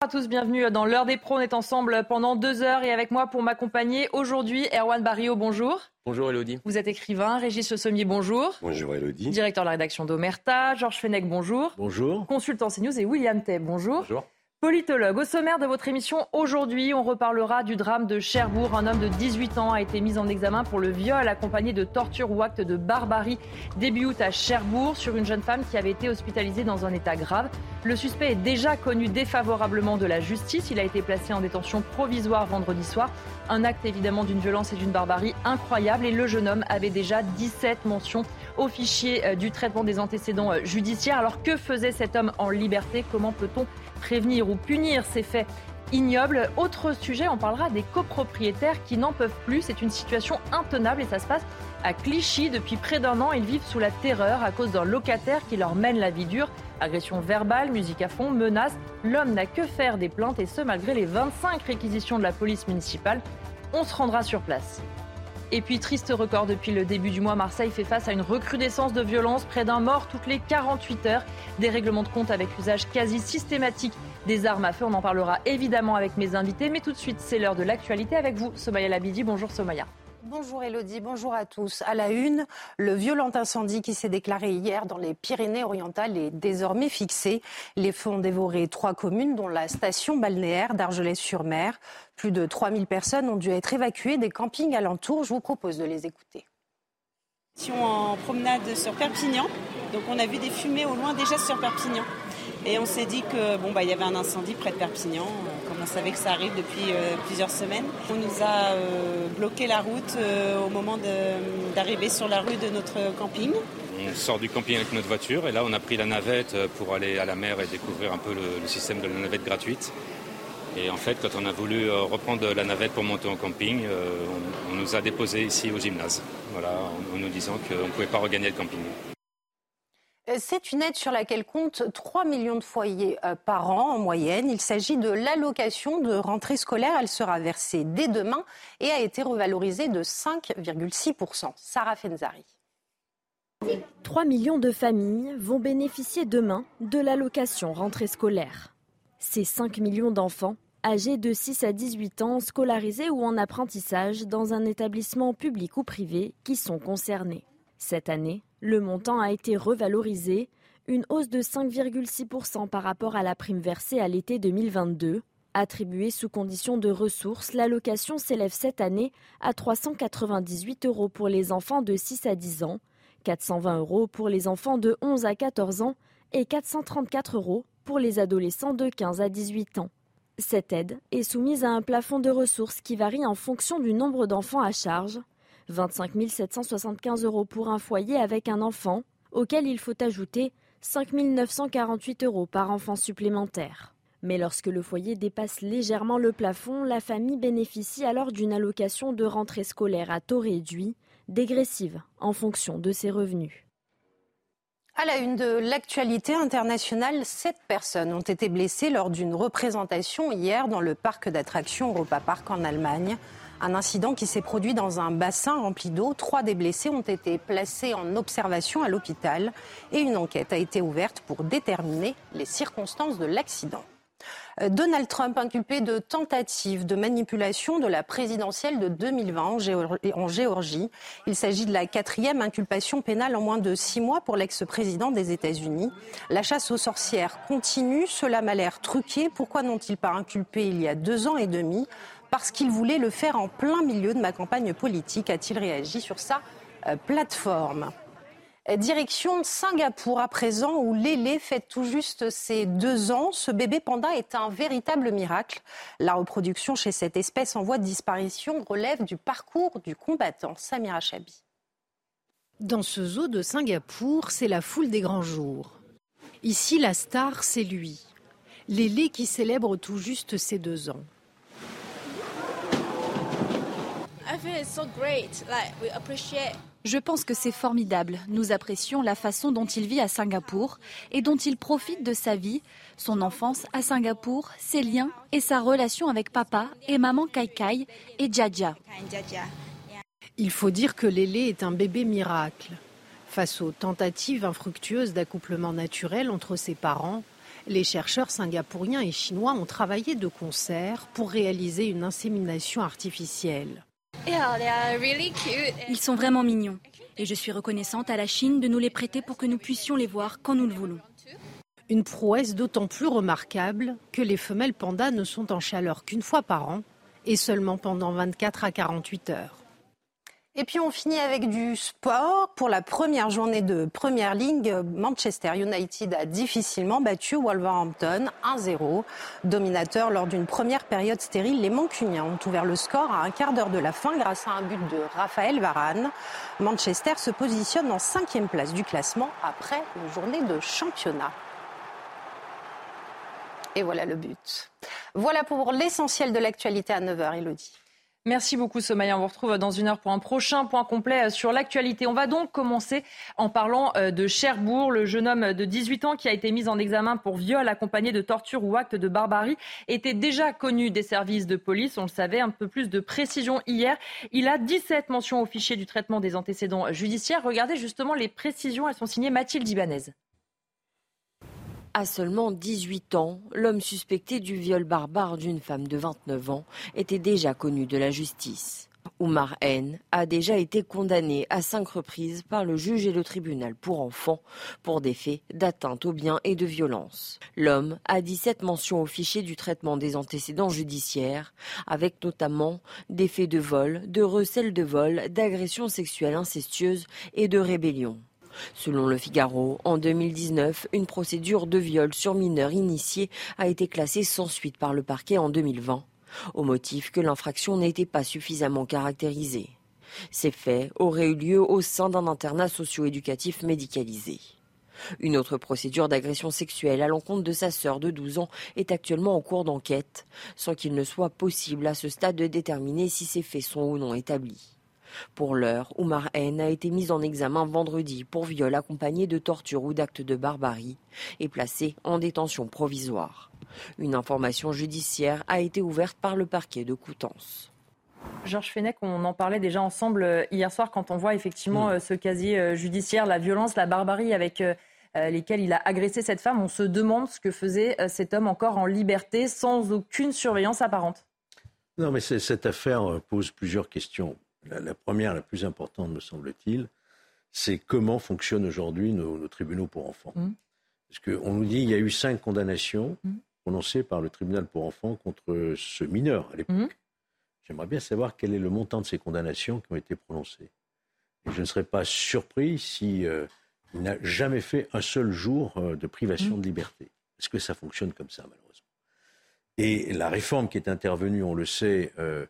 Bonjour à tous, bienvenue dans l'heure des pros. On est ensemble pendant deux heures et avec moi pour m'accompagner aujourd'hui, Erwan Barrio, bonjour. Bonjour Elodie. Vous êtes écrivain, Régis Le Sommier, bonjour. Bonjour Elodie. Directeur de la rédaction d'Omerta, Georges Fenech, bonjour. Bonjour. Consultant CNews et William Tay, bonjour. Bonjour. Politologue, au sommaire de votre émission aujourd'hui, on reparlera du drame de Cherbourg. Un homme de 18 ans a été mis en examen pour le viol accompagné de torture ou acte de barbarie début août à Cherbourg sur une jeune femme qui avait été hospitalisée dans un état grave. Le suspect est déjà connu défavorablement de la justice. Il a été placé en détention provisoire vendredi soir. Un acte évidemment d'une violence et d'une barbarie incroyable et le jeune homme avait déjà 17 mentions au fichier euh, du traitement des antécédents euh, judiciaires. Alors que faisait cet homme en liberté? Comment peut-on prévenir ou punir ces faits ignobles. Autre sujet, on parlera des copropriétaires qui n'en peuvent plus. C'est une situation intenable et ça se passe à Clichy. Depuis près d'un an, ils vivent sous la terreur à cause d'un locataire qui leur mène la vie dure. Agression verbale, musique à fond, menaces. L'homme n'a que faire des plaintes et ce, malgré les 25 réquisitions de la police municipale. On se rendra sur place. Et puis, triste record, depuis le début du mois, Marseille fait face à une recrudescence de violence, près d'un mort toutes les 48 heures, des règlements de compte avec usage quasi systématique des armes à feu. On en parlera évidemment avec mes invités, mais tout de suite, c'est l'heure de l'actualité avec vous, Somaya Labidi. Bonjour Somaya. Bonjour Elodie, bonjour à tous. À la une, le violent incendie qui s'est déclaré hier dans les Pyrénées-Orientales est désormais fixé. Les feux ont dévoré trois communes, dont la station balnéaire d'Argelès-sur-Mer. Plus de 3000 personnes ont dû être évacuées des campings alentours. Je vous propose de les écouter. En promenade sur Perpignan, donc on a vu des fumées au loin déjà sur Perpignan. Et on s'est dit que bon bah il y avait un incendie près de Perpignan, euh, comme on savait que ça arrive depuis euh, plusieurs semaines. On nous a euh, bloqué la route au moment d'arriver sur la rue de notre camping. On sort du camping avec notre voiture et là on a pris la navette pour aller à la mer et découvrir un peu le, système de la navette gratuite. Et en fait, quand on a voulu reprendre la navette pour monter en camping, on, nous a déposé ici au gymnase, voilà, en, en nous disant qu'on ne pouvait pas regagner le camping. Euh, c'est une aide sur laquelle comptent 3 millions de foyers euh, par an en moyenne. Il s'agit de l'allocation de rentrée scolaire. Elle sera versée dès demain et a été revalorisée de 5,6%. Sarah Fenzari. 3 millions de familles vont bénéficier demain de l'allocation rentrée scolaire. Ces 5 millions d'enfants âgés de 6 à 18 ans scolarisés ou en apprentissage dans un établissement public ou privé qui sont concernés. Cette année, le montant a été revalorisé, une hausse de 5,6% par rapport à la prime versée à l'été 2022. Attribuée sous condition de ressources, l'allocation s'élève cette année à 398 euros pour les enfants de 6 à 10 ans, 420 euros pour les enfants de 11 à 14 ans et 434 euros pour les adolescents de 15 à 18 ans. Cette aide est soumise à un plafond de ressources qui varie en fonction du nombre d'enfants à charge, 25 775 euros pour un foyer avec un enfant, auquel il faut ajouter 5 948 euros par enfant supplémentaire. Mais lorsque le foyer dépasse légèrement le plafond, la famille bénéficie alors d'une allocation de rentrée scolaire à taux réduit, dégressive en fonction de ses revenus. À la une de l'actualité internationale, sept personnes ont été blessées lors d'une représentation hier dans le parc d'attractions Europa Park en Allemagne. Un incident qui s'est produit dans un bassin rempli d'eau. Trois des blessés ont été placés en observation à l'hôpital et une enquête a été ouverte pour déterminer les circonstances de l'accident. Euh, Donald Trump inculpé de tentative de manipulation de la présidentielle de 2020 en Géorgie. Il s'agit de la quatrième inculpation pénale en moins de six mois pour l'ex-président des États-Unis. La chasse aux sorcières continue. Cela m'a l'air truqué. Pourquoi n'ont-ils pas inculpé il y a deux ans et demi? Parce qu'il voulait le faire en plein milieu de ma campagne politique, a-t-il réagi sur sa euh, plateforme. Direction Singapour à présent, où Lélé fête tout juste ses deux ans. Ce bébé panda est un véritable miracle. La reproduction chez cette espèce en voie de disparition relève du parcours du combattant. Samira Chabi. Dans ce zoo de Singapour, c'est la foule des grands jours. Ici, la star, c'est lui. Lélé qui célèbre tout juste ses deux ans. Je pense que c'est formidable. Nous apprécions la façon dont il vit à Singapour et dont il profite de sa vie, son enfance à Singapour, ses liens et sa relation avec papa et maman Kai Kai et Jaja. Il faut dire que Lélé est un bébé miracle. Face aux tentatives infructueuses d'accouplement naturel entre ses parents, Les chercheurs singapouriens et chinois ont travaillé de concert pour réaliser une insémination artificielle. Ils sont vraiment mignons et je suis reconnaissante à la Chine de nous les prêter pour que nous puissions les voir quand nous le voulons. Une prouesse d'autant plus remarquable que les femelles pandas ne sont en chaleur qu'une fois par an et seulement pendant 24 à 48 heures. Et puis on finit avec du sport. Pour la première journée de Première Ligue, Manchester United a difficilement battu Wolverhampton 1-0. Dominateur lors d'une première période stérile, les Mancuniens ont ouvert le score à un quart d'heure de la fin grâce à un but de Raphaël Varane. Manchester se positionne en cinquième place du classement après une journée de championnat. Et voilà le but. Voilà pour l'essentiel de l'actualité à 9h, Elodie. Merci beaucoup Somaya. On vous retrouve dans une heure pour un prochain point complet sur l'actualité. On va donc commencer en parlant euh, de Cherbourg. Le jeune homme de 18 ans qui a été mis en examen pour viol accompagné de torture ou acte de barbarie était déjà connu des services de police. On le savait, un peu plus de précision hier. Il a 17 mentions au fichier du traitement des antécédents judiciaires. Regardez justement les précisions. Elles sont signées Mathilde Ibanez. À seulement 18 ans, l'homme suspecté du viol barbare d'une femme de 29 ans était déjà connu de la justice. Oumar N a déjà été condamné à cinq reprises par le juge et le tribunal pour enfants pour des faits d'atteinte aux biens et de violence. L'homme a 17 mentions au fichier du traitement des antécédents judiciaires, avec notamment des faits de vol, de recel de vol, d'agression sexuelle incestueuse et de rébellion. Selon le Figaro, en 2019, une procédure de viol sur mineur initié a été classée sans suite par le parquet en 2020, au motif que l'infraction n'était pas suffisamment caractérisée. Ces faits auraient eu lieu au sein d'un internat socio-éducatif médicalisé. Une autre procédure d'agression sexuelle à l'encontre de sa sœur de 12 ans est actuellement en cours d'enquête, sans qu'il ne soit possible à ce stade de déterminer si ces faits sont ou non établis. Pour l'heure, Oumar N a été mis en examen vendredi pour viol accompagné de torture ou d'actes de barbarie et placé en détention provisoire. Une information judiciaire a été ouverte par le parquet de Coutances. Georges Fenech, on en parlait déjà ensemble euh, hier soir quand on voit effectivement mm. euh, ce casier euh, judiciaire, la violence, la barbarie avec lesquels il a agressé cette femme. On se demande ce que faisait cet homme encore en liberté sans aucune surveillance apparente. Non, mais cette affaire pose plusieurs questions. La, première, la plus importante, me semble-t-il, c'est comment fonctionnent aujourd'hui nos, tribunaux pour enfants. Mmh. Parce qu'on nous dit qu'il y a eu cinq condamnations mmh. prononcées par le tribunal pour enfants contre ce mineur à l'époque. Mmh. J'aimerais bien savoir quel est le montant de ces condamnations qui ont été prononcées. Et je ne serais pas surpris s'il euh, n'a jamais fait un seul jour euh, de privation de liberté. Est-ce que ça fonctionne comme ça, malheureusement? Et la réforme qui est intervenue, on le sait, euh,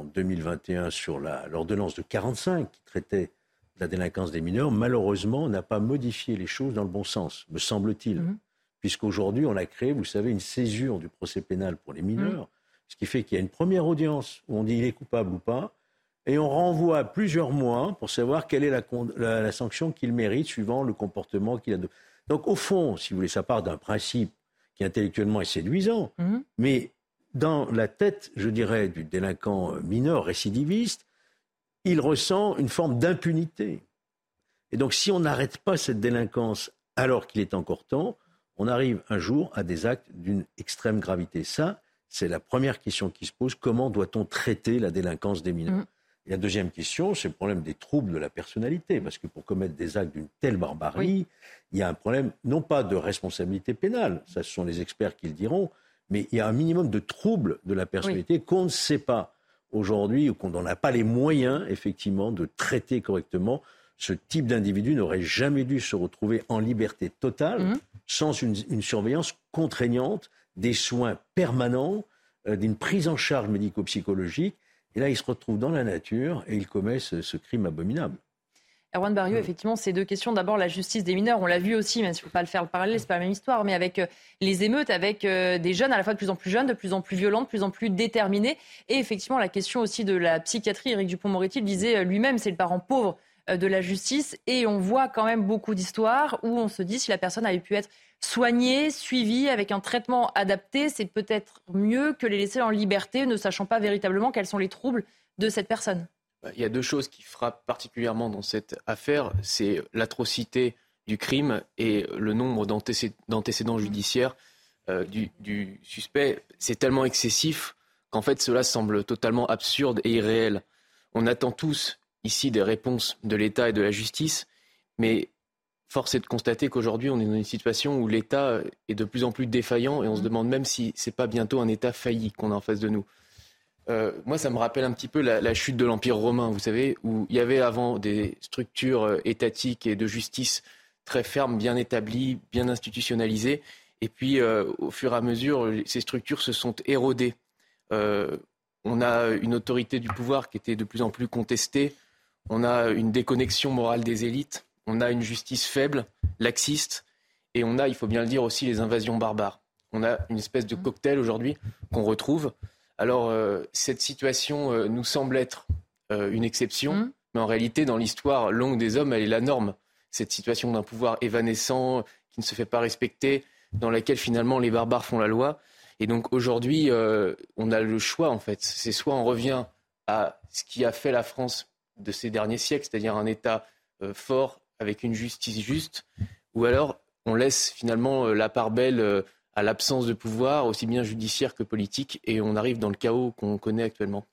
en 2021 sur l'ordonnance de 45 qui traitait la délinquance des mineurs, malheureusement, n'a pas modifié les choses dans le bon sens, me semble-t-il. Mhm. Puisqu'aujourd'hui, on a créé, vous savez, une césure du procès pénal pour les mineurs, mhm. ce qui fait qu'il y a une première audience où on dit il est coupable ou pas, et on renvoie plusieurs mois pour savoir quelle est la, la, sanction qu'il mérite suivant le comportement qu'il a. Donc, au fond, si vous voulez, ça part d'un principe qui intellectuellement est séduisant, mhm. mais dans la tête, je dirais, du délinquant mineur récidiviste, il ressent une forme d'impunité. Et donc, si on n'arrête pas cette délinquance alors qu'il est encore temps, on arrive un jour à des actes d'une extrême gravité. Ça, c'est la première question qui se pose. Comment doit-on traiter la délinquance des mineurs? Mm. Et la deuxième question, c'est le problème des troubles de la personnalité. Parce que pour commettre des actes d'une telle barbarie, il y a un problème, non pas de responsabilité pénale, ça ce sont les experts qui le diront, mais il y a un minimum de troubles de la personnalité qu'on ne sait pas aujourd'hui ou qu'on n'a pas les moyens, effectivement, de traiter correctement. Ce type d'individu n'aurait jamais dû se retrouver en liberté totale, mmh. sans une, surveillance contraignante, des soins permanents, euh, d'une prise en charge médico-psychologique. Et là, il se retrouve dans la nature et il commet ce crime abominable. Erwan Barrieux, mm. effectivement, ces deux questions. D'abord, la justice des mineurs, on l'a vu aussi, même s'il ne faut pas le faire le parallèle, c'est pas la même histoire, mais avec euh, les émeutes, avec euh, des jeunes à la fois de plus en plus jeunes, de plus en plus violents, de plus en plus déterminés. Et effectivement, la question aussi de la psychiatrie. Éric Dupont-Moretti le disait euh, lui-même, c'est le parent pauvre de la justice. Et on voit quand même beaucoup d'histoires où on se dit si la personne avait pu être soignée, suivie, avec un traitement adapté, c'est peut-être mieux que les laisser en liberté, ne sachant pas véritablement quels sont les troubles de cette personne. Il y a deux choses qui frappent particulièrement dans cette affaire, c'est l'atrocité du crime et le nombre d'antécédents judiciaires du, du, suspect, c'est tellement excessif qu'en fait cela semble totalement absurde et irréel. On attend tous ici des réponses de l'État et de la justice, mais force est de constater qu'aujourd'hui, on est dans une situation où l'État est de plus en plus défaillant et on se mmh. demande même si ce n'est pas bientôt un État failli qu'on a en face de nous. Euh, moi, ça me rappelle un petit peu la, chute de l'Empire romain, vous savez, où il y avait avant des structures euh, étatiques et de justice très fermes, bien établies, bien institutionnalisées. Et puis, euh, au fur et à mesure, ces structures se sont érodées. on a une autorité du pouvoir qui était de plus en plus contestée. On a une déconnexion morale des élites on a une justice faible, laxiste, et on a, il faut bien le dire aussi, les invasions barbares. On a une espèce de cocktail aujourd'hui qu'on retrouve. Alors, euh, cette situation euh, nous semble être euh, une exception, mmh. mais en réalité, dans l'histoire longue des hommes, elle est la norme. Cette situation d'un pouvoir évanescent, qui ne se fait pas respecter, dans laquelle finalement les barbares font la loi. Et donc aujourd'hui, on a le choix, en fait. C'est soit on revient à ce qui a fait la France de ces derniers siècles, c'est-à-dire un État fort, avec une justice juste, ou alors on laisse finalement la part belle à l'absence de pouvoir, aussi bien judiciaire que politique, et on arrive dans le chaos qu'on connaît actuellement.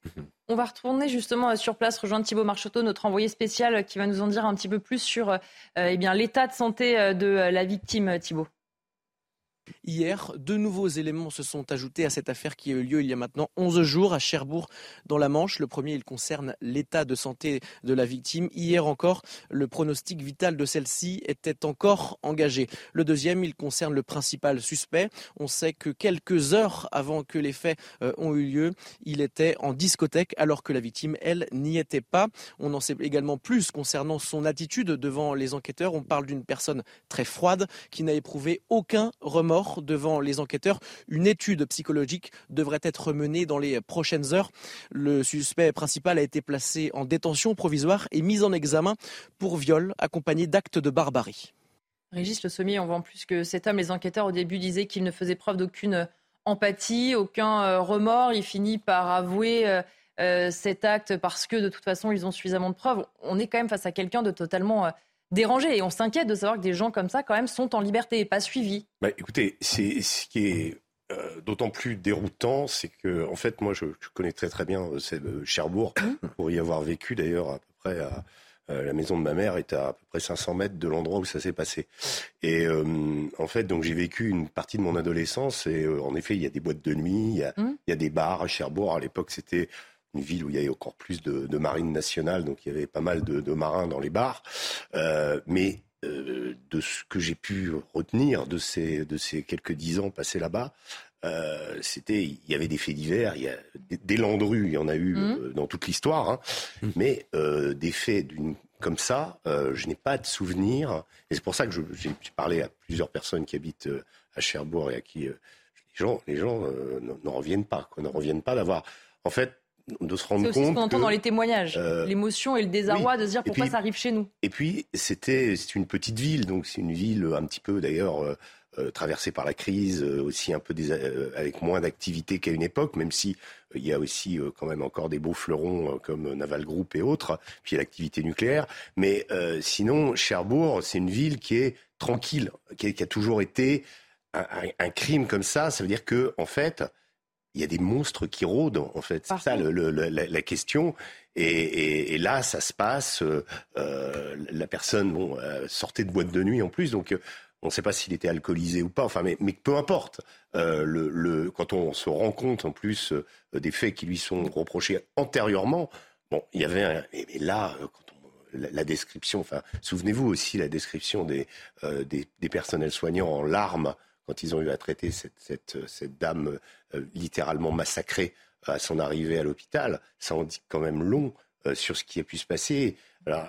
On va retourner justement euh, sur place, rejoindre Thibault Marcheteau, notre envoyé spécial, qui va nous en dire un petit peu plus sur eh bien, l'état de santé de la victime, Thibault. Hier, deux nouveaux éléments se sont ajoutés à cette affaire qui a eu lieu il y a maintenant 11 jours à Cherbourg, dans la Manche. Le premier, il concerne l'état de santé de la victime. Hier encore, le pronostic vital de celle-ci était encore engagé. Le deuxième, il concerne le principal suspect. On sait que quelques heures avant que les faits euh, ont eu lieu, il était en discothèque alors que la victime, elle, n'y était pas. On en sait également plus concernant son attitude devant les enquêteurs. On parle d'une personne très froide qui n'a éprouvé aucun remords devant les enquêteurs. Une étude psychologique devrait être menée dans les prochaines heures. Le suspect principal a été placé en détention provisoire et mis en examen pour viol accompagné d'actes de barbarie. Régis Le Sommier, on voit en plus que cet homme, les enquêteurs au début disaient qu'il ne faisait preuve d'aucune empathie, aucun euh, remords. Il finit par avouer euh, euh, cet acte parce que de toute façon, ils ont suffisamment de preuves. On est quand même face à quelqu'un de totalement dérangé. Et on s'inquiète de savoir que des gens comme ça, quand même, sont en liberté et pas suivis. Bah, écoutez, c'est ce qui est euh, d'autant plus déroutant, c'est que, en fait, moi, je, connais très très bien euh, euh, Cherbourg, mmh. pour y avoir vécu d'ailleurs à peu près à. la maison de ma mère est à, à peu près 500 mètres de l'endroit où ça s'est passé. Et en fait, donc j'ai vécu une partie de mon adolescence. Et en effet, il y a des boîtes de nuit, il y a, mmh. il y a des bars à Cherbourg. À l'époque, c'était une ville où il y avait encore plus de, de marine nationale, donc il y avait pas mal de, de marins dans les bars. Euh, mais euh, de ce que j'ai pu retenir de ces, de ces quelques dix ans passés là-bas, euh, c'était il y avait des faits divers, il y a des, landrues, il y en a eu mmh. dans toute l'histoire, hein, mmh. mais des faits d'une comme ça, euh, je n'ai pas de souvenir. Et c'est pour ça que j'ai parlé à plusieurs personnes qui habitent à Cherbourg et à qui les gens, les gens n'en reviennent pas, ne reviennent pas d'avoir. En fait, de se rendre compte. C'est aussi ce qu'on entend dans les témoignages, euh, l'émotion et le désarroi de se dire pourquoi ça arrive chez nous. Et puis c'était c'est une petite ville, donc c'est une ville un petit peu d'ailleurs euh, euh, traversée par la crise, aussi un peu des, avec moins d'activité qu'à une époque, même si il y a aussi quand même encore des beaux fleurons comme Naval Group et autres, puis l'activité nucléaire. Mais sinon, Cherbourg, c'est une ville qui est tranquille, qui, a toujours été un, un, crime comme ça. Ça veut dire que en fait il y a des monstres qui rôdent, en fait. C'est ça la, question. Et, là, ça se passe. Euh, euh, la personne bon, euh, sortait de boîte de nuit en plus, donc on ne sait pas s'il était alcoolisé ou pas. Enfin, mais, mais peu importe. le, quand on se rend compte en plus des faits qui lui sont reprochés antérieurement, bon, il y avait. Un, mais, là, la, description. Enfin, souvenez-vous aussi la description des, des, des personnels soignants en larmes quand ils ont eu à traiter cette, cette, cette dame euh, littéralement massacrée à son arrivée à l'hôpital, ça en dit quand même long euh, sur ce qui a pu se passer.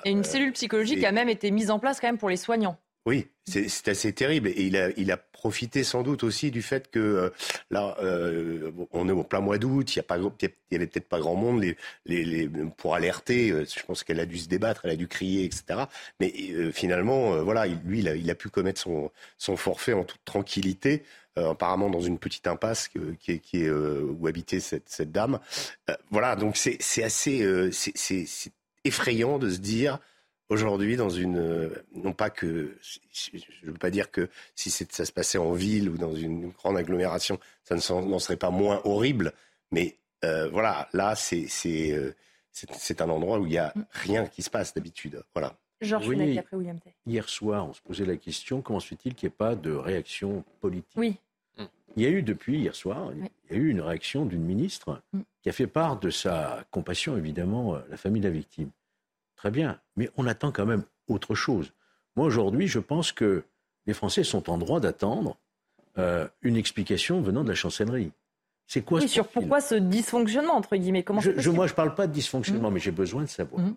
et une euh, cellule psychologique a même été mise en place quand même pour les soignants. Oui, c'est assez terrible. Et il a, profité sans doute aussi du fait que euh, là, euh, on est au plein mois d'août, il y a pas, il y avait peut-être pas grand monde pour alerter. Euh, je pense qu'elle a dû se débattre, elle a dû crier, etc. Mais finalement, voilà, lui, il a, pu commettre son, forfait en toute tranquillité. apparemment dans une petite impasse où habitait cette, cette dame. voilà, donc c'est assez, c'est effrayant de se dire aujourd'hui dans une non pas que je ne veux pas dire que si ça se passait en ville ou dans une grande agglomération ça n'en serait pas moins horrible mais voilà là c'est c'est un endroit où il n'y a rien qui se passe d'habitude voilà Georges oui, après William Tay. Hier soir, on se posait la question comment se fait-il qu'il n'y ait pas de réaction politique? Oui. Il y a eu depuis hier soir, il y a eu une réaction d'une ministre mm. qui a fait part de sa compassion, évidemment, à la famille de la victime. Très bien, mais on attend quand même autre chose. Moi, aujourd'hui, je pense que les Français sont en droit d'attendre euh, une explication venant de la chancellerie. C'est quoi oui, sur pourquoi ce dysfonctionnement, entre guillemets Comment je, Moi, je ne parle pas de dysfonctionnement, mm. mais j'ai besoin de savoir. Mm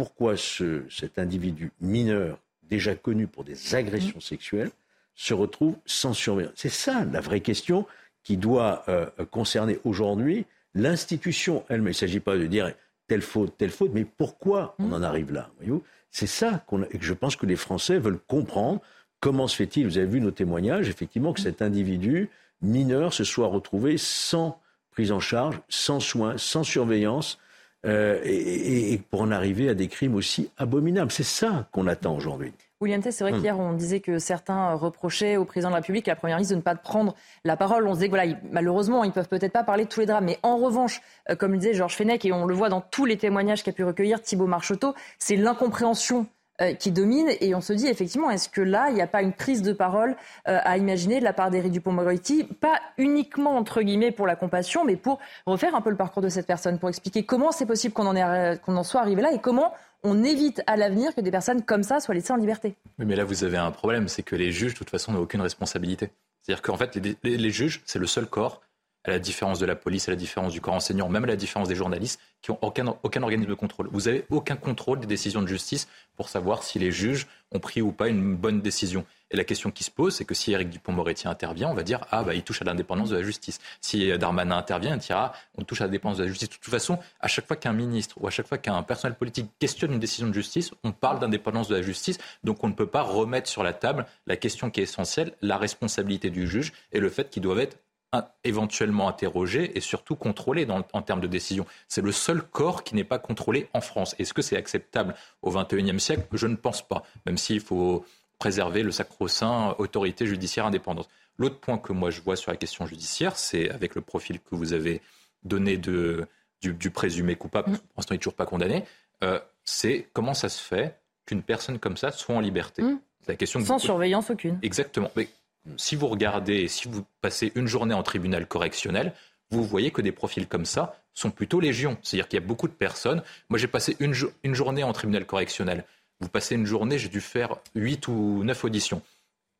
pourquoi ce, cet individu mineur, déjà connu pour des agressions mmh. sexuelles, se retrouve sans surveillance. C'est ça la vraie question qui doit euh, concerner aujourd'hui l'institution elle-même. Il ne s'agit pas de dire telle faute, telle faute, mais pourquoi on en arrive là C'est ça qu'on que je pense que les Français veulent comprendre. Comment se fait-il, vous avez vu nos témoignages, effectivement, que cet individu mineur se soit retrouvé sans prise en charge, sans soins, sans surveillance, euh, et, pour en arriver à des crimes aussi abominables. C'est ça qu'on attend aujourd'hui. William T, c'est vrai hmm. qu'hier, on disait que certains reprochaient au président de la République et à la Première ministre de ne pas prendre la parole. On se disait que voilà, malheureusement, ils peuvent peut-être pas parler de tous les drames. Mais en revanche, euh, comme le disait Georges Fenech, et on le voit dans tous les témoignages qu'a pu recueillir Thibault Marcheteau, c'est l'incompréhension euh, qui domine. Et on se dit effectivement, est-ce que là, il n'y a pas une prise de parole euh, à imaginer de la part d'Éric Dupond-Moretti, pas uniquement entre guillemets pour la compassion, mais pour refaire un peu le parcours de cette personne, pour expliquer comment c'est possible qu'on en, qu'on en soit arrivé là et comment on évite à l'avenir que des personnes comme ça soient laissées en liberté. mais là, vous avez un problème, c'est que les juges, de toute façon, n'ont aucune responsabilité. C'est-à-dire qu'en fait, les juges, c'est le seul corps à la différence de la police, à la différence du corps enseignant, même à la différence des journalistes, qui n'ont aucun, organisme de contrôle. Vous n'avez aucun contrôle des décisions de justice pour savoir si les juges ont pris ou pas une bonne décision. Et la question qui se pose, c'est que si Éric Dupont-Moretti intervient, on va dire ah bah il touche à l'indépendance de la justice. Si Darmanin intervient, on dira on touche à l'indépendance de la justice. De toute façon, à chaque fois qu'un ministre ou à chaque fois qu'un personnel politique questionne une décision de justice, on parle d'indépendance de la justice. Donc on ne peut pas remettre sur la table la question qui est essentielle, la responsabilité du juge et le fait qu'il doit être éventuellement interrogé et surtout contrôlé en termes de décision. C'est le seul corps qui n'est pas contrôlé en France. Est-ce que c'est acceptable au XXIe siècle? Je ne pense pas, même s'il faut préserver le sacro-saint autorité judiciaire indépendante. L'autre point que moi je vois sur la question judiciaire, c'est avec le profil que vous avez donné de, du, présumé coupable, mmh. pour l'instant il n'est toujours pas condamné, euh, c'est comment ça se fait qu'une personne comme ça soit en liberté? Mmh. La question Sans surveillance aucune. Exactement. Mais si vous regardez, si vous passez une journée en tribunal correctionnel, vous voyez que des profils comme ça sont plutôt légion. C'est-à-dire qu'il y a beaucoup de personnes. Moi, j'ai passé une, journée en tribunal correctionnel. Vous passez une journée, j'ai dû faire 8 ou 9 auditions.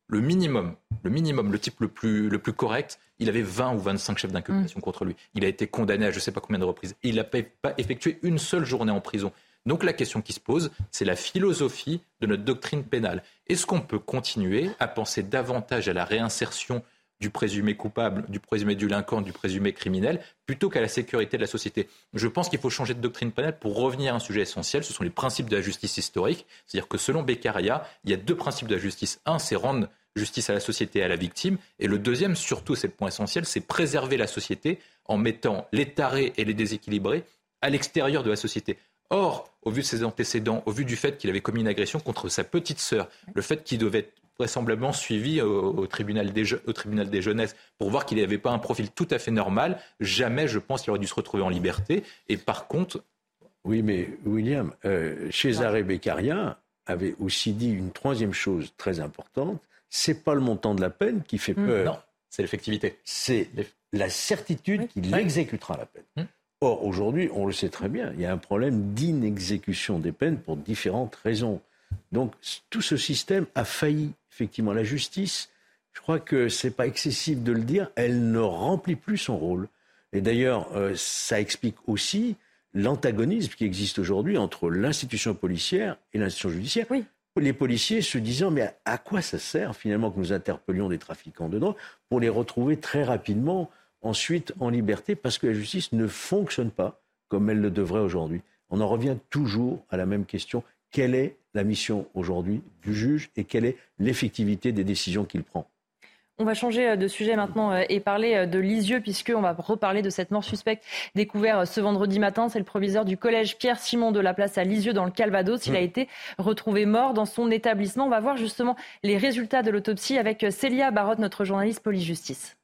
Le minimum, le minimum, le type le plus, le plus correct, il avait 20 ou 25 chefs d'inculpation mmh. contre lui. Il a été condamné à je ne sais pas combien de reprises. il n'a pas effectué une seule journée en prison. Donc la question qui se pose, c'est la philosophie de notre doctrine pénale. Est-ce qu'on peut continuer à penser davantage à la réinsertion du présumé coupable, du présumé délinquant, du présumé criminel, plutôt qu'à la sécurité de la société? Je pense qu'il faut changer de doctrine pénale pour revenir à un sujet essentiel, ce sont les principes de la justice historique. C'est-à-dire que selon Beccaria, il y a deux principes de la justice. Un, c'est rendre justice à la société et à la victime. Et le deuxième, surtout, c'est le point essentiel, c'est préserver la société en mettant les tarés et les déséquilibrés à l'extérieur de la société. Or, au vu de ses antécédents, au vu du fait qu'il avait commis une agression contre sa petite sœur, le fait qu'il devait être vraisemblablement suivi au, tribunal des, au tribunal des jeunesses pour voir qu'il n'avait pas un profil tout à fait normal, jamais je pense qu'il aurait dû se retrouver en liberté. Et par contre... Oui, mais William, euh, César Beccaria avait aussi dit une troisième chose très importante, c'est pas le montant de la peine qui fait hmm. peur. Non, c'est l'effectivité. C'est la certitude qu'il exécutera la peine. Hmm. Or, aujourd'hui, on le sait très bien, il y a un problème d'inexécution des peines pour différentes raisons. Donc, tout ce système a failli. Effectivement, la justice, je crois que ce n'est pas excessif de le dire, elle ne remplit plus son rôle. Et d'ailleurs, euh, ça explique aussi l'antagonisme qui existe aujourd'hui entre l'institution policière et l'institution judiciaire. Oui. Les policiers se disant, mais à quoi ça sert finalement que nous interpellions des trafiquants de drogue pour les retrouver très rapidement ensuite en liberté parce que la justice ne fonctionne pas comme elle le devrait aujourd'hui. On en revient toujours à la même question. Quelle est la mission aujourd'hui du juge et quelle est l'effectivité des décisions qu'il prend? On va changer euh, de sujet maintenant euh, et parler euh, de Lisieux, puisqu'on va reparler de cette mort suspecte découverte ce vendredi matin. C'est le proviseur du collège Pierre Simon de la place à Lisieux dans le Calvados. Il a mmh. été retrouvé mort dans son établissement. On va voir justement les résultats de l'autopsie avec Célia Barotte, notre journaliste police-justice.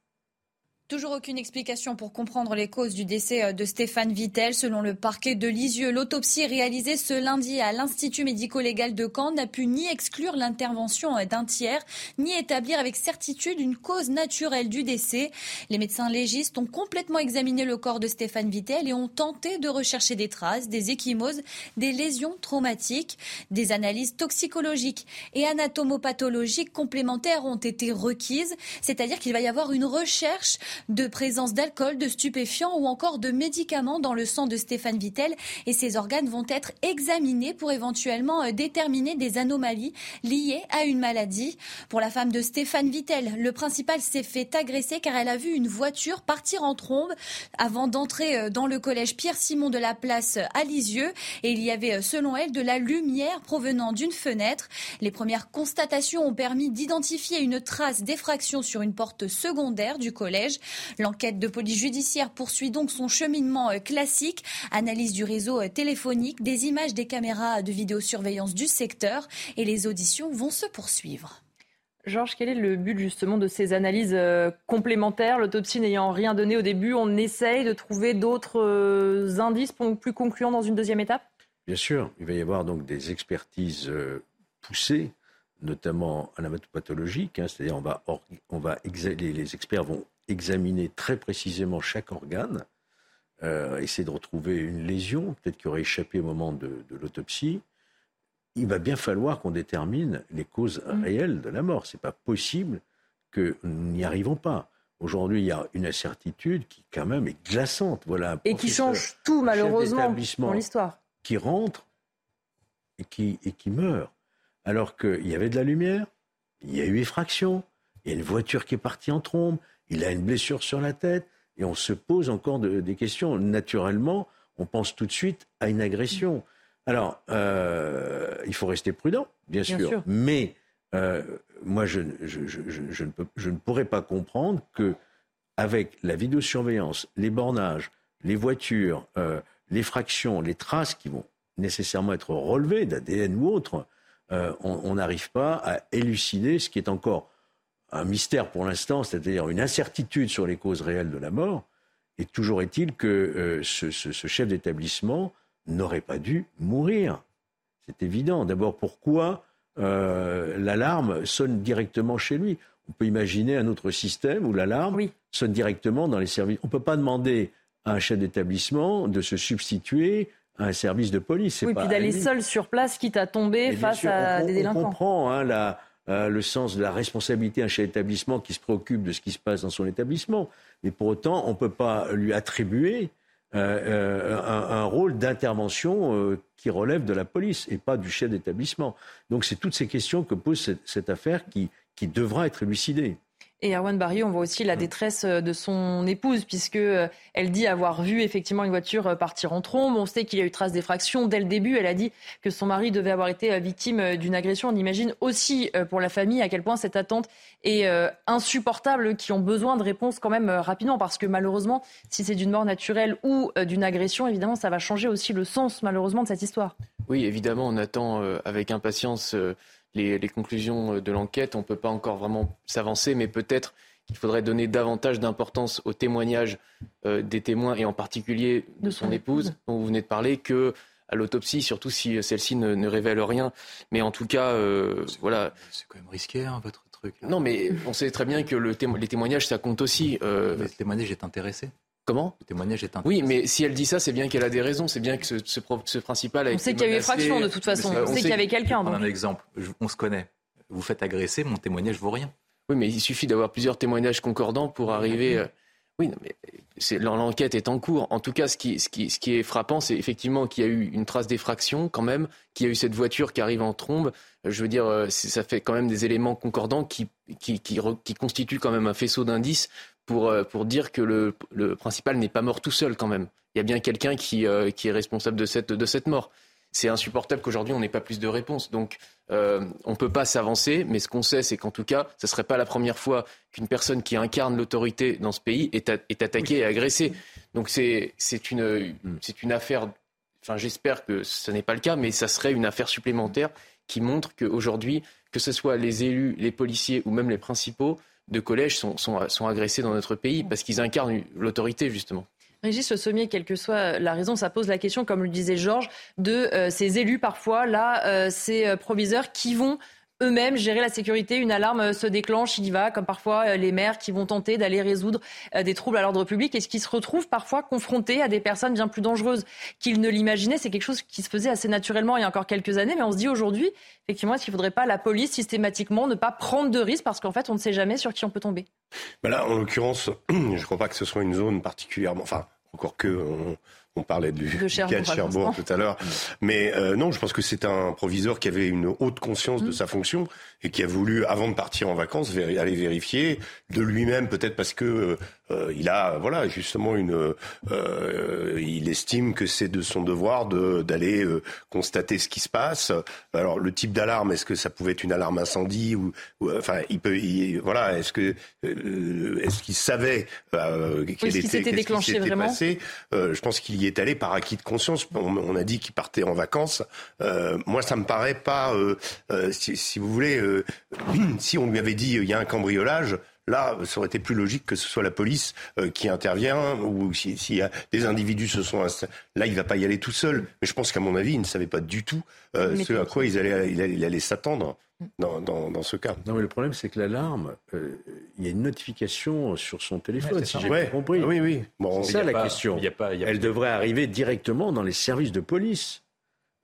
Toujours aucune explication pour comprendre les causes du décès euh, de Stéphane Vittel. Selon le parquet de Lisieux, l'autopsie réalisée ce lundi à l'Institut médico-légal de Caen n'a pu ni exclure l'intervention euh, d'un tiers, ni établir avec certitude une cause naturelle du décès. Les médecins légistes ont complètement examiné le corps de Stéphane Vittel et ont tenté de rechercher des traces, des échymoses, des lésions traumatiques. Des analyses toxicologiques et anatomopathologiques complémentaires ont été requises, c'est-à-dire qu'il va y avoir une recherche de présence d'alcool, de stupéfiants ou encore de médicaments dans le sang de Stéphane Vittel et ses organes vont être examinés pour éventuellement euh, déterminer des anomalies liées à une maladie. Pour la femme de Stéphane Vittel, le principal s'est fait agresser car elle a vu une voiture partir en trombe avant d'entrer euh, dans le collège Pierre-Simon de la place à Lisieux et il y avait euh, selon elle de la lumière provenant d'une fenêtre. Les premières constatations ont permis d'identifier une trace d'effraction sur une porte secondaire du collège. L'enquête de police judiciaire poursuit donc son cheminement euh, classique, analyse du réseau euh, téléphonique, des images des caméras de vidéosurveillance du secteur. Et les auditions vont se poursuivre. Georges, quel est le but justement de ces analyses euh, complémentaires? L'autopsie n'ayant rien donné au début, on essaye de trouver d'autres indices plus concluants dans une deuxième étape? Bien sûr, il va y avoir donc des expertises poussées, notamment anatomopathologiques, hein, c'est-à-dire on va, on va les experts vont examiner très précisément chaque organe, euh, essayer de retrouver une lésion, peut-être qui aurait échappé au moment de, l'autopsie. Il va bien falloir qu'on détermine les causes mm. réelles de la mort. Ce n'est pas possible que nous n'y arrivons pas. Aujourd'hui, il y a une incertitude qui, quand même, est glaçante. Voilà et qui change tout, malheureusement, dans l'histoire. Qui rentre et qui, et qui meurt. Alors qu'il y avait de la lumière, il y a eu effraction, il y a une voiture qui est partie en trombe, il a une blessure sur la tête, et on se pose encore des questions. Naturellement, on pense tout de suite à une agression. Alors, euh, il faut rester prudent, bien, sûr. mais euh, moi, je, ne pourrais pas comprendre que, avec la vidéosurveillance, les bornages, les voitures, euh, les fractions, les traces qui vont nécessairement être relevées d'ADN ou autre, on n'arrive pas à élucider ce qui est encore un mystère pour l'instant, c'est-à-dire une incertitude sur les causes réelles de la mort. Et toujours est-il que euh, ce, chef d'établissement n'aurait pas dû mourir. C'est évident. D'abord, pourquoi euh, l'alarme sonne directement chez lui? On peut imaginer un autre système où l'alarme sonne directement dans les services. On ne peut pas demander à un chef d'établissement de se substituer à un service de police. Oui, puis d'aller seul sur place, quitte à tomber face à des délinquants. On comprend hein, la, euh, le sens de la responsabilité d'un chef d'établissement qui se préoccupe de ce qui se passe dans son établissement. Mais pour autant, on ne peut pas lui attribuer euh, euh, un, rôle d'intervention qui relève de la police et pas du chef d'établissement. Donc c'est toutes ces questions que pose cette, affaire qui, qui devra être élucidée. Et Erwan Barry, on voit aussi la mm. détresse euh, de son épouse, puisque euh, elle dit avoir vu effectivement une voiture euh, partir en trombe. On sait qu'il y a eu trace d'effraction dès le début. Elle a dit que son mari devait avoir été victime d'une agression. On imagine aussi pour la famille à quel point cette attente est insupportable, qui ont besoin de réponses quand même rapidement, parce que malheureusement, si c'est d'une mort naturelle ou d'une agression, évidemment, ça va changer aussi le sens malheureusement de cette histoire. Oui, évidemment, on attend avec impatience les, conclusions euh, de l'enquête. On ne peut pas encore vraiment s'avancer, mais peut-être qu'il faudrait donner davantage d'importance aux témoignages euh, des témoins et en particulier de son épouse dont vous venez de parler que à l'autopsie, surtout si celle-ci ne, révèle rien. Mais en tout cas, euh, voilà. C'est quand même risqué, hein, votre truc. Non, mais on sait très bien que le les témoignages, ça compte aussi. Le témoignage est intéressé. Comment Le témoignage est Oui, mais si elle dit ça, c'est bien qu'elle a des raisons. C'est bien que ce, ce, principal a On sait qu'il y a eu effraction de toute façon. On, sait qu'il y avait quelqu'un. Un exemple. On se connaît. Vous faites agresser, mon témoignage vaut rien. Oui, mais il suffit d'avoir plusieurs témoignages concordants pour arriver. Euh, oui, mais l'enquête est en cours. En tout cas, ce qui, ce qui, ce qui est frappant, c'est effectivement qu'il y a eu une trace d'effraction quand même, qu'il y a eu cette voiture qui arrive en trombe. Je veux dire, euh, ça fait quand même des éléments concordants qui, qui, qui, qui constituent quand même un faisceau d'indices pour, euh, pour dire que le, le principal n'est pas mort tout seul quand même. Il y a bien quelqu'un qui, euh, qui est responsable de cette, de cette mort. c'est insupportable qu'aujourd'hui on n'ait pas plus de réponses. Donc euh, on ne peut pas s'avancer, mais ce qu'on sait, c'est qu'en tout cas, ce ne serait pas la première fois qu'une personne qui incarne l'autorité dans ce pays est, attaquée et agressée. Donc c'est une, une affaire, enfin j'espère que ce n'est pas le cas, mais ça serait une affaire supplémentaire qui montre qu'aujourd'hui, que ce soit les élus, les policiers ou même les principaux de collèges sont, agressés dans notre pays parce qu'ils incarnent l'autorité justement. Régis Le Sommier, quelle que soit la raison, ça pose la question, comme le disait Georges, de euh, ces élus parfois, là, euh, ces euh, proviseurs qui vont eux-mêmes gérer la sécurité. Une alarme se déclenche, il y va, comme parfois les maires qui vont tenter d'aller résoudre des troubles à l'ordre public et ce qui se retrouvent parfois confrontés à des personnes bien plus dangereuses qu'ils ne l'imaginaient. C'est quelque chose qui se faisait assez naturellement il y a encore quelques années, mais on se dit aujourd'hui, effectivement, est-ce qu'il ne faudrait pas la police systématiquement ne pas prendre de risques parce qu'en fait, on ne sait jamais sur qui on peut tomber? Ben Là, en l'occurrence, je ne crois pas que ce soit une zone particulièrement. Enfin, encore que parlait du de Cherbourg, cas de Cherbourg tout à l'heure. Mais euh, non, je pense que c'est un proviseur qui avait une haute conscience de mm. sa fonction et qui a voulu, avant de partir en vacances, aller vérifier de lui-même, peut-être parce que euh, il a, voilà, justement une, euh, il estime que c'est de son devoir d'aller constater ce qui se passe. Alors le type d'alarme, est-ce que ça pouvait être une alarme incendie ou, enfin, il peut, voilà, est-ce que, est-ce qu'il savait qu'elle était, s'était déclenché vraiment passé Je pense qu'il y est allé par acquis de conscience. On, a dit qu'il partait en vacances. Euh, moi, ça me paraît pas, euh, euh, si, vous voulez, si on lui avait dit il y a un cambriolage. Là, ça aurait été plus logique que ce soit la police qui intervient ou y a des individus se sont là, il va pas y aller tout seul. Mais je pense qu'à mon avis, il ne savait pas du tout ce à quoi il allait, il allait s'attendre dans, dans, ce cas. Non, mais le problème, c'est que l'alarme, euh, il y a une notification sur son téléphone, si j'ai compris. Oui, oui. Bon, c'est ça la question. Elle devrait arriver directement dans les services de police.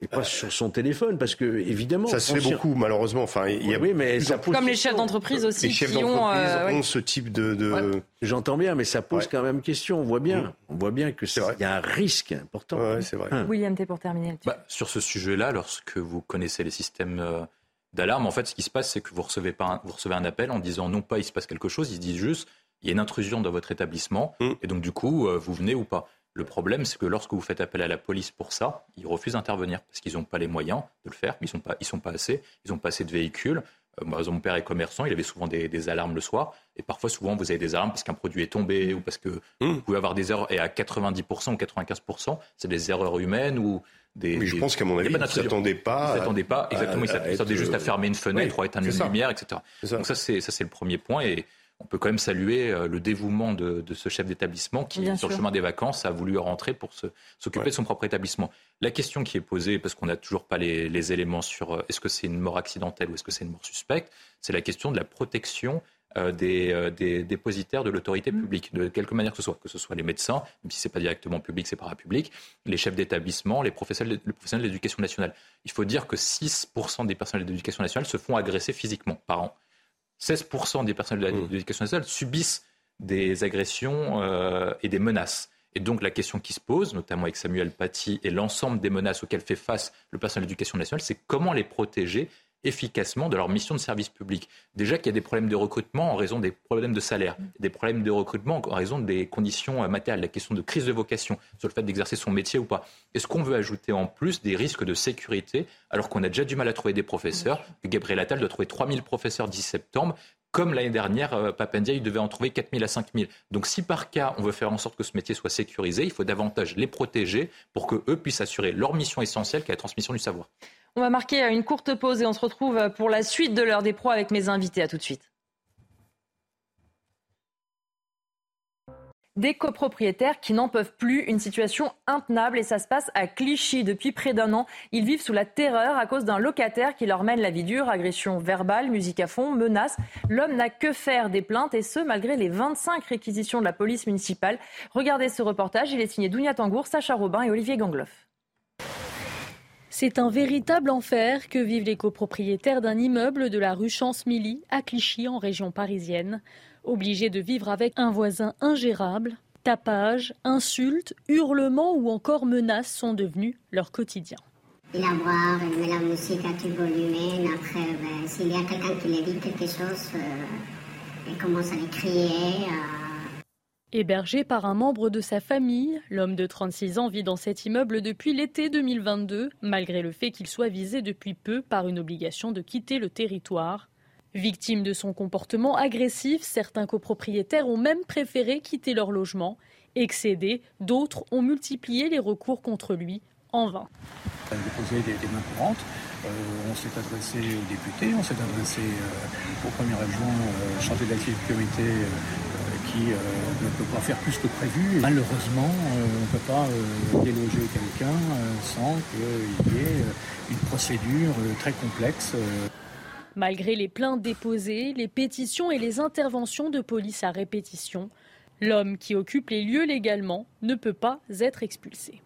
Et pas sur son téléphone, parce que évidemment. Ça se fait beaucoup, malheureusement. Enfin, il y a oui, mais ça pose Comme les chefs d'entreprise aussi. Les chefs d'entreprise euh, ont, ce type de. J'entends bien, mais ça pose quand même question. On voit bien, mm. on voit bien que il y a un risque important. c'est vrai. William T pour terminer. Bah, sur ce sujet-là, lorsque vous connaissez les systèmes euh, d'alarme, en fait, ce qui se passe, c'est que vous recevez, pas vous recevez un appel en disant non pas il se passe quelque chose, ils se disent juste il y a une intrusion dans votre établissement, mm. et donc du coup, euh, vous venez ou pas. Le problème, c'est que lorsque vous faites appel à la police pour ça, ils refusent d'intervenir parce qu'ils n'ont pas les moyens de le faire, ils sont, pas, ils sont pas assez, ils n'ont pas assez de véhicules. Euh, moi, mon père est commerçant, il avait souvent des, alarmes le soir, et parfois, souvent, vous avez des alarmes parce qu'un produit est tombé ou parce que mm. vous pouvez avoir des erreurs, et à 90% ou 95%, c'est des erreurs humaines ou mais je pense qu'à mon avis, ils ne s'attendaient pas. Ils s'attendaient pas, exactement. Ils s'attendaient juste à fermer une fenêtre ou à éteindre une lumière, etc. Donc ça, c'est ça, c'est le premier point. Et on peut quand même saluer euh, le dévouement de, de ce chef d'établissement qui, sur le chemin des vacances, a voulu rentrer pour s'occuper de son propre établissement. La question qui est posée, parce qu'on n'a toujours pas les, les éléments sur euh, est-ce que c'est une mort accidentelle ou est-ce que c'est une mort suspecte, c'est la question de la protection euh, euh, des, dépositaires de l'autorité mm. publique, de quelque manière que ce soit, que ce soit les médecins, même si ce n'est pas directement public, c'est parapublic, les chefs d'établissement, les professionnels, les professionnels de l'éducation nationale. Il faut dire que 6% des personnels de l'éducation nationale se font agresser physiquement par an. 16% des personnels de mm. l'éducation nationale subissent des agressions euh, et des menaces. Et donc la question qui se pose, notamment avec Samuel Paty et l'ensemble des menaces auxquelles fait face le personnel de l'éducation nationale, c'est comment les protéger efficacement de leur mission de service public. Déjà qu'il y a des problèmes de recrutement en raison des problèmes de salaire, des problèmes de recrutement en raison des conditions euh, matérielles, la question de crise de vocation sur le fait d'exercer son métier ou pas. Est-ce qu'on veut ajouter en plus des risques de sécurité alors qu'on a déjà du mal à trouver des professeurs Gabriel Attal doit trouver 3000 professeurs d'ici septembre. Comme l'année dernière, euh, Papendia, il devait en trouver 4000 à 5000. Donc si par cas, on veut faire en sorte que ce métier soit sécurisé, il faut davantage les protéger pour qu'eux puissent assurer leur mission essentielle qui est la transmission du savoir. On va marquer une courte pause et on se retrouve pour la suite de l'heure des pros avec mes invités. À tout de suite. Des copropriétaires qui n'en peuvent plus, une situation intenable et ça se passe à Clichy depuis près d'un an. Ils vivent sous la terreur à cause d'un locataire qui leur mène la vie dure, agression verbale, musique à fond, menaces. L'homme n'a que faire des plaintes et ce malgré les 25 réquisitions de la police municipale. Regardez ce reportage, il est signé Dounia Tangour, Sacha Robin et Olivier Gangloff. C'est un véritable enfer que vivent les copropriétaires d'un immeuble de la rue Chance-Milly à Clichy en région parisienne. Obligés de vivre avec un voisin ingérable, tapage, insultes, hurlements ou encore menaces sont devenus leur quotidien. Il a boire, il met la musique à. Après, ben, s'il y a quelqu'un qui lui quelque chose, euh, commence à les crier. Hébergé par un membre de sa famille, l'homme de 36 ans vit dans cet immeuble depuis l'été 2022, malgré le fait qu'il soit visé depuis peu par une obligation de quitter le territoire. Victime de son comportement agressif, certains copropriétaires ont même préféré quitter leur logement. Excédés, d'autres ont multiplié les recours contre lui en vain. On mains courantes. Euh, on s'est adressé aux députés, on s'est adressé euh, au premier adjoint euh, chargé de la sécurité euh, qui euh, ne peut pas faire plus que prévu. Malheureusement, euh, on ne peut pas déloger quelqu'un sans qu'il y ait une procédure très complexe. Malgré les plaintes déposées, les pétitions et les interventions de police à répétition, l'homme qui occupe les lieux légalement ne peut pas être expulsé.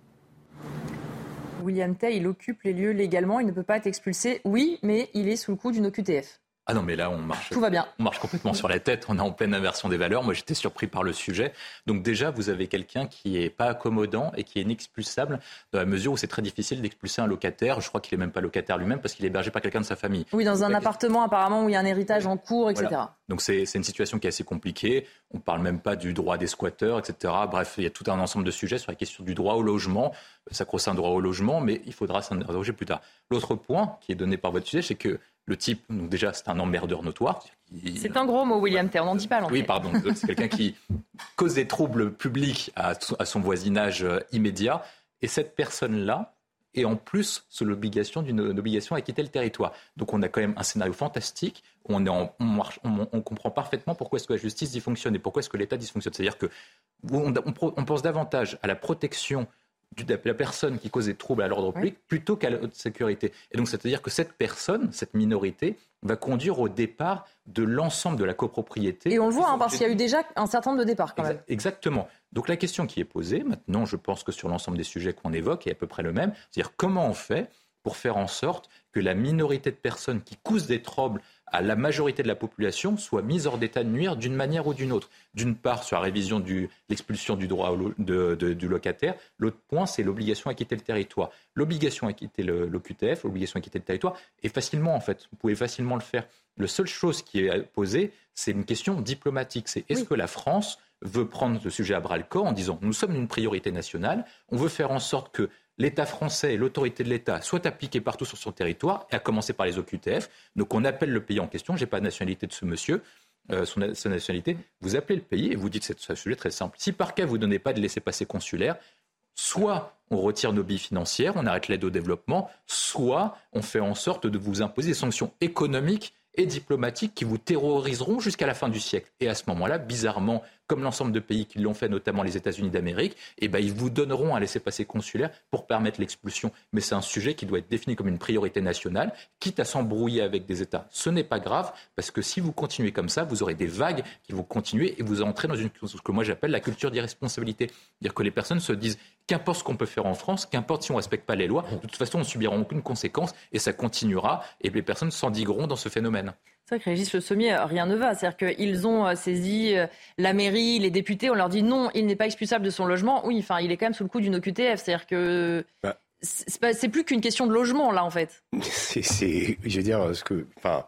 William Tay, il occupe les lieux légalement, il ne peut pas être expulsé. Oui, mais il est sous le coup d'une OQTF. Ah non, mais là, on marche. Tout va bien. On marche complètement sur la tête. On est en pleine inversion des valeurs. Moi, j'étais surpris par le sujet. Donc, déjà, vous avez quelqu'un qui est pas accommodant et qui est inexpulsable dans la mesure où c'est très difficile d'expulser un locataire. Je crois qu'il est même pas locataire lui-même parce qu'il est hébergé par quelqu'un de sa famille. Oui, dans un appartement, apparemment, où il y a un héritage en cours, etc. Voilà. Donc, c'est une situation qui est assez compliquée. On parle même pas du droit des squatteurs, etc. Bref, il y a tout un ensemble de sujets sur la question du droit au logement, sacro-saint droit au logement, mais il faudra s'en interroger plus tard. L'autre point qui est donné par votre sujet, c'est que le type, donc déjà, c'est un emmerdeur notoire. C'est un gros mot, William Terre, on n'en dit pas Oui, pardon. C'est quelqu'un qui cause des troubles publics à, son voisinage immédiat. Et cette personne-là est en plus sous l'obligation d'une obligation à quitter le territoire. Donc on a quand même un scénario fantastique. On, est on, marche, on, comprend parfaitement pourquoi est-ce que la justice dysfonctionne et pourquoi est-ce que l'État dysfonctionne. C'est-à-dire que on, on pense davantage à la protection de la personne qui cause des troubles à l'ordre public oui. plutôt qu'à la sécurité. Et donc, c'est-à-dire que cette personne, cette minorité, va conduire au départ de l'ensemble de la copropriété. Et on le voit, hein, parce qu'il y a eu déjà un certain nombre de départs quand même. Exactement. Donc la question qui est posée, maintenant, je pense que sur l'ensemble des sujets qu'on évoque est à peu près le même, c'est-à-dire comment on fait pour faire en sorte que la minorité de personnes qui causent des troubles à la majorité de la population soit mise hors d'état de nuire d'une manière ou d'une autre. D'une part, sur la révision de l'expulsion du droit lo, de, de, du locataire. L'autre point, c'est l'obligation à quitter le territoire. L'obligation à quitter l'OQTF, l'obligation à quitter le territoire, est facilement, en fait, vous pouvez facilement le faire. La seule chose qui est posée, c'est une question diplomatique. C'est est-ce oui. que la France veut prendre ce sujet à bras le corps en disant nous sommes une priorité nationale, on veut faire en sorte que l'État français l'autorité de l'État soient appliqués partout sur son territoire, et à commencer par les OQTF. Donc on appelle le pays en question. Je n'ai pas la nationalité de ce monsieur. Euh, son, nationalité, vous appelez le pays et vous dites c'est un sujet très simple. Si par cas vous ne donnez pas de laisser-passer consulaire, soit on retire nos billes financières, on arrête l'aide au développement, soit on fait en sorte de vous imposer des sanctions économiques et diplomatiques qui vous terroriseront jusqu'à la fin du siècle. Et à ce moment-là, bizarrement, comme l'ensemble de pays qui l'ont fait, notamment les États-Unis d'Amérique, eh ben, ils vous donneront un laissez-passer consulaire pour permettre l'expulsion. Mais c'est un sujet qui doit être défini comme une priorité nationale, quitte à s'embrouiller avec des États. Ce n'est pas grave, parce que si vous continuez comme ça, vous aurez des vagues qui vont continuer et vous entrez dans une, ce que moi j'appelle la culture d'irresponsabilité. C'est-à-dire que les personnes se disent, qu'importe ce qu'on peut faire en France, qu'importe si on ne respecte pas les lois, de toute façon, on ne subira aucune conséquence et ça continuera et les personnes s'endigueront dans ce phénomène. C'est vrai que Régis Le Sommier, rien ne va. C'est-à-dire qu'ils ont saisi la mairie, les députés, on leur dit non, il n'est pas expulsable de son logement. Oui, enfin, il est quand même sous le coup d'une OQTF. C'est-à-dire que bah. c'est plus qu'une question de logement, là, en fait. C'est, je veux dire, ce que, enfin,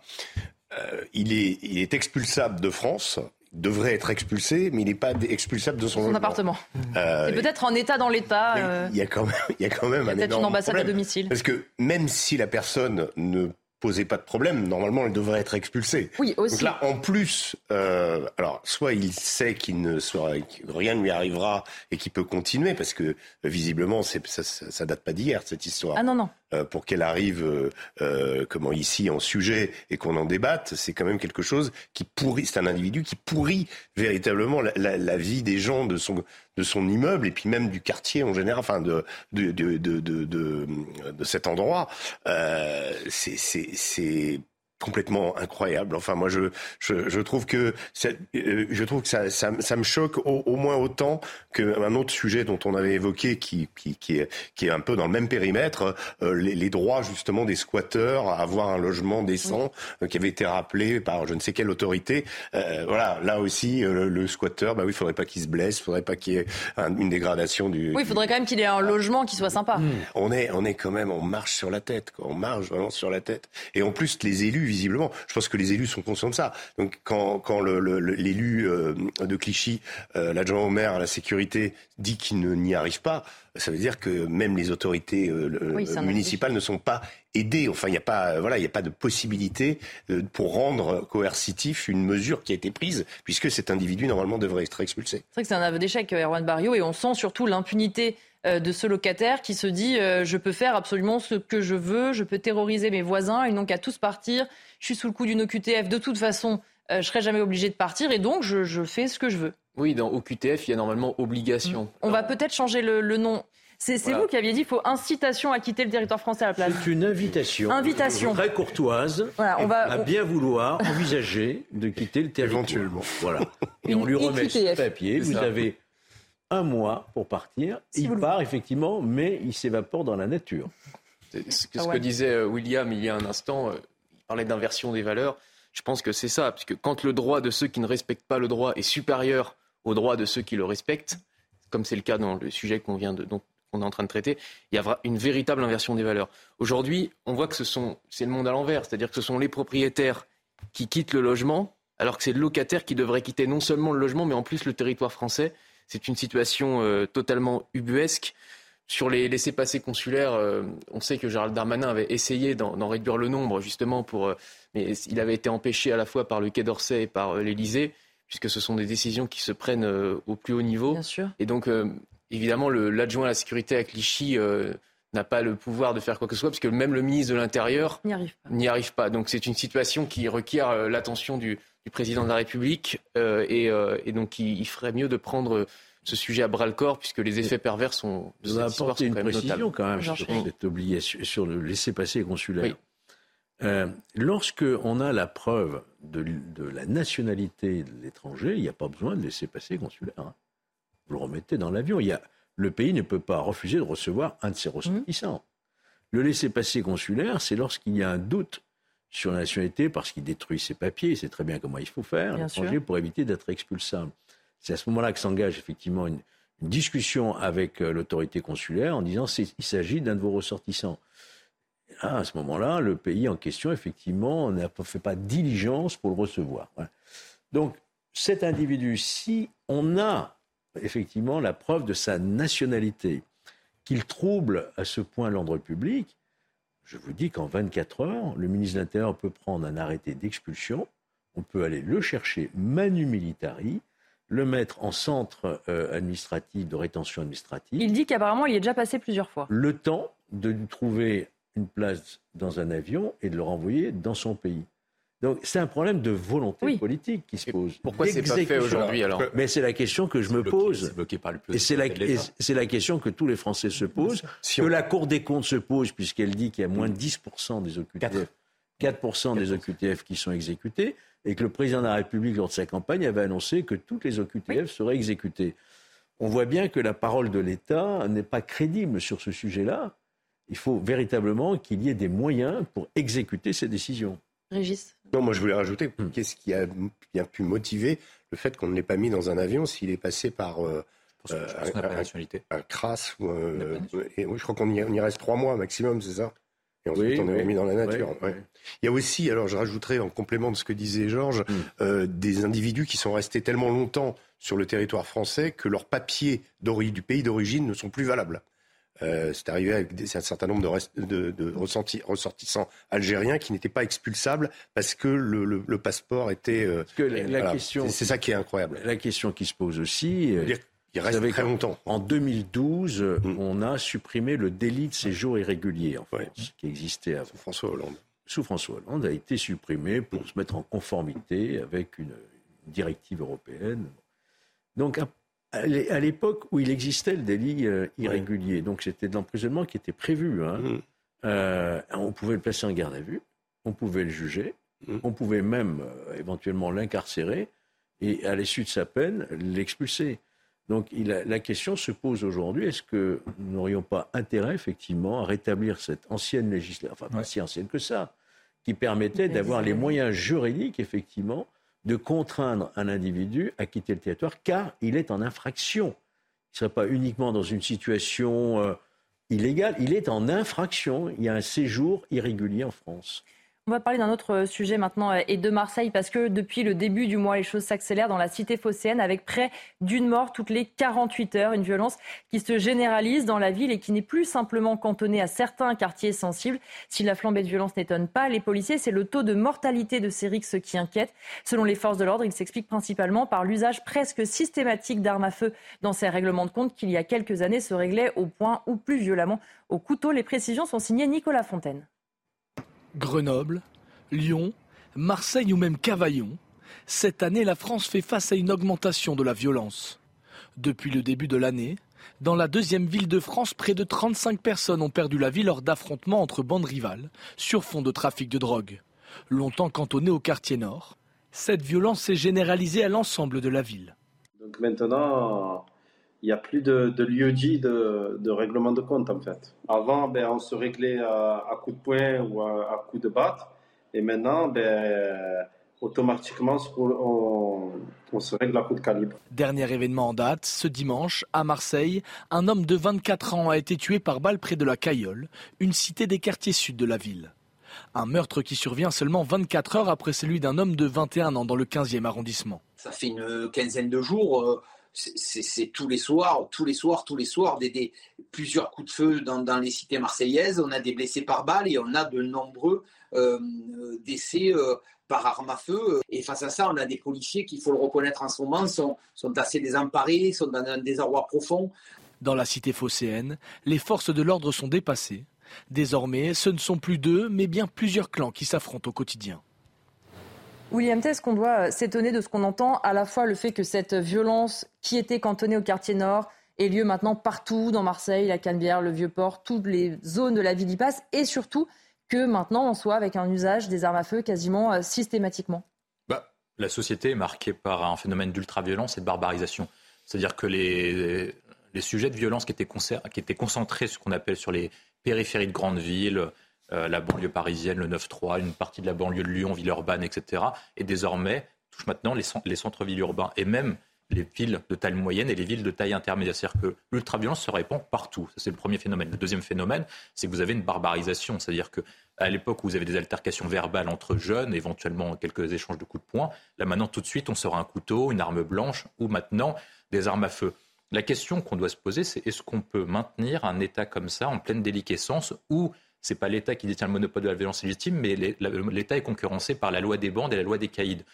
euh, il, est, il est expulsable de France, devrait être expulsé, mais il n'est pas expulsable de son, son appartement. Euh, c'est peut-être en état dans l'état. Euh, il y a quand même, il y a quand même a un peut-être une ambassade problème. à domicile. Parce que même si la personne ne posait pas de problème, normalement elle devrait être expulsée. Oui, aussi. Donc là, en plus, euh, alors soit il sait qu'il ne sera, que rien ne lui arrivera et qu'il peut continuer, parce que visiblement c'est, ça, ça, ça date pas d'hier cette histoire. Ah non non. Euh, pour qu'elle arrive, euh, euh, comment ici en sujet et qu'on en débatte, c'est quand même quelque chose qui pourrit. C'est un individu qui pourrit véritablement la, la, vie des gens de son de son immeuble et puis même du quartier en général, enfin de de de de de, de, cet endroit. Euh, c'est complètement incroyable. Enfin, moi, je, je, je trouve que, je trouve que ça, ça, ça me choque au, au, moins autant qu'un autre sujet dont on avait évoqué, qui, qui, qui, est, qui est un peu dans le même périmètre, euh, les, les, droits justement des squatteurs à avoir un logement décent, oui. euh, qui avait été rappelé par je ne sais quelle autorité. Euh, voilà, là aussi, le, le squatteur, bah oui, il faudrait pas qu'il se blesse, il faudrait pas qu'il y ait un, une dégradation du. Oui, il faudrait quand même qu'il ait un logement qui soit sympa. Mmh. On est, on est quand même, on marche sur la tête, quoi. on marche vraiment sur la tête. Et en plus, les élus visiblement. Je pense que les élus sont conscients de ça. Donc quand, quand l'élu euh, de Clichy, euh, l'adjoint au maire à la sécurité, dit qu'il n'y arrive pas, ça veut dire que même les autorités euh, municipales ne sont pas aidées. Enfin, il n'y a pas, voilà, il n'y a pas de possibilité pour rendre coercitif une mesure qui a été prise, puisque cet individu normalement devrait être expulsé. C'est vrai que c'est un aveu d'échec, Erwan Barrio, et on sent surtout l'impunité de ce locataire qui se dit euh, je peux faire absolument ce que je veux, je peux terroriser mes voisins, ils n'ont qu'à tous partir, je suis sous le coup d'une OQTF, de toute façon, euh, je serai jamais obligé de partir et donc je, fais ce que je veux. Oui, dans OQTF, il y a normalement obligation. On va peut-être changer le, nom. C'est vous qui aviez dit qu'il faut incitation à quitter le territoire français à la place. C'est une invitation. Invitation. Très courtoise. on va, à bien vouloir envisager de quitter le territoire. Éventuellement. Voilà. Et on lui remet ce papier. Vous avez un mois pour partir. il part effectivement, mais il s'évapore dans la nature. Ce que, ah disait euh, William il y a un instant, euh, il parlait d'inversion des valeurs. Je pense que c'est ça, puisque quand le droit de ceux qui ne respectent pas le droit est supérieur au droit de ceux qui le respectent, comme c'est le cas dans le sujet qu'on vient de, dont on est en train de traiter, il y a une véritable inversion des valeurs. Aujourd'hui, on voit que ce sont, c'est le monde à l'envers, c'est-à-dire que ce sont les propriétaires qui quittent le logement, alors que c'est le locataire qui devrait quitter non seulement le logement, mais en plus le territoire français. C'est une situation euh, totalement ubuesque. Sur les laissés-passer consulaires, euh, on sait que Gérald Darmanin avait essayé d'en réduire le nombre, justement, pour, euh, mais il avait été empêché à la fois par le Quai d'Orsay et par l'Élysée, puisque ce sont des décisions qui se prennent au plus haut niveau. Bien sûr. Et donc, évidemment, l'adjoint à la sécurité à Clichy n'a pas le pouvoir de faire quoi que ce soit, parce que même le ministre de l'Intérieur n'y arrive, pas. Donc c'est une situation qui requiert l'attention du, du président de la République. Euh, euh, et, donc, il, ferait mieux de prendre ce sujet à bras le corps, puisque les effets pervers sont. Vous apporter une précision quand même sur cette obligation, sur le laisser-passer consulaire. Euh, lorsque on a la preuve de, la nationalité de l'étranger, il n'y a pas besoin de laisser passer consulaire. Hein. Vous le remettez dans l'avion. Il le pays ne peut pas refuser de recevoir un de ses ressortissants. Mmh. Le laisser passer consulaire, c'est lorsqu'il y a un doute sur la nationalité parce qu'il détruit ses papiers. C'est très bien comment il faut faire, pour éviter d'être expulsable. C'est à ce moment-là que s'engage effectivement une, discussion avec euh, l'autorité consulaire en disant qu'il s'agit d'un de vos ressortissants. à ce moment-là, le pays en question, effectivement, n'a fait pas diligence pour le recevoir. Donc, cet individu, si on a effectivement la preuve de sa nationalité, qu'il trouble à ce point l'ordre public, je vous dis qu'en 24 heures, le ministre de l'Intérieur peut prendre un arrêté d'expulsion, on peut aller le chercher manu militari, le mettre en centre euh, administratif de rétention administrative. Il dit qu'apparemment, il y est déjà passé plusieurs fois. Le temps de lui trouver une place dans un avion et de le renvoyer dans son pays. Donc c'est un problème de volonté politique qui se pose. Pourquoi c'est pas fait aujourd'hui alors Mais c'est la question que je me pose. et c'est la, la, question que tous les Français se posent, que la Cour des comptes se pose puisqu'elle dit qu'il y a moins de 10% des OQTF, 4%, des OQTF qui sont exécutés, et que le président de la République lors de sa campagne avait annoncé que toutes les OQTF seraient exécutées. On voit bien que la parole de l'État n'est pas crédible sur ce sujet-là. Il faut véritablement qu'il y ait des moyens pour exécuter ces décisions. Régis Non, moi je voulais rajouter, qu'est-ce qui a bien pu motiver le fait qu'on ne l'ait pas mis dans un avion s'il est passé par euh, euh, un, un, crasse euh, et, Je crois qu'on y, reste trois mois maximum, c'est ça? Et ensuite, on est mis dans la nature. Il y a aussi, alors je rajouterai en complément de ce que disait Georges, hmm. des individus qui sont restés tellement longtemps sur le territoire français que leurs papiers du pays d'origine ne sont plus valables. Euh, c'est arrivé avec un certain nombre de, de, ressortissants algériens qui n'étaient pas expulsables parce que le, passeport était. Euh, la, question, c'est ça qui est incroyable. La question qui se pose aussi. Euh, il reste très longtemps. En 2012, mm. on a supprimé le délit de séjour irrégulier en France, qui existait avant. Sous François Hollande. Sous François Hollande a été supprimé pour se mettre en conformité avec une directive européenne. Donc, à l'époque où il existait le délit euh, irrégulier, donc c'était de l'emprisonnement qui était prévu. Hein. Mmh. Euh, on pouvait le placer en garde à vue, on pouvait le juger, mmh. on pouvait même euh, éventuellement l'incarcérer et à l'issue de sa peine l'expulser. Donc la question se pose aujourd'hui est-ce que nous n'aurions pas intérêt effectivement à rétablir cette ancienne législation, enfin pas si ancienne que ça, qui permettait d'avoir les moyens juridiques effectivement de contraindre un individu à quitter le territoire car il est en infraction. Il ne serait pas uniquement dans une situation euh, illégale, il est en infraction. Il y a un séjour irrégulier en France. On va parler d'un autre sujet maintenant et de Marseille parce que depuis le début du mois, les choses s'accélèrent dans la cité phocéenne avec près d'une mort toutes les 48 heures. Une violence qui se généralise dans la ville et qui n'est plus simplement cantonnée à certains quartiers sensibles. Si la flambée de violence n'étonne pas les policiers, c'est le taux de mortalité de ces rixes qui inquiète. Selon les forces de l'ordre, il s'explique principalement par l'usage presque systématique d'armes à feu dans ces règlements de compte qu'il y a quelques années se réglaient au point ou plus violemment au couteau. Les précisions sont signées Nicolas Fontaine. Grenoble, Lyon, Marseille ou même Cavaillon, cette année la France fait face à une augmentation de la violence. Depuis le début de l'année, dans la deuxième ville de France, près de 35 personnes ont perdu la vie lors d'affrontements entre bandes rivales sur fond de trafic de drogue. Longtemps cantonnée au quartier nord, cette violence s'est généralisée à l'ensemble de la ville. Donc maintenant, il n'y a plus de, lieu dit de, règlement de compte en fait. Avant, ben, on se réglait à, coup de poing ou à, à coup de batte. Et maintenant, ben, automatiquement, on, on, se règle à coup de calibre. Dernier événement en date, ce dimanche, à Marseille, un homme de 24 ans a été tué par balle près de la Cayolle, une cité des quartiers sud de la ville. Un meurtre qui survient seulement 24 heures après celui d'un homme de 21 ans dans le 15e arrondissement. Ça fait une quinzaine de jours. Euh, c'est tous les soirs, tous les soirs, tous les soirs, plusieurs coups de feu dans, les cités marseillaises. On a des blessés par balle et on a de nombreux euh, décès euh, par arme à feu. Et face à ça, on a des policiers qui, il faut le reconnaître en ce moment, sont, sont assez désemparés, sont dans un désarroi profond. Dans la cité phocéenne, les forces de l'ordre sont dépassées. Désormais, ce ne sont plus deux, mais bien plusieurs clans qui s'affrontent au quotidien. William est-ce qu'on doit euh, s'étonner de ce qu'on entend À la fois le fait que cette violence qui était cantonnée au quartier nord ait lieu maintenant partout dans Marseille, la Canebière, le Vieux-Port, toutes les zones de la ville y passent, et surtout que maintenant on soit avec un usage des armes à feu quasiment euh, systématiquement? Bah, La société est marquée par un phénomène d'ultra-violence et de barbarisation. C'est-à-dire que les, les, sujets de violence qui étaient, qui étaient concentrés, ce qu'on appelle sur les périphéries de grandes villes, euh, la banlieue parisienne, le 9-3, une partie de la banlieue de Lyon, Villeurbanne, etc. Et désormais touche maintenant les, les centres-villes urbains et même les villes de taille moyenne et les villes de taille intermédiaire. C'est-à-dire que l'ultraviolence se répand partout. C'est le premier phénomène. Le deuxième phénomène, c'est que vous avez une barbarisation. C'est-à-dire qu'à l'époque où vous avez des altercations verbales entre jeunes, éventuellement quelques échanges de coups de poing, là maintenant tout de suite on sort un couteau, une arme blanche ou maintenant des armes à feu. La question qu'on doit se poser, c'est est-ce qu'on peut maintenir un État comme ça en pleine déliquescence où c'est pas l'État qui détient le monopole de la violence légitime, mais l'État est concurrencé par la loi des bandes et la loi des caïds.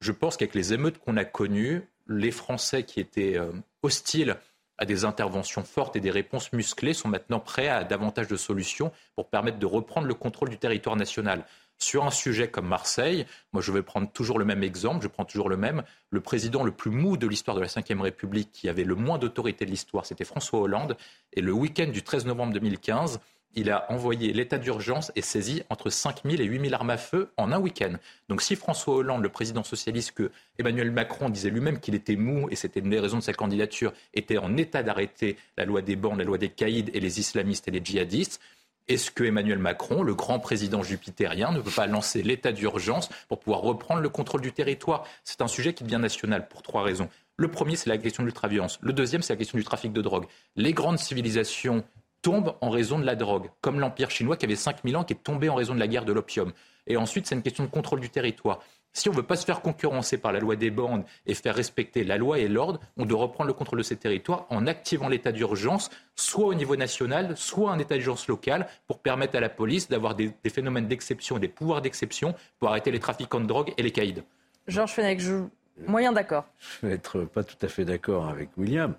Je pense qu'avec les émeutes qu'on a connues, les Français qui étaient euh, hostiles à des interventions fortes et des réponses musclées sont maintenant prêts à davantage de solutions pour permettre de reprendre le contrôle du territoire national. Sur un sujet comme Marseille, moi je vais prendre toujours le même exemple, je prends toujours le même. Le président le plus mou de l'histoire de la Ve République, qui avait le moins d'autorité de l'histoire, c'était François Hollande. Et le week-end du 13 novembre 2015, il a envoyé l'état d'urgence et saisi entre 5 000 et 8 000 armes à feu en un week-end. Donc si François Hollande, le président socialiste, que Emmanuel Macron disait lui-même qu'il était mou et c'était une des raisons de sa candidature, était en état d'arrêter la loi des bandes, la loi des caïds et les islamistes et les djihadistes, est-ce que Emmanuel Macron, le grand président jupitérien, ne peut pas lancer l'état d'urgence pour pouvoir reprendre le contrôle du territoire? C'est un sujet qui devient national pour trois raisons. Le premier, c'est la question de l'ultraviolence. Le deuxième, c'est la question du trafic de drogue. Les grandes civilisations tombe en raison de la drogue, comme l'Empire chinois qui avait 5000 ans, qui est tombé en raison de la guerre de l'opium. Et ensuite, c'est une question de contrôle du territoire. Si on ne veut pas se faire concurrencer par la loi des bandes et faire respecter la loi et l'ordre, on doit reprendre le contrôle de ces territoires en activant l'état d'urgence, soit au niveau national, soit un état d'urgence local, pour permettre à la police d'avoir des, phénomènes d'exception et des pouvoirs d'exception pour arrêter les trafiquants de drogue et les caïds. Georges Fenech, je... moyen d'accord. Je vais être pas tout à fait d'accord avec William.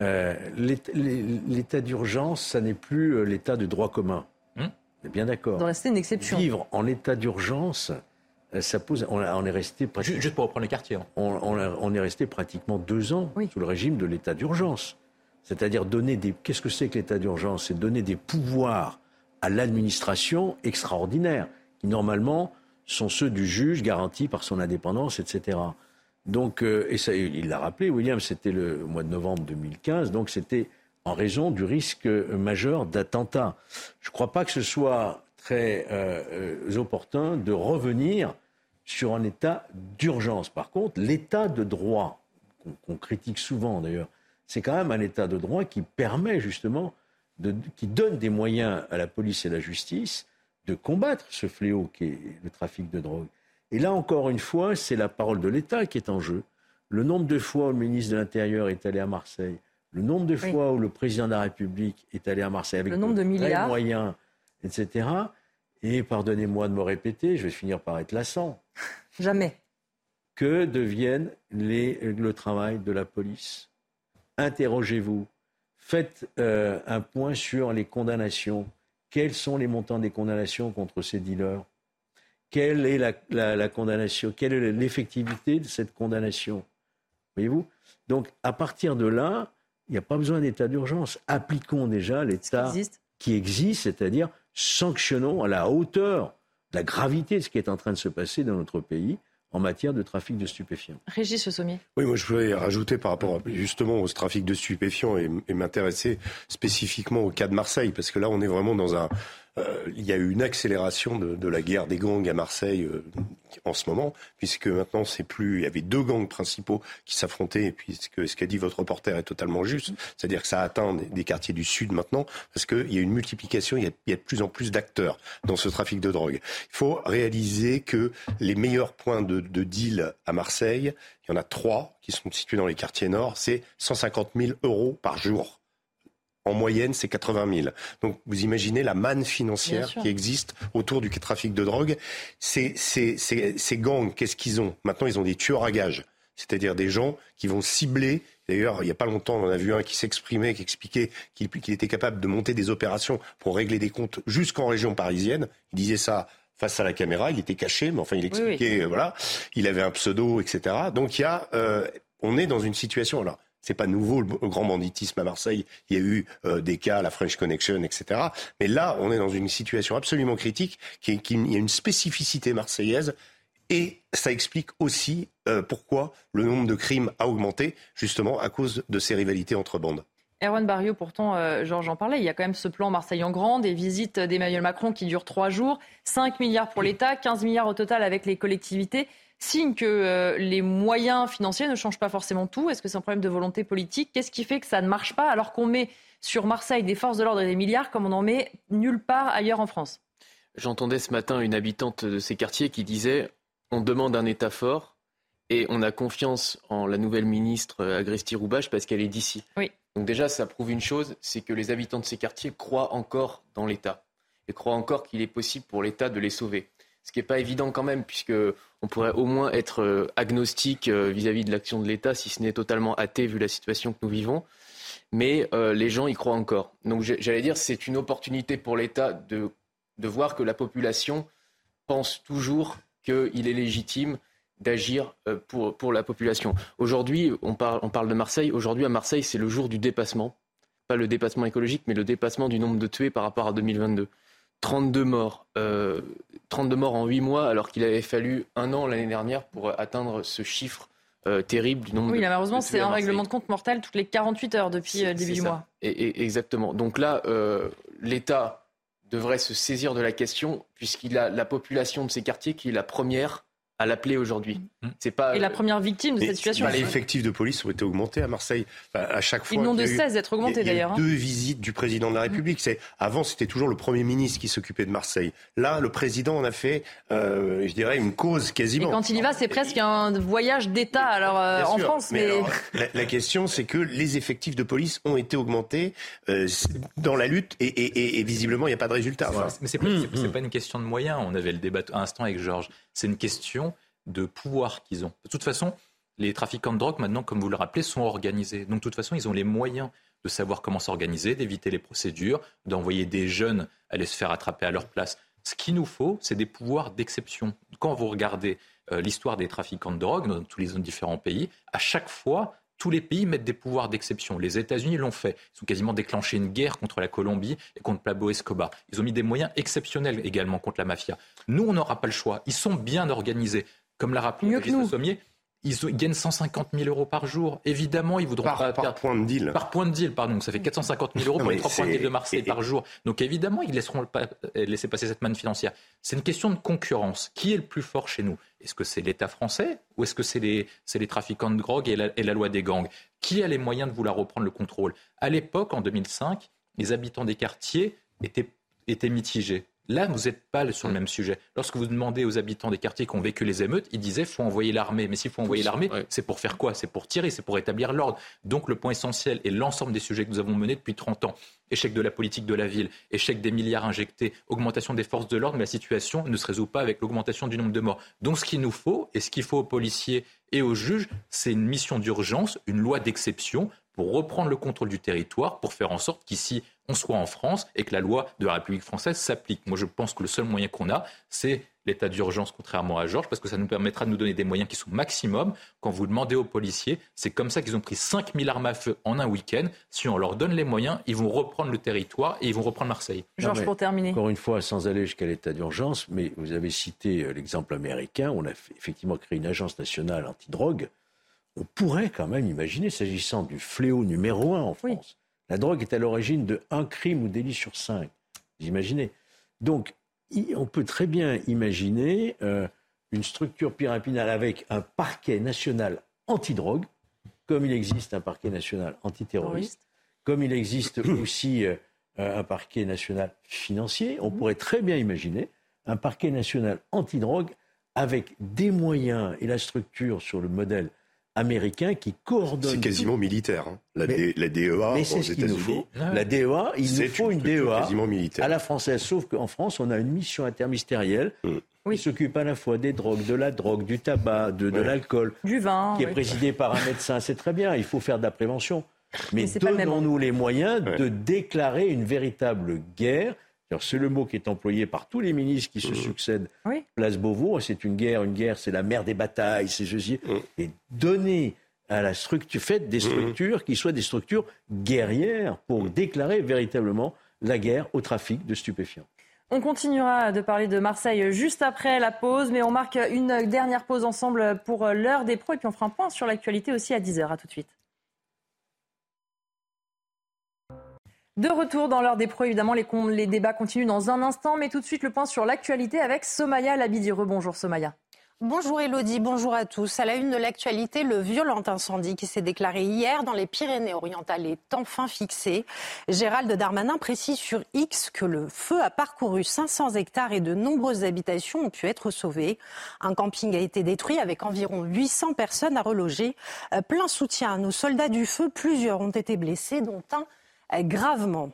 Euh, l'état d'urgence, ça n'est plus euh, l'état de droit commun. Hmm. On est bien d'accord. rester une exception. Vivre en état d'urgence, euh, ça pose. On, est resté juste pour reprendre les quartiers. Hein. On, est resté pratiquement deux ans sous le régime de l'état d'urgence. C'est-à-dire donner des. Qu'est-ce que c'est que l'état d'urgence? C'est donner des pouvoirs à l'administration extraordinaires qui normalement sont ceux du juge garantis par son indépendance, etc. Donc, euh, et ça, il l'a rappelé, William, c'était le mois de novembre 2015, donc c'était en raison du risque majeur d'attentat. Je ne crois pas que ce soit très euh, euh, opportun de revenir sur un état d'urgence. Par contre, l'état de droit, qu'on critique souvent d'ailleurs, c'est quand même un état de droit qui permet justement, qui donne des moyens à la police et à la justice de combattre ce fléau qui est le trafic de drogue. Et là, encore une fois, c'est la parole de l'État qui est en jeu. Le nombre de fois où le ministre de l'Intérieur est allé à Marseille, le nombre de fois où le président de la République est allé à Marseille avec le nombre de, milliards. moyens, etc. Et pardonnez-moi de me répéter, je vais finir par être lassant. Jamais. Que deviennent les, le travail de la police? Interrogez-vous. Faites euh, un point sur les condamnations. Quels sont les montants des condamnations contre ces dealers? Quelle est la condamnation Quelle est l'effectivité de cette condamnation Voyez-vous? Donc, à partir de là, il n'y a pas besoin d'état d'urgence. Appliquons déjà l'état qui existe, c'est-à-dire sanctionnons à la hauteur de la gravité de ce qui est en train de se passer dans notre pays en matière de trafic de stupéfiants. Régis Sommier. Oui, moi je voulais rajouter par rapport justement au trafic de stupéfiants et, et m'intéresser spécifiquement au cas de Marseille, parce que là on est vraiment dans un, il y a eu une accélération de, la guerre des gangs à Marseille euh, en ce moment, puisque maintenant c'est plus. Il y avait deux gangs principaux qui s'affrontaient, puisque ce qu'a dit votre reporter est totalement juste, c'est-à-dire que ça atteint des, quartiers du sud maintenant, parce qu'il y a une multiplication, il y a, de plus en plus d'acteurs dans ce trafic de drogue. Il faut réaliser que les meilleurs points de, de deal à Marseille, il y en a trois qui sont situés dans les quartiers nord, c'est 150 000 euros par jour. En moyenne, c'est 80 000. Donc, vous imaginez la manne financière qui existe autour du trafic de drogue. Ces, gangs, qu'est-ce qu'ils ont? Maintenant, ils ont des tueurs à gages. C'est-à-dire des gens qui vont cibler. D'ailleurs, il n'y a pas longtemps, on en a vu un qui s'exprimait, qui expliquait qu'il était capable de monter des opérations pour régler des comptes jusqu'en région parisienne. Il disait ça face à la caméra. Il était caché, mais enfin, il expliquait, voilà. Il avait un pseudo, etc. Donc, il y a, euh, on est dans une situation là. C'est pas nouveau le grand banditisme à Marseille. Il y a eu euh, des cas, la French Connection, etc. Mais là, on est dans une situation absolument critique. Qui, il y a une spécificité marseillaise et ça explique aussi euh, pourquoi le nombre de crimes a augmenté, justement à cause de ces rivalités entre bandes. Erwan Barrio, pourtant, euh, Georges en parlait, il y a quand même ce plan Marseille en grand, des visites d'Emmanuel Macron qui durent trois jours, 5 milliards pour l'État, 15 milliards au total avec les collectivités signe que euh, les moyens financiers ne changent pas forcément tout Est-ce que c'est un problème de volonté politique? Qu'est-ce qui fait que ça ne marche pas alors qu'on met sur Marseille des forces de l'ordre et des milliards comme on n'en met nulle part ailleurs en France? J'entendais ce matin une habitante de ces quartiers qui disait on demande un État fort et on a confiance en la nouvelle ministre Agresti-Roubache parce qu'elle est d'ici. Oui. Donc déjà, ça prouve une chose, c'est que les habitants de ces quartiers croient encore dans l'État et croient encore qu'il est possible pour l'État de les sauver ce qui n'est pas évident quand même, puisque on pourrait au moins être euh, agnostique euh, vis-à-vis de l'action de l'État, si ce n'est totalement athée vu la situation que nous vivons. Mais euh, les gens y croient encore. Donc j'allais dire, c'est une opportunité pour l'État de, voir que la population pense toujours qu'il est légitime d'agir pour, pour la population. Aujourd'hui, on parle, on parle de Marseille. Aujourd'hui, à Marseille, c'est le jour du dépassement. Pas le dépassement écologique, mais le dépassement du nombre de tués par rapport à 2022. 32 morts. 32 euh, morts en 8 mois, alors qu'il avait fallu un an l'année dernière pour atteindre ce chiffre euh, terrible du nombre oui, de Oui, malheureusement, c'est un règlement de compte mortel toutes les 48 heures depuis le début du mois. Et, exactement. Donc là, euh, l'État devrait se saisir de la question, puisqu'il a la population de ces quartiers qui est la première à l'appeler aujourd'hui. Mmh. C'est pas et la première victime de cette situation. les effectifs de police ont été augmentés à Marseille. à chaque fois. Ils n'ont de cesse d'être augmentés d'ailleurs. Deux visites du président de la République. C'est avant c'était toujours le premier ministre qui s'occupait de Marseille. Là, le président en a fait, euh, je dirais, une cause quasiment. Et quand il y va, c'est presque un voyage d'État. Alors euh, en France, mais, la, question, c'est que les effectifs de police ont été augmentés euh, dans la lutte et, visiblement, il n'y a pas de résultat. Mais c'est pas, mmh. pas une question de moyens. On avait le débat un instant avec Georges. C'est une question de pouvoir qu'ils ont. De toute façon, les trafiquants de drogue, maintenant, comme vous le rappelez, sont organisés. Donc, de toute façon, ils ont les moyens de savoir comment s'organiser, d'éviter les procédures, d'envoyer des jeunes aller se faire attraper à leur place. Ce qu'il nous faut, c'est des pouvoirs d'exception. Quand vous regardez euh, l'histoire des trafiquants de drogue dans tous les différents pays, à chaque fois, tous les pays mettent des pouvoirs d'exception. Les États-Unis l'ont fait. Ils ont quasiment déclenché une guerre contre la Colombie et contre Pablo Escobar. Ils ont mis des moyens exceptionnels également contre la mafia. Nous, on n'aura pas le choix. Ils sont bien organisés comme l'a rappelé Mieux Sommier, ils gagnent 150 000 euros par jour. Évidemment, ils voudront par, pas par point de deal. Par point de deal, pardon. Ça fait 450 000 euros pour les trois points de deal de Marseille par jour. Donc évidemment, ils laisseront pas, euh, laisser passer cette manne financière. C'est une question de concurrence. Qui est le plus fort chez nous? Est-ce que c'est l'État français ou est-ce que c'est les, les, trafiquants de drogue et la, et la loi des gangs? Qui a les moyens de vouloir reprendre le contrôle? À l'époque, en 2005, les habitants des quartiers étaient, étaient mitigés Là, vous n'êtes pas sur le même sujet. Lorsque vous demandez aux habitants des quartiers qui ont vécu les émeutes, ils disaient faut envoyer l'armée. Mais s'il faut envoyer l'armée, c'est pour faire quoi? C'est pour tirer, c'est pour établir l'ordre. Donc le point essentiel et l'ensemble des sujets que nous avons menés depuis 30 ans, échec de la politique de la ville, échec des milliards injectés, augmentation des forces de l'ordre, mais la situation ne se résout pas avec l'augmentation du nombre de morts. Donc ce qu'il nous faut, et ce qu'il faut aux policiers et aux juges, c'est une mission d'urgence, une loi d'exception pour reprendre le contrôle du territoire, pour faire en sorte qu'ici, on soit en France et que la loi de la République française s'applique. Moi, je pense que le seul moyen qu'on a, c'est l'état d'urgence, contrairement à Georges, parce que ça nous permettra de nous donner des moyens qui sont maximum. Quand vous demandez aux policiers, c'est comme ça qu'ils ont pris 5000 armes à feu en un week-end. Si on leur donne les moyens, ils vont reprendre le territoire et ils vont reprendre Marseille. Georges, pour terminer. Encore une fois, sans aller jusqu'à l'état d'urgence, mais vous avez cité euh, l'exemple américain. On a effectivement créé une agence nationale antidrogue. On pourrait quand même imaginer, s'agissant du fléau numéro un en France, la drogue est à l'origine de un crime ou délit sur cinq. Vous imaginez Donc, on peut très bien imaginer euh, une structure pyramidale avec un parquet national antidrogue, comme il existe un parquet national antiterroriste, comme il existe aussi euh, un parquet national financier. On mhm. pourrait très bien imaginer un parquet national antidrogue avec des moyens et la structure sur le modèle américain qui coordonne. C'est quasiment militaire. Hein. La, DEA mais c'est ce qu'il nous faut. La DEA, il nous faut une, DEA à la française. Sauf qu'en France, on a une mission interministérielle mm. qui s'occupe à la fois des drogues, de la drogue, du tabac, de, l'alcool, du vin, qui est présidée par un médecin. C'est très bien. Il faut faire de la prévention. Mais, mais donnons-nous les moyens de déclarer une véritable guerre c'est le mot qui est employé par tous les ministres qui se mmh. succèdent. Place Beauvau, c'est une guerre, une guerre, c'est la mère des batailles, c'est ceci. Mmh. Et donner à la structure, faites des mmh. structures qui soient des structures guerrières pour déclarer véritablement la guerre au trafic de stupéfiants. On continuera de parler de Marseille juste après la pause, mais on marque une dernière pause ensemble pour l'heure des pros et puis on fera un point sur l'actualité aussi à 10h. À tout de suite. De retour dans l'heure des pros, évidemment, les, débats continuent dans un instant, mais tout de suite le point sur l'actualité avec Somaya Labidi. Rebonjour Somaya. Bonjour Elodie, bonjour à tous. À la une de l'actualité, le violent incendie qui s'est déclaré hier dans les Pyrénées-Orientales est enfin fixé. Gérald Darmanin précise sur X que le feu a parcouru 500 hectares et de nombreuses habitations ont pu être sauvées. Un camping a été détruit avec environ 800 personnes à reloger. Euh, plein soutien à nos soldats du feu, plusieurs ont été blessés, dont un gravement.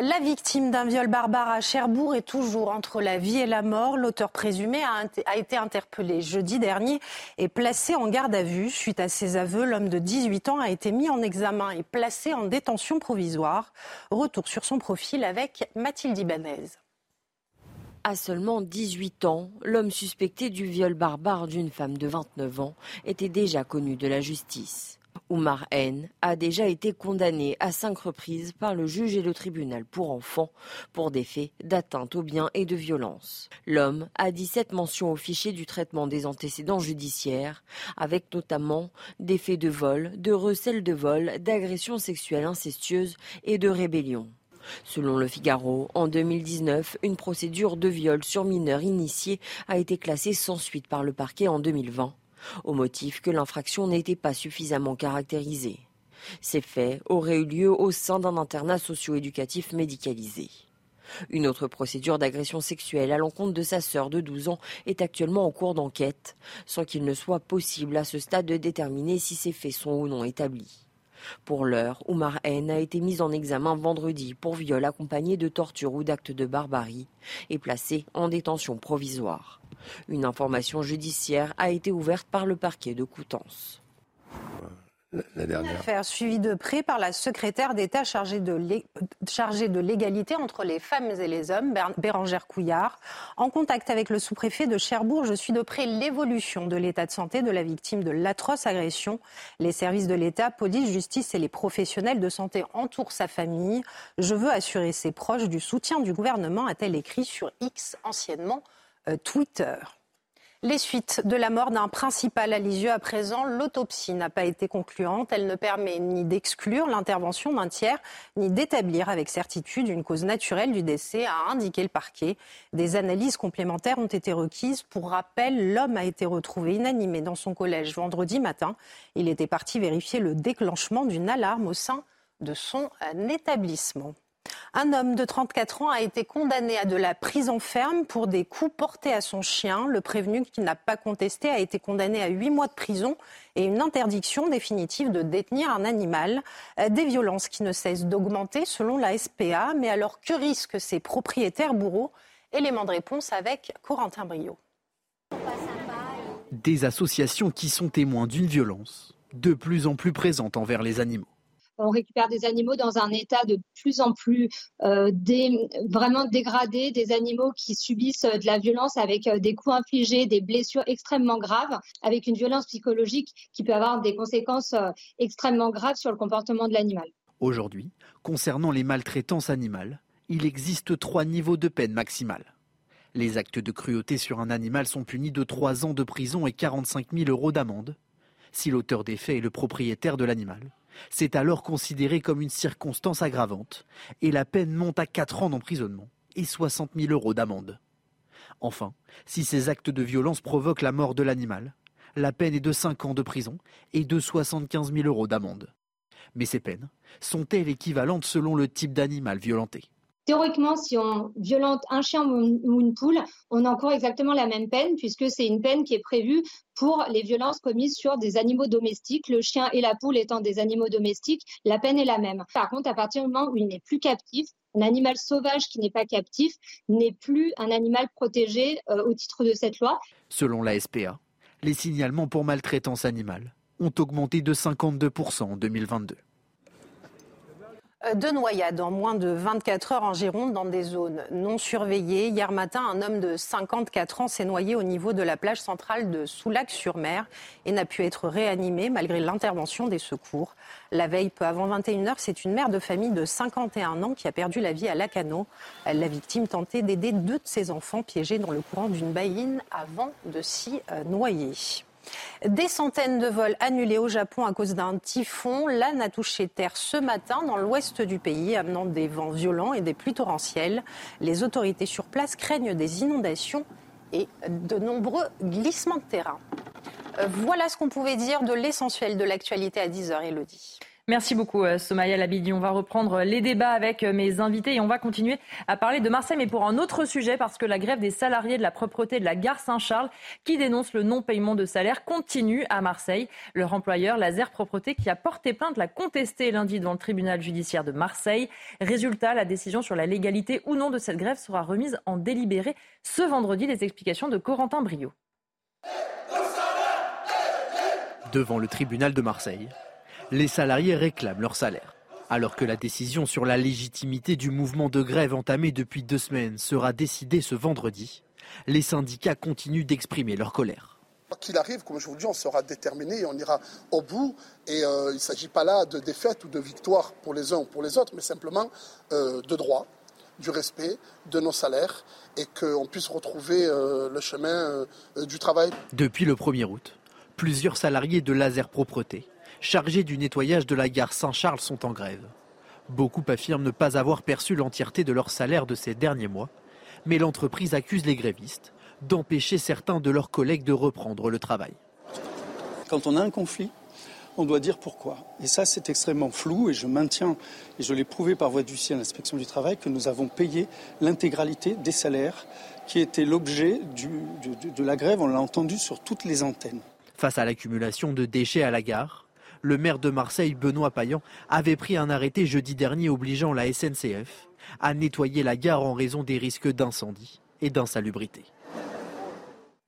La victime d'un viol barbare à Cherbourg est toujours entre la vie et la mort. L'auteur présumé a, été interpellé jeudi dernier et placé en garde à vue. Suite à ses aveux, l'homme de 18 ans a été mis en examen et placé en détention provisoire. Retour sur son profil avec Mathilde Ibanez. À seulement 18 ans, l'homme suspecté du viol barbare d'une femme de 29 ans était déjà connu de la justice. Oumar N a déjà été condamné à cinq reprises par le juge et le tribunal pour enfants pour des faits d'atteinte aux biens et de violence. L'homme a 17 mentions au fichier du traitement des antécédents judiciaires, avec notamment des faits de vol, de recel de vol, d'agression sexuelle incestueuse et de rébellion. Selon le Figaro, en 2019, une procédure de viol sur mineur initié a été classée sans suite par le parquet en 2020 au motif que l'infraction n'était pas suffisamment caractérisée. Ces faits auraient eu lieu au sein d'un internat socio-éducatif médicalisé. Une autre procédure d'agression sexuelle à l'encontre de sa sœur de 12 ans est actuellement en cours d'enquête, sans qu'il ne soit possible à ce stade de déterminer si ces faits sont ou non établis. Pour l'heure, Oumar N a été mis en examen vendredi pour viol accompagné de torture ou d'actes de barbarie et placé en détention provisoire. Une information judiciaire a été ouverte par le parquet de Coutances. La dernière. Affaire suivie de près par la secrétaire d'État chargée de l'égalité entre les femmes et les hommes, Bérangère Couillard. En contact avec le sous-préfet de Cherbourg, je suis de près l'évolution de l'état de santé de la victime de l'atroce agression. Les services de l'État, police, justice et les professionnels de santé entourent sa famille. Je veux assurer ses proches du soutien du gouvernement, a-t-elle écrit sur X, anciennement euh, Twitter. Les suites de la mort d'un principal à Lisieux à présent, l'autopsie n'a pas été concluante. Elle ne permet ni d'exclure l'intervention d'un tiers, ni d'établir avec certitude une cause naturelle du décès, a indiqué le parquet. Des analyses complémentaires ont été requises. Pour rappel, l'homme a été retrouvé inanimé dans son collège vendredi matin. Il était parti vérifier le déclenchement d'une alarme au sein de son établissement. Un homme de 34 ans a été condamné à de la prison ferme pour des coups portés à son chien. Le prévenu qui n'a pas contesté a été condamné à 8 mois de prison et une interdiction définitive de détenir un animal. Euh, des violences qui ne cessent d'augmenter selon la SPA. Mais alors que risquent ces propriétaires bourreaux? Élément de réponse avec Corentin Brio. Des associations qui sont témoins d'une violence de plus en plus présente envers les animaux on récupère des animaux dans un état de plus en plus euh, vraiment dégradé, des animaux qui subissent euh, de la violence avec euh, des coups infligés, des blessures extrêmement graves, avec une violence psychologique qui peut avoir des conséquences extrêmement graves sur le comportement de l'animal. Aujourd'hui, concernant les maltraitances animales, il existe trois niveaux de peine maximale. Les actes de cruauté sur un animal sont punis de 3 ans de prison et 45 000 euros d'amende, si l'auteur des faits est le propriétaire de l'animal. C'est alors considéré comme une circonstance aggravante et la peine monte à 4 ans d'emprisonnement et 60 000 euros d'amende. Enfin, si ces actes de violence provoquent la mort de l'animal, la peine est de 5 ans de prison et de 75 000 euros d'amende. Mais ces peines sont-elles équivalentes selon le type d'animal violenté? Théoriquement, si on violente un chien ou une poule, on encourt exactement la même peine puisque c'est une peine qui est prévue pour les violences commises sur des animaux domestiques. Le chien et la poule étant des animaux domestiques, la peine est la même. Par contre, à partir du moment où il n'est plus captif, un animal sauvage qui n'est pas captif n'est plus un animal protégé euh, au titre de cette loi. Selon la SPA, les signalements pour maltraitance animale ont augmenté de 52% en 2022. Euh, de noyades en moins de 24 heures en Gironde dans des zones non surveillées. Hier matin, un homme de 54 ans s'est noyé au niveau de la plage centrale de Soulac-sur-Mer et n'a pu être réanimé malgré l'intervention des secours. La veille, peu avant 21h, c'est une mère de famille de 51 ans qui a perdu la vie à Lacano. La victime tentait d'aider deux de ses enfants piégés dans le courant d'une baïne avant de s'y euh, noyer. Des centaines de vols annulés au Japon à cause d'un typhon. L'âne a touché terre ce matin dans l'ouest du pays, amenant des vents violents et des pluies torrentielles. Les autorités sur place craignent des inondations et de nombreux glissements de terrain. Euh, voilà ce qu'on pouvait dire de l'essentiel de l'actualité à 10h, Elodie. Merci beaucoup, euh, Somaya Labidi. On va reprendre les débats avec euh, mes invités et on va continuer à parler de Marseille, mais pour un autre sujet, parce que la grève des salariés de la propreté de la gare Saint-Charles, qui dénonce le non-paiement de salaire, continue à Marseille. Leur employeur, Laser Propreté, qui a porté plainte, l'a contesté lundi devant le tribunal judiciaire de Marseille. Résultat, la décision sur la légalité ou non de cette grève sera remise en délibéré ce vendredi. Les explications de Corentin Brio. Devant le tribunal de Marseille, les salariés réclament leur salaire. Alors que la décision sur la légitimité du mouvement de grève entamé depuis deux semaines sera décidée ce vendredi, les syndicats continuent d'exprimer leur colère. Qu'il arrive, comme je vous dis, on sera déterminé et on ira au bout. Et euh, il ne s'agit pas là de défaite ou de victoire pour les uns ou pour les autres, mais simplement euh, de droit, du respect de nos salaires et qu'on puisse retrouver euh, le chemin du travail. Depuis le 1er août, plusieurs salariés de Laser Propreté chargés du nettoyage de la gare Saint-Charles sont en grève. Beaucoup affirment ne pas avoir perçu l'entièreté de leur salaire de ces derniers mois, mais l'entreprise accuse les grévistes d'empêcher certains de leurs collègues de reprendre le travail. Quand on a un conflit, on doit dire pourquoi. Et ça, c'est extrêmement flou et je maintiens, et je l'ai prouvé par voie d'huissier à l'inspection du travail, que nous avons payé l'intégralité des salaires qui étaient l'objet de la grève. On l'a entendu sur toutes les antennes. Face à l'accumulation de déchets à la gare, le maire de Marseille, Benoît Payan, avait pris un arrêté jeudi dernier obligeant la SNCF à nettoyer la gare en raison des risques d'incendie et d'insalubrité.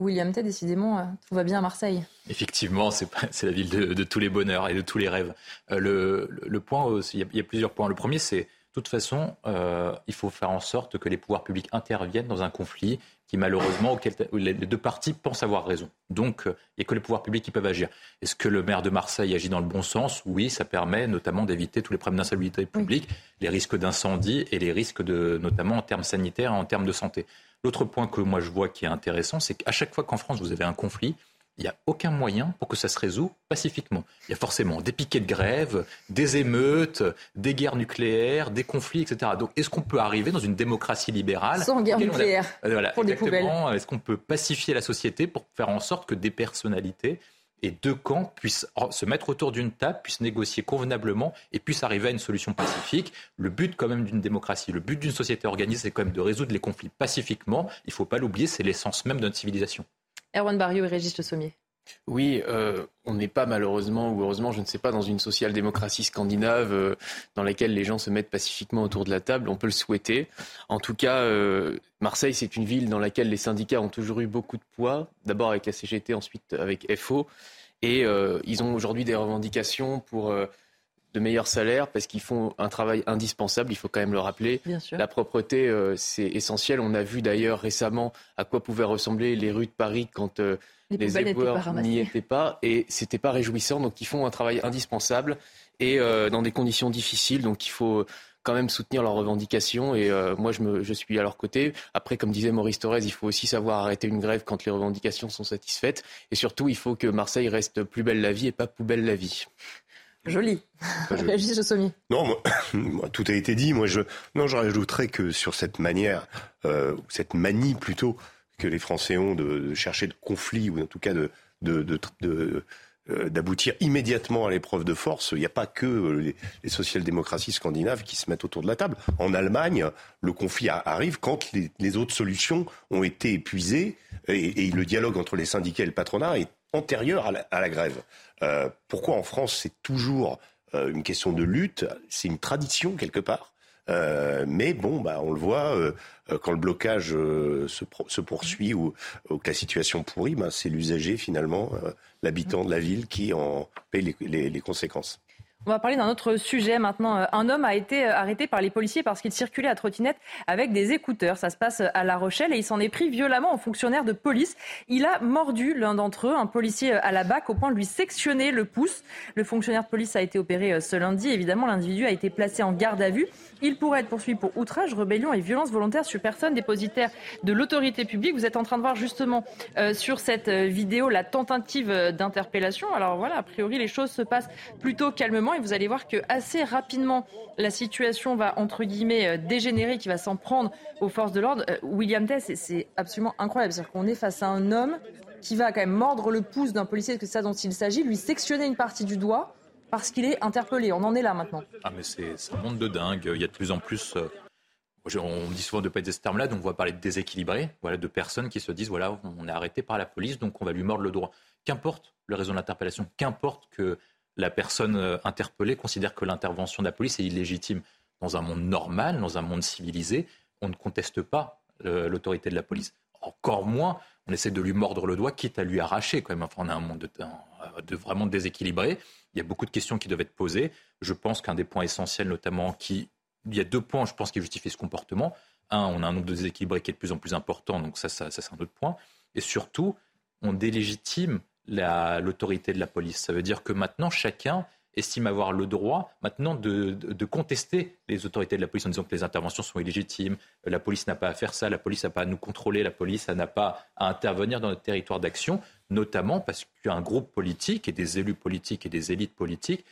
William T, décidément, euh, tout va bien à Marseille. Effectivement, c'est la ville de, tous les bonheurs et de tous les rêves. Euh, le, point, il y, a plusieurs points. Le premier, c'est toute façon, euh, il faut faire en sorte que les pouvoirs publics interviennent dans un conflit qui malheureusement, auquel les deux parties pensent avoir raison. Donc, il n'y a que les pouvoirs publics qui peuvent agir. Est-ce que le maire de Marseille agit dans le bon sens? Oui, ça permet notamment d'éviter tous les problèmes d'insalubrité publique, les risques d'incendie et les risques de, notamment en termes sanitaires et en termes de santé. L'autre point que moi je vois qui est intéressant, c'est qu'à chaque fois qu'en France vous avez un conflit, il n'y a aucun moyen pour que ça se résout pacifiquement. Il y a forcément des piquets de grève, des émeutes, des guerres nucléaires, des conflits, etc. Donc, est-ce qu'on peut arriver dans une démocratie libérale Sans guerre nucléaire voilà, pour des poubelles. Est-ce qu'on peut pacifier la société pour faire en sorte que des personnalités et deux camps puissent se mettre autour d'une table, puissent négocier convenablement et puissent arriver à une solution pacifique? Le but quand même d'une démocratie, le but d'une société organisée, c'est quand même de résoudre les conflits pacifiquement. Il ne faut pas l'oublier, c'est l'essence même de notre civilisation. Erwan Barrio et Régis Le Sommier. Oui, euh, on n'est pas malheureusement ou heureusement, je ne sais pas, dans une social-démocratie scandinave euh, dans laquelle les gens se mettent pacifiquement autour de la table. On peut le souhaiter. En tout cas, euh, Marseille, c'est une ville dans laquelle les syndicats ont toujours eu beaucoup de poids. D'abord avec la CGT, ensuite avec FO. Et ils ont aujourd'hui des revendications pour de meilleurs salaires parce qu'ils font un travail indispensable, il faut quand même le rappeler. La propreté, c'est essentiel. On a vu d'ailleurs récemment à quoi pouvaient ressembler les rues de Paris quand les, les n'y étaient pas et c'était pas réjouissant. Donc ils font un travail indispensable et euh, dans des conditions difficiles. Donc il faut quand même soutenir leurs revendications et euh, moi je, me, je suis à leur côté. Après, comme disait Maurice Thorez, il faut aussi savoir arrêter une grève quand les revendications sont satisfaites et surtout il faut que Marseille reste plus belle la vie et pas poubelle la vie. Joli. Régis Non, moi, tout a été dit. Moi, je, non, je rajouterais que sur cette manière, euh, cette manie plutôt que les Français ont de, chercher de conflit ou en tout cas de, euh, d'aboutir immédiatement à l'épreuve de force. Il n'y a pas que les, social-démocraties scandinaves qui se mettent autour de la table. En Allemagne, le conflit arrive quand les, autres solutions ont été épuisées et, le dialogue entre les syndicats et le patronat est antérieur à la, grève. Euh, pourquoi en France c'est toujours euh, une question de lutte C'est une tradition quelque part. mais bon, bah, on le voit, euh, quand le blocage euh, se, poursuit ou, que la situation pourrit, ben, c'est l'usager finalement, euh, l'habitant de la ville qui en paye les conséquences. On va parler d'un autre sujet maintenant. Euh, un homme a été euh, arrêté par les policiers parce qu'il circulait à trottinette avec des écouteurs. Ça se passe à La Rochelle et il s'en est pris violemment aux fonctionnaires de police. Il a mordu l'un d'entre eux, un policier à la BAC, au point de lui sectionner le pouce. Le fonctionnaire de police a été opéré euh, ce lundi. Évidemment, l'individu a été placé en garde à vue. Il pourrait être poursuivi pour outrage, rébellion et violence volontaire sur personne dépositaire de l'autorité publique. Vous êtes en train de voir justement sur cette vidéo la tentative d'interpellation. Alors voilà, a priori, les choses se passent plutôt calmement et vous allez voir que assez rapidement la situation va entre guillemets euh, dégénérer, qui va s'en prendre aux forces de l'ordre. Euh, William Tess, c'est absolument incroyable, c'est-à-dire qu'on est face à un homme qui va quand même mordre le pouce d'un policier, que c'est ça dont il s'agit, lui sectionner une partie du doigt parce qu'il est interpellé. On en est là maintenant. Ah mais c'est un monde de dingue. Il y a de plus en plus. Euh, on dit souvent de ne pas être ce terme-là, donc on va parler de déséquilibré, voilà, de personnes qui se disent voilà, on est arrêté par la police, donc on va lui mordre le doigt. Qu'importe le raison d'interpellation, qu'importe que la personne euh, interpellée considère que l'intervention de la police est illégitime. Dans un monde normal, dans un monde civilisé, on ne conteste pas euh, l'autorité de la police. Encore moins, on essaie de lui mordre le doigt, quitte à lui arracher. Quand même. Enfin, on a un monde de, de, vraiment déséquilibré. Il y a beaucoup de questions qui doivent être posées. Je pense qu'un des points essentiels, notamment, qui, il y a deux points, je pense, qui justifient ce comportement. Un, on a un nombre de déséquilibrés qui est de plus en plus important, donc ça, ça, ça c'est un autre point. Et surtout, on délégitime l'autorité de la police. Ça veut dire que maintenant, chacun estime avoir le droit maintenant de, contester les autorités de la police en disant que les interventions sont illégitimes, la police n'a pas à faire ça, la police n'a pas à nous contrôler, la police n'a pas à intervenir dans notre territoire d'action, notamment parce qu'un groupe politique et des élus politiques et des élites politiques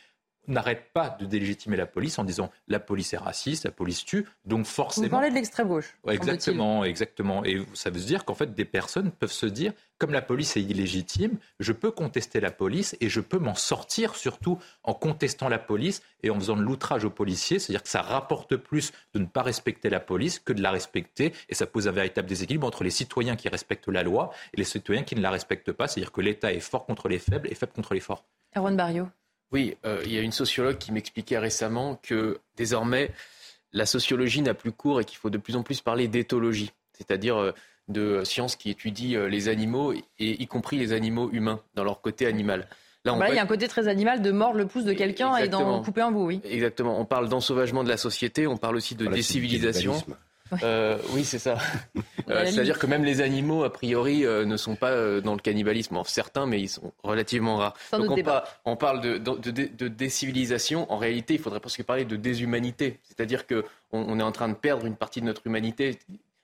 n'arrête pas de délégitimer la police en disant la police est raciste, la police tue, donc forcément. Vous parlez de l'extrême gauche. exactement, exactement. Et ça veut dire qu'en fait, des personnes peuvent se dire, comme la police est illégitime, je peux contester la police et je peux m'en sortir surtout en contestant la police et en faisant de l'outrage aux policiers. C'est-à-dire que ça rapporte plus de ne pas respecter la police que de la respecter et ça pose un véritable déséquilibre entre les citoyens qui respectent la loi et les citoyens qui ne la respectent pas. C'est-à-dire que l'État est fort contre les faibles et faible contre les forts. Erwan Barrio. Oui, euh, il y a une sociologue qui m'expliquait récemment que désormais, la sociologie n'a plus cours et qu'il faut de plus en plus parler d'éthologie, c'est-à-dire euh, de sciences qui étudient euh, les animaux, et y compris les animaux humains, dans leur côté animal. Là, il y a un côté très animal de mordre le pouce de quelqu'un et d'en couper un bout, oui. Exactement. On parle d'ensauvagement de la société, on parle aussi de décivilisation. Euh, oui, c'est ça. Euh, c'est-à-dire que même les animaux, a priori, euh, ne sont pas dans le cannibalisme. certains, mais ils sont relativement rares. Donc on, parle de, décivilisation. En réalité, il faudrait presque parler de déshumanité. C'est-à-dire qu'on on est en train de perdre une partie de notre humanité.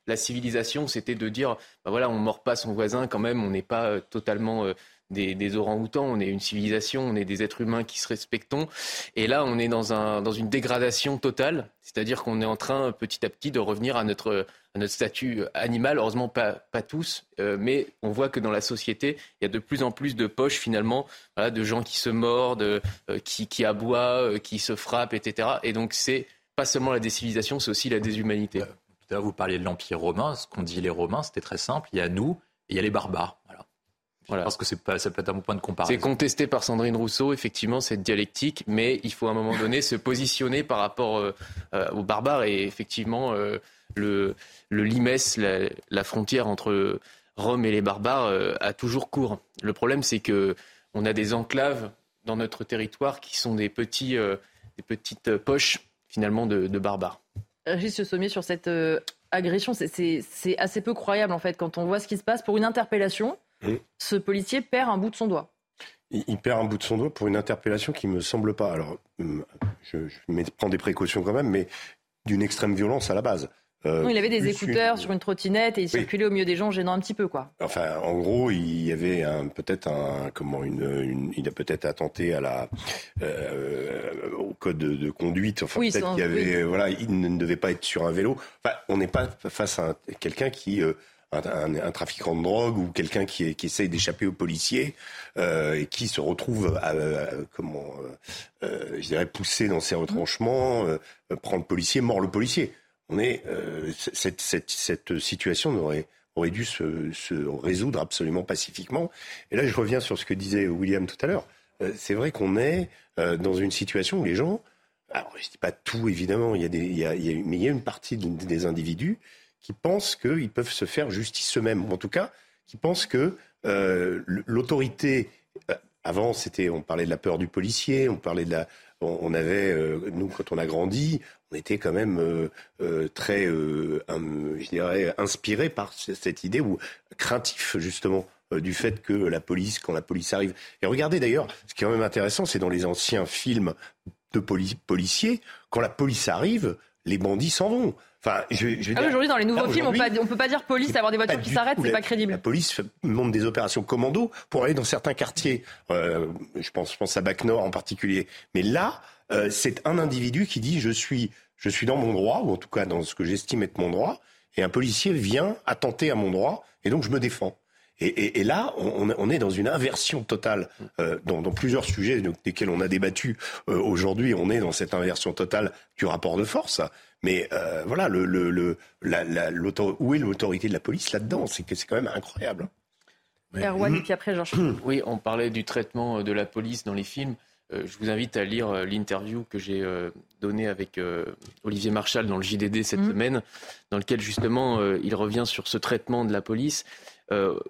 La civilisation, c'était de dire, bah voilà, on ne mord pas son voisin quand même, on n'est pas totalement des, des orang-outans, on est une civilisation, on est des êtres humains qui se respectons. Et là, on est dans, un, dans une dégradation totale, c'est-à-dire qu'on est en train petit à petit de revenir à notre, à notre statut animal. Heureusement, pas, pas tous, euh, mais on voit que dans la société, il y a de plus en plus de poches finalement, de gens qui se mordent, euh, qui, qui aboient, euh, qui se frappent, etc. Et donc, c'est pas seulement la décivilisation, c'est aussi la déshumanité. Tout à l'heure, vous parliez de l'Empire romain. Ce qu'ont dit les Romains, c'était très simple. Il y a nous et il y a les barbares. Voilà. Voilà. Parce que c'est pas, ça peut être un bon point de comparaison. C'est contesté par Sandrine Rousseau, effectivement, cette dialectique, mais il faut à un moment donné se positionner par rapport euh, euh, aux barbares et effectivement euh, le, le limès, la, la, frontière entre Rome et les barbares euh, a toujours cours. Le problème, c'est que on a des enclaves dans notre territoire qui sont des petits, euh, des petites poches finalement de, de barbares. Régis Sommier sur cette euh, agression, c'est assez peu croyable en fait quand on voit ce qui se passe pour une interpellation. Mmh. Ce policier perd un bout de son doigt. Il, perd un bout de son doigt pour une interpellation qui me semble pas. Alors, je, je prends des précautions quand même, mais d'une extrême violence à la base. Euh, il avait des écouteurs une... sur une trottinette et il oui. circulait au milieu des gens, gênant un petit peu, quoi. Enfin, en gros, il y avait peut-être un comment une, une, il a peut-être attenté à la euh, au code de, de conduite. Enfin, oui, peut-être qu'il y avait oui. voilà, il ne devait pas être sur un vélo. Enfin, on n'est pas face à quelqu'un qui euh, un, un, un, trafiquant de drogue ou quelqu'un qui, qui essaye d'échapper aux policiers euh, et qui se retrouve à, à, comment euh, je dirais poussé dans ses retranchements, euh, prend le policier, mord le policier on est euh, cette, cette, cette, situation aurait, aurait dû se, se, résoudre absolument pacifiquement. Et là, je reviens sur ce que disait William tout à l'heure. Euh, c'est vrai qu'on est euh, dans une situation où les gens, alors je dis pas tout évidemment, il y a des, il y a, il y a, mais il y a une partie des individus qui pensent qu'ils peuvent se faire justice eux-mêmes, ou en tout cas qui pensent que l'autorité avant, c'était, on parlait de la peur du policier, on parlait de la, on, avait, euh, nous, quand on a grandi, on était quand même euh, euh, très, un, je dirais, inspiré par cette idée ou craintif justement du fait que la police, quand la police arrive. Et regardez d'ailleurs, ce qui est quand même intéressant, c'est dans les anciens films de poli policiers, quand la police arrive, les bandits s'en vont. Enfin, je, je ah, aujourd'hui, dans les nouveaux films, on ne peut pas dire police, avoir des voitures qui s'arrêtent, c'est pas crédible. La police monte des opérations commando pour aller dans certains quartiers. Euh, je pense, je pense à Bac Nord en particulier. Mais là, euh, c'est un individu qui dit je suis, je suis dans mon droit, ou en tout cas dans ce que j'estime être mon droit, et un policier vient attenter à mon droit, et donc je me défends. Et, et, et, là, on, on, est dans une inversion totale euh, dans, dans, plusieurs sujets desquels on a débattu euh, aujourd'hui. On est dans cette inversion totale du rapport de force. Mais euh, voilà, le, le, le, la, la, où est l'autorité de la police là-dedans? C'est quand même incroyable. Mais... Erwan, et puis après, Georges. Oui, on parlait du traitement de la police dans les films. Euh, je vous invite à lire euh, l'interview que j'ai euh, donnée avec euh, Olivier Marchal dans le JDD cette mmh. semaine, dans lequel justement il revient sur ce traitement de la police.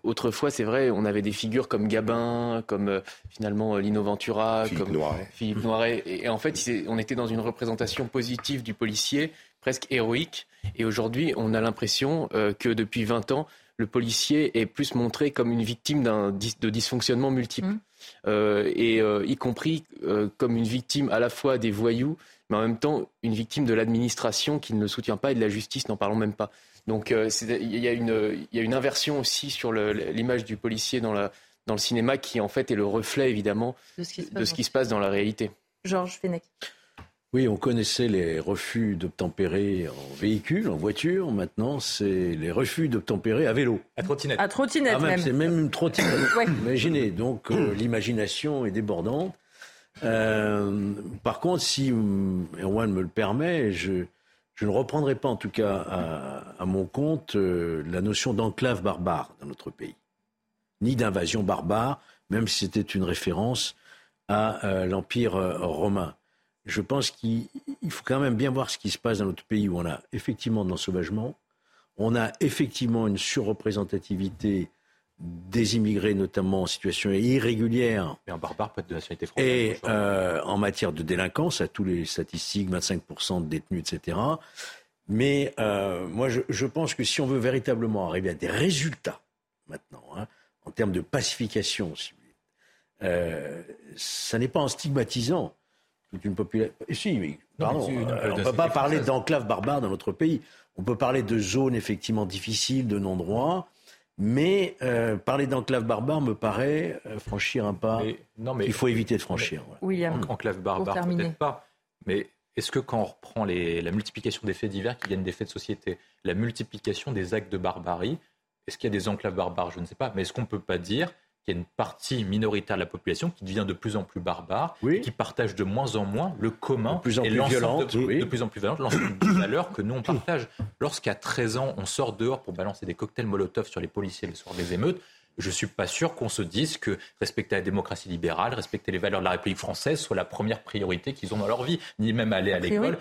Autrefois, c'est vrai, on avait des figures comme Gabin, comme finalement Lino Ventura, Philippe comme Noiret. Philippe Noiret. Et, et en fait, on était dans une représentation positive du policier, presque héroïque. Et aujourd'hui, on a l'impression que depuis 20 ans, le policier est plus montré comme une victime d'un de dysfonctionnement multiple. Mmh. Euh, et euh, y compris euh, comme une victime à la fois des voyous, mais en même temps une victime de l'administration qui ne le soutient pas et de la justice, n'en parlons même pas. Donc il y, y, a une inversion aussi sur l'image du policier dans, la, dans le cinéma qui en fait est le reflet évidemment de ce qui se passe, ce qui se passe dans la réalité. Georges Fenech. Oui, on connaissait les refus d'obtempérer en véhicule, en voiture. Maintenant, c'est les refus d'obtempérer à vélo. À trottinette. À trottinette ah, même. C'est même une trottinette. ouais. Imaginez, donc euh, l'imagination est débordante. Euh, par contre, si Erwan me le permet, je, je, ne reprendrai pas en tout cas à, mon compte euh, la notion d'enclave barbare dans notre pays, ni d'invasion barbare, même si c'était une référence à euh, l'Empire romain. Je pense qu'il faut quand même bien voir ce qui se passe dans notre pays où on a effectivement de l'ensauvagement, on a effectivement une surreprésentativité des immigrés, notamment en situation irrégulière. Et un barbare, pas de nationalité française. Et euh, en matière de délinquance, à tous les statistiques, 25% de détenus, etc. Mais euh, moi, je, je, pense que si on veut véritablement arriver à des résultats maintenant, hein, en termes de pacification, si vous voulez, euh, ça n'est pas en stigmatisant toute une population. Si, mais pardon, non, mais euh, on ne peut pas parler d'enclave barbare dans notre pays. On peut parler de zones effectivement difficiles, de non-droits, Mais euh, parler d'enclave barbare me paraît euh, franchir un pas qu'il faut éviter de franchir. William, enclave barbare, peut-être pas. Mais est-ce que quand on reprend la multiplication des faits divers qui viennent des faits de société, la multiplication des actes de barbarie, est-ce qu'il y a des enclaves barbares? Je ne sais pas. Mais est-ce qu'on ne peut pas dire qu'il y a une partie minoritaire de la population qui devient de plus en plus barbare, qui partage de moins en moins le commun de plus en plus violente, de, plus en plus violente, l'ensemble des valeurs que nous on partage. Lorsqu'à 13 ans, on sort dehors pour balancer des cocktails Molotov sur les policiers le soir des émeutes, je ne suis pas sûr qu'on se dise que respecter la démocratie libérale, respecter les valeurs de la République française soit la première priorité qu'ils ont dans leur vie, ni même aller à l'école.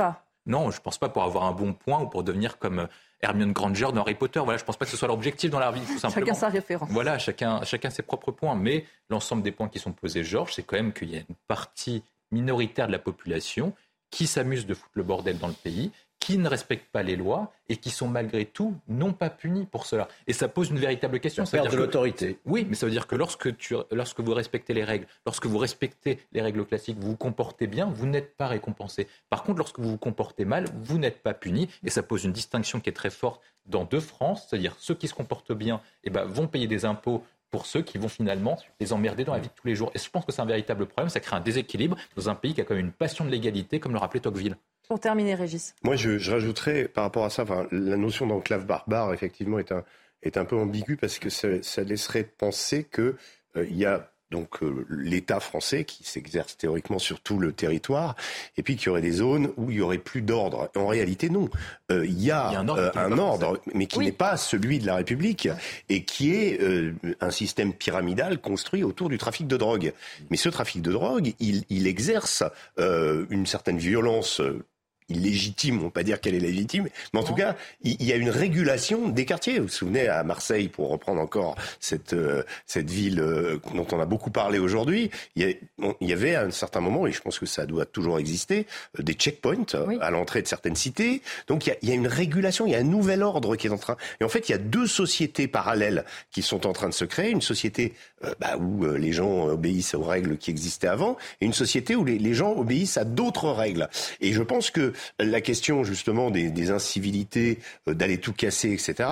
Non, je ne pense pas pour avoir un bon point ou pour devenir comme Hermione Granger dans Harry Potter. Voilà, je ne pense pas que ce soit l'objectif dans la vie, tout simplement. Chacun sa référence. Voilà, chacun, chacun ses propres points. Mais l'ensemble des points qui sont posés, Georges, c'est quand même qu'il y a une partie minoritaire de la population qui s'amuse de foutre le bordel dans le pays, qui ne respectent pas les lois et qui sont malgré tout non pas punis pour cela. Et ça pose une véritable question. Ça perd de l'autorité. Oui, mais ça veut dire que lorsque, tu, lorsque vous respectez les règles, lorsque vous respectez les règles classiques, vous vous comportez bien, vous n'êtes pas récompensé. Par contre, lorsque vous vous comportez mal, vous n'êtes pas puni. Et ça pose une distinction qui est très forte dans deux France, c'est-à-dire ceux qui se comportent bien eh ben, vont payer des impôts pour ceux qui vont finalement les emmerder dans la vie de tous les jours. Et je pense que c'est un véritable problème. Ça crée un déséquilibre dans un pays qui a quand même une passion de l'égalité, comme le rappelait Tocqueville. Pour terminer, Régis. Moi, je, je rajouterais par rapport à ça, la notion d'enclave barbare, effectivement, est un, est un peu ambiguë parce que ça, ça laisserait penser qu'il euh, y a donc euh, l'État français qui s'exerce théoriquement sur tout le territoire, et puis qu'il y aurait des zones où il y aurait plus d'ordre. En réalité, non. Euh, il, y a un ordre, euh, mais qui n'est pas celui de la République, et qui est un système pyramidal construit autour du trafic de drogue. Mais ce trafic de drogue, il, il exerce une certaine violence illégitime, on peut pas dire qu'elle est légitime, mais en tout cas, il y a une régulation des quartiers. Vous vous souvenez à Marseille, pour reprendre encore cette euh, cette ville euh, dont on a beaucoup parlé aujourd'hui, il, y avait à un certain moment, et je pense que ça doit toujours exister, euh, des checkpoints à l'entrée de certaines cités. Donc il y, a, il y, a, une régulation, il y a un nouvel ordre qui est en train. Et en fait, il y a deux sociétés parallèles qui sont en train de se créer. Une société bah, où les gens obéissent aux règles qui existaient avant, et une société où les, les gens obéissent à d'autres règles. Et je pense que la question justement des, incivilités, euh, d'aller tout casser, etc.,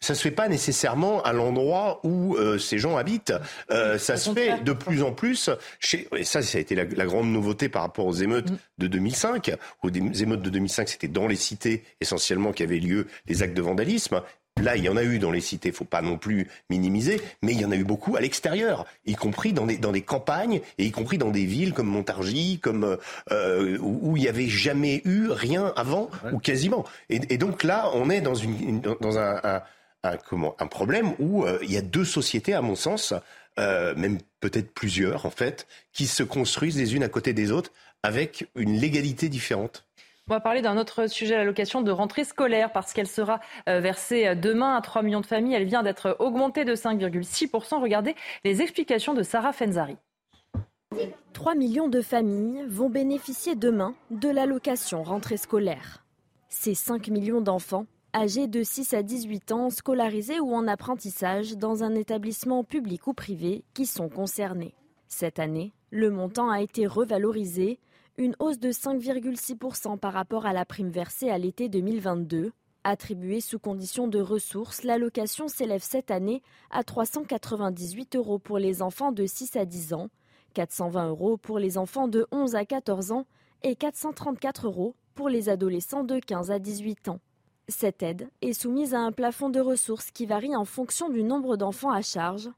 ça se fait pas nécessairement à l'endroit où euh, ces gens habitent. Euh, ça se fait de plus en plus chez. Et ça, ça a été la, grande nouveauté par rapport aux émeutes mm. de 2005. Aux émeutes de 2005, c'était dans les cités essentiellement qu'avaient lieu les actes de vandalisme. Là, il y en a eu dans les cités, faut pas non plus minimiser, mais il y en a eu beaucoup à l'extérieur, y compris dans des, dans des campagnes et y compris dans des villes comme Montargis, comme euh, où, il y avait jamais eu rien avant ou quasiment. Et, donc là, on est dans une, dans un, un, comment un problème où euh, il y a deux sociétés, à mon sens, euh, même peut-être plusieurs en fait, qui se construisent les unes à côté des autres avec une légalité différente. On va parler d'un autre sujet, l'allocation de rentrée scolaire, parce qu'elle sera euh, versée demain à 3 millions de familles. Elle vient d'être augmentée de 5,6%. Regardez les explications de Sarah Fenzari. 3 millions de familles vont bénéficier demain de l'allocation rentrée scolaire. Ces 5 millions d'enfants âgés de 6 à 18 ans scolarisés ou en apprentissage dans un établissement public ou privé qui sont concernés. Cette année, le montant a été revalorisé une hausse de 5,6% par rapport à la prime versée à l'été 2022. Attribuée sous condition de ressources, l'allocation s'élève cette année à 398 euros pour les enfants de 6 à 10 ans, 420 euros pour les enfants de 11 à 14 ans et 434 euros pour les adolescents de 15 à 18 ans. Cette aide est soumise à un plafond de ressources qui varie en fonction du nombre d'enfants à charge.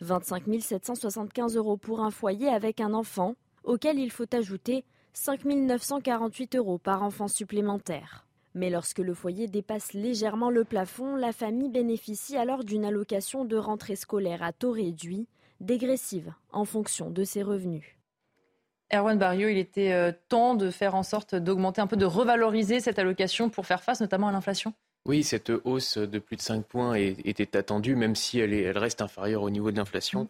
25 775 euros pour un foyer avec un enfant, auquel il faut ajouter 5 948 euros par enfant supplémentaire. Mais lorsque le foyer dépasse légèrement le plafond, la famille bénéficie alors d'une allocation de rentrée scolaire à taux réduit, dégressive en fonction de ses revenus. Erwan Barrio, il était euh, temps de faire en sorte d'augmenter un peu, de revaloriser cette allocation pour faire face notamment à l'inflation? Oui, cette hausse de plus de 5 points était attendue, même si elle, elle reste inférieure au niveau de l'inflation. Mmh.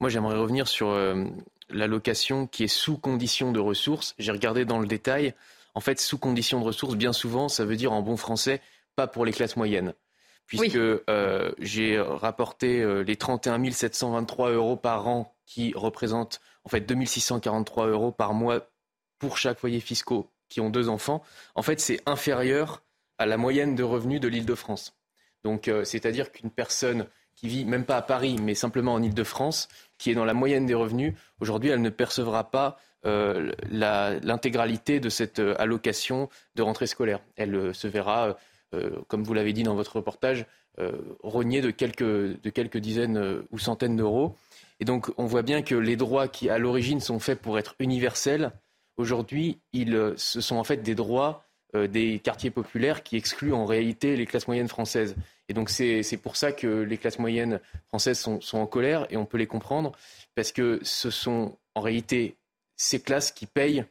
Moi, j'aimerais revenir sur euh, l'allocation qui est sous condition de ressources. J'ai regardé dans le détail. En fait, sous condition de ressources, bien souvent, ça veut dire en bon français, pas pour les classes moyennes. Puisque euh, j'ai rapporté euh, les 31 723 euros par an qui représentent en fait 2643 euros par mois pour chaque foyer fiscaux qui ont deux enfants. En fait, c'est inférieur à la moyenne de revenus de l'Île-de-France. Donc, c'est-à-dire qu'une personne qui vit même pas à Paris, mais simplement en Ile-de-France, qui est dans la moyenne des revenus, aujourd'hui, elle ne percevra pas euh, l'intégralité de cette euh, allocation de rentrée scolaire. Elle euh, se verra, comme vous l'avez dit dans votre reportage, rognée de quelques, de quelques dizaines ou centaines d'euros. Et donc, on voit bien que les droits qui, à l'origine, sont faits pour être universels, aujourd'hui, ce sont en fait des droits des quartiers populaires qui excluent en réalité les classes moyennes françaises. Et donc c'est pour ça que les classes moyennes françaises sont, en colère et on peut les comprendre parce que ce sont en réalité ces classes qui payent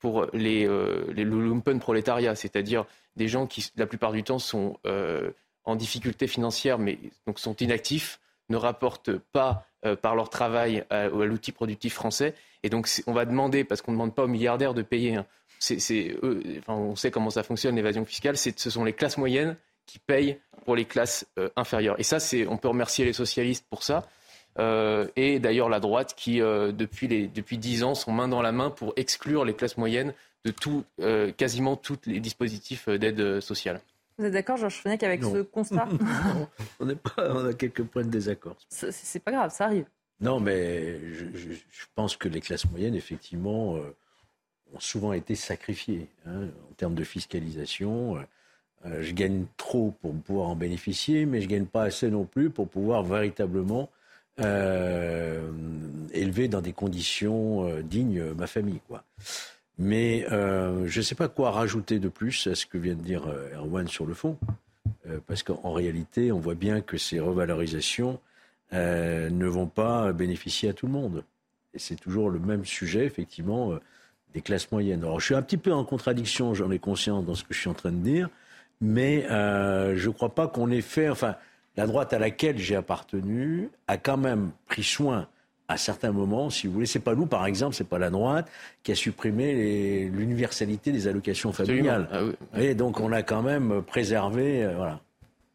pour les, euh, les le lumpen prolétariat, c'est-à-dire des gens qui la plupart du temps sont euh, en difficulté financière mais donc sont inactifs, ne rapportent pas euh, par leur travail à, l'outil productif français. Et donc on va demander, parce qu'on ne demande pas aux milliardaires de payer, hein, on sait comment ça fonctionne l'évasion fiscale, ce sont les classes moyennes qui payent pour les classes euh, inférieures. Et ça, c'est, on peut remercier les socialistes pour ça. Euh, et d'ailleurs la droite qui, euh, depuis, les, depuis 10 ans, sont main dans la main pour exclure les classes moyennes de tout, quasiment tous les dispositifs d'aide sociale. Vous êtes d'accord, Georges Fenech, avec ce constat non, on, pas, on a quelques points de désaccord. C'est pas grave, ça arrive. Non, mais je, pense que les classes moyennes, effectivement, ont souvent été sacrifiées hein, en termes de fiscalisation. Euh, je gagne trop pour pouvoir en bénéficier, mais je gagne pas assez non plus pour pouvoir véritablement euh, élever dans des conditions euh, dignes ma famille. Mais je ne sais pas quoi rajouter de plus à ce que vient de dire Erwan sur le fond, parce qu'en réalité, on voit bien que ces revalorisations ne vont pas bénéficier à tout le monde. Et c'est toujours le même sujet, effectivement, des classes moyennes. Alors, je suis un petit peu en contradiction, j'en ai conscience dans ce que je suis en train de dire, mais euh, je ne crois pas qu'on ait fait. Enfin, la droite à laquelle j'ai appartenu a quand même pris soin à certains moments, si vous voulez. C'est pas nous, par exemple, c'est pas la droite qui a supprimé l'universalité des allocations familiales. Ah Et donc, on a quand même préservé. Euh, voilà.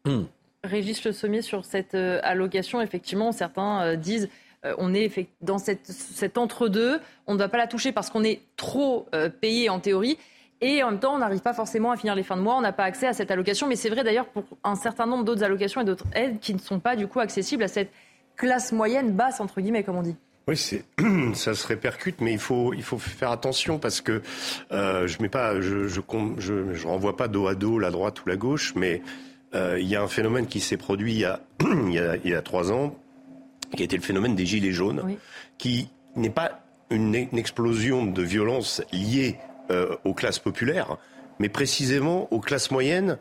Hum. Régis Le Sommier, sur cette euh, allocation, effectivement, certains disent on est dans cette, cet entre-deux, on ne va pas la toucher parce qu'on est trop payé en théorie. Et en même temps, on n'arrive pas forcément à finir les fins de mois, on n'a pas accès à cette allocation. Mais c'est vrai d'ailleurs pour un certain nombre d'autres allocations et d'autres aides qui ne sont pas du coup accessibles à cette classe moyenne basse, entre guillemets, comme on dit. Oui, c'est, ça se répercute, mais il faut, il faut faire attention parce que euh, je mets pas, je, je, je, je, renvoie pas dos à dos la droite ou la gauche, mais euh, il y a un phénomène qui s'est produit il y, a, il, y a, il y a trois ans, qui a été le phénomène des gilets jaunes, qui n'est pas une, une explosion de violence liée euh, aux classes populaires, mais précisément aux classes moyennes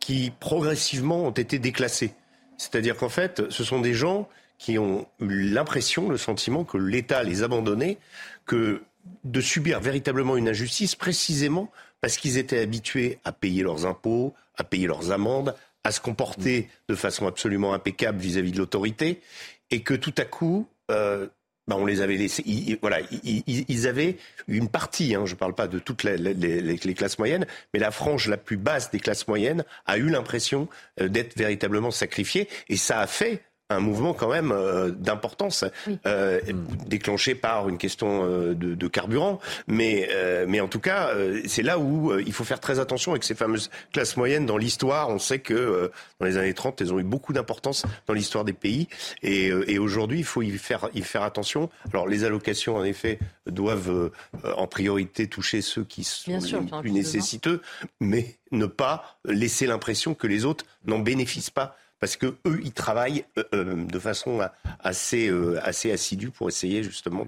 qui progressivement ont été déclassées. C'est-à-dire qu'en fait, ce sont des gens qui ont eu l'impression, le sentiment que l'État les abandonnait, que de subir véritablement une injustice précisément parce qu'ils étaient habitués à payer leurs impôts, à payer leurs amendes, à se comporter de façon absolument impeccable vis-à-vis de l'autorité, et que tout à coup, euh, ben on les avait laissés. Voilà, ils, avaient une partie. Hein, je ne parle pas de toutes les, classes moyennes, mais la frange la plus basse des classes moyennes a eu l'impression euh, d'être véritablement sacrifiée, et ça a fait un mouvement quand même euh, d'importance, euh, déclenché par une question euh, de, de, carburant. Mais, euh, mais en tout cas, c'est là où il faut faire très attention avec ces fameuses classes moyennes dans l'histoire. On sait que dans les années 30, elles ont eu beaucoup d'importance dans l'histoire des pays. Et, et aujourd'hui, il faut y faire, y faire attention. Alors les allocations, en effet, doivent en priorité toucher ceux qui sont les plus nécessiteux, mais ne pas laisser l'impression que les autres n'en bénéficient pas parce que eux, ils travaillent euh, euh, de façon assez, euh, assez assidue pour essayer justement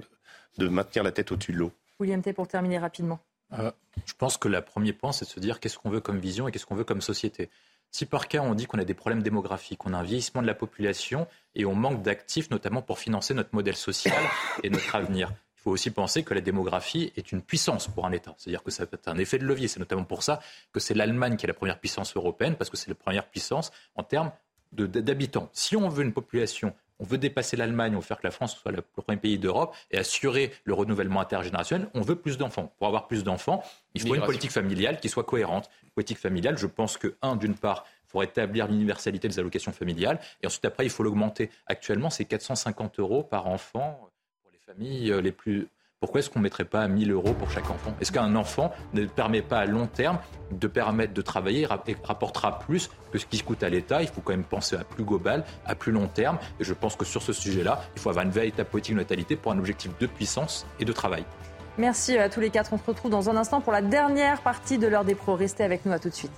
de, maintenir la tête au-dessus de l'eau. William T, pour terminer rapidement. je pense que le premier point, c'est de se dire qu'est-ce qu'on veut comme vision et qu'est-ce qu'on veut comme société. Si par cas on dit qu'on a des problèmes démographiques, on a un vieillissement de la population et on manque d'actifs, notamment pour financer notre modèle social et notre avenir, il faut aussi penser que la démographie est une puissance pour un État. C'est-à-dire que ça peut être un effet de levier. C'est notamment pour ça que c'est l'Allemagne qui est la première puissance européenne, parce que c'est la première puissance en termes d'habitants. Si on veut une population, on veut dépasser l'Allemagne, on veut faire que la France soit le premier pays d'Europe et assurer le renouvellement intergénérationnel, on veut plus d'enfants. Pour avoir plus d'enfants, il faut une politique familiale qui soit cohérente. Une politique familiale, je pense que, un, d'une part, il faut rétablir l'universalité des allocations familiales. Et ensuite, après, il faut l'augmenter. Actuellement, c'est 450 euros par enfant pour les familles euh, les plus pourquoi est-ce qu'on ne mettrait pas à 1000 euros pour chaque enfant? Est-ce qu'un enfant ne permet pas à long terme de permettre de travailler et rapportera plus que ce qui coûte à l'État? Il faut quand même penser à plus global, à plus long terme. Et je pense que sur ce sujet-là, il faut avoir une véritable politique de natalité pour un objectif de puissance et de travail. Merci à tous les quatre. On se retrouve dans un instant pour la dernière partie de l'heure des pros. Restez avec nous à tout de suite.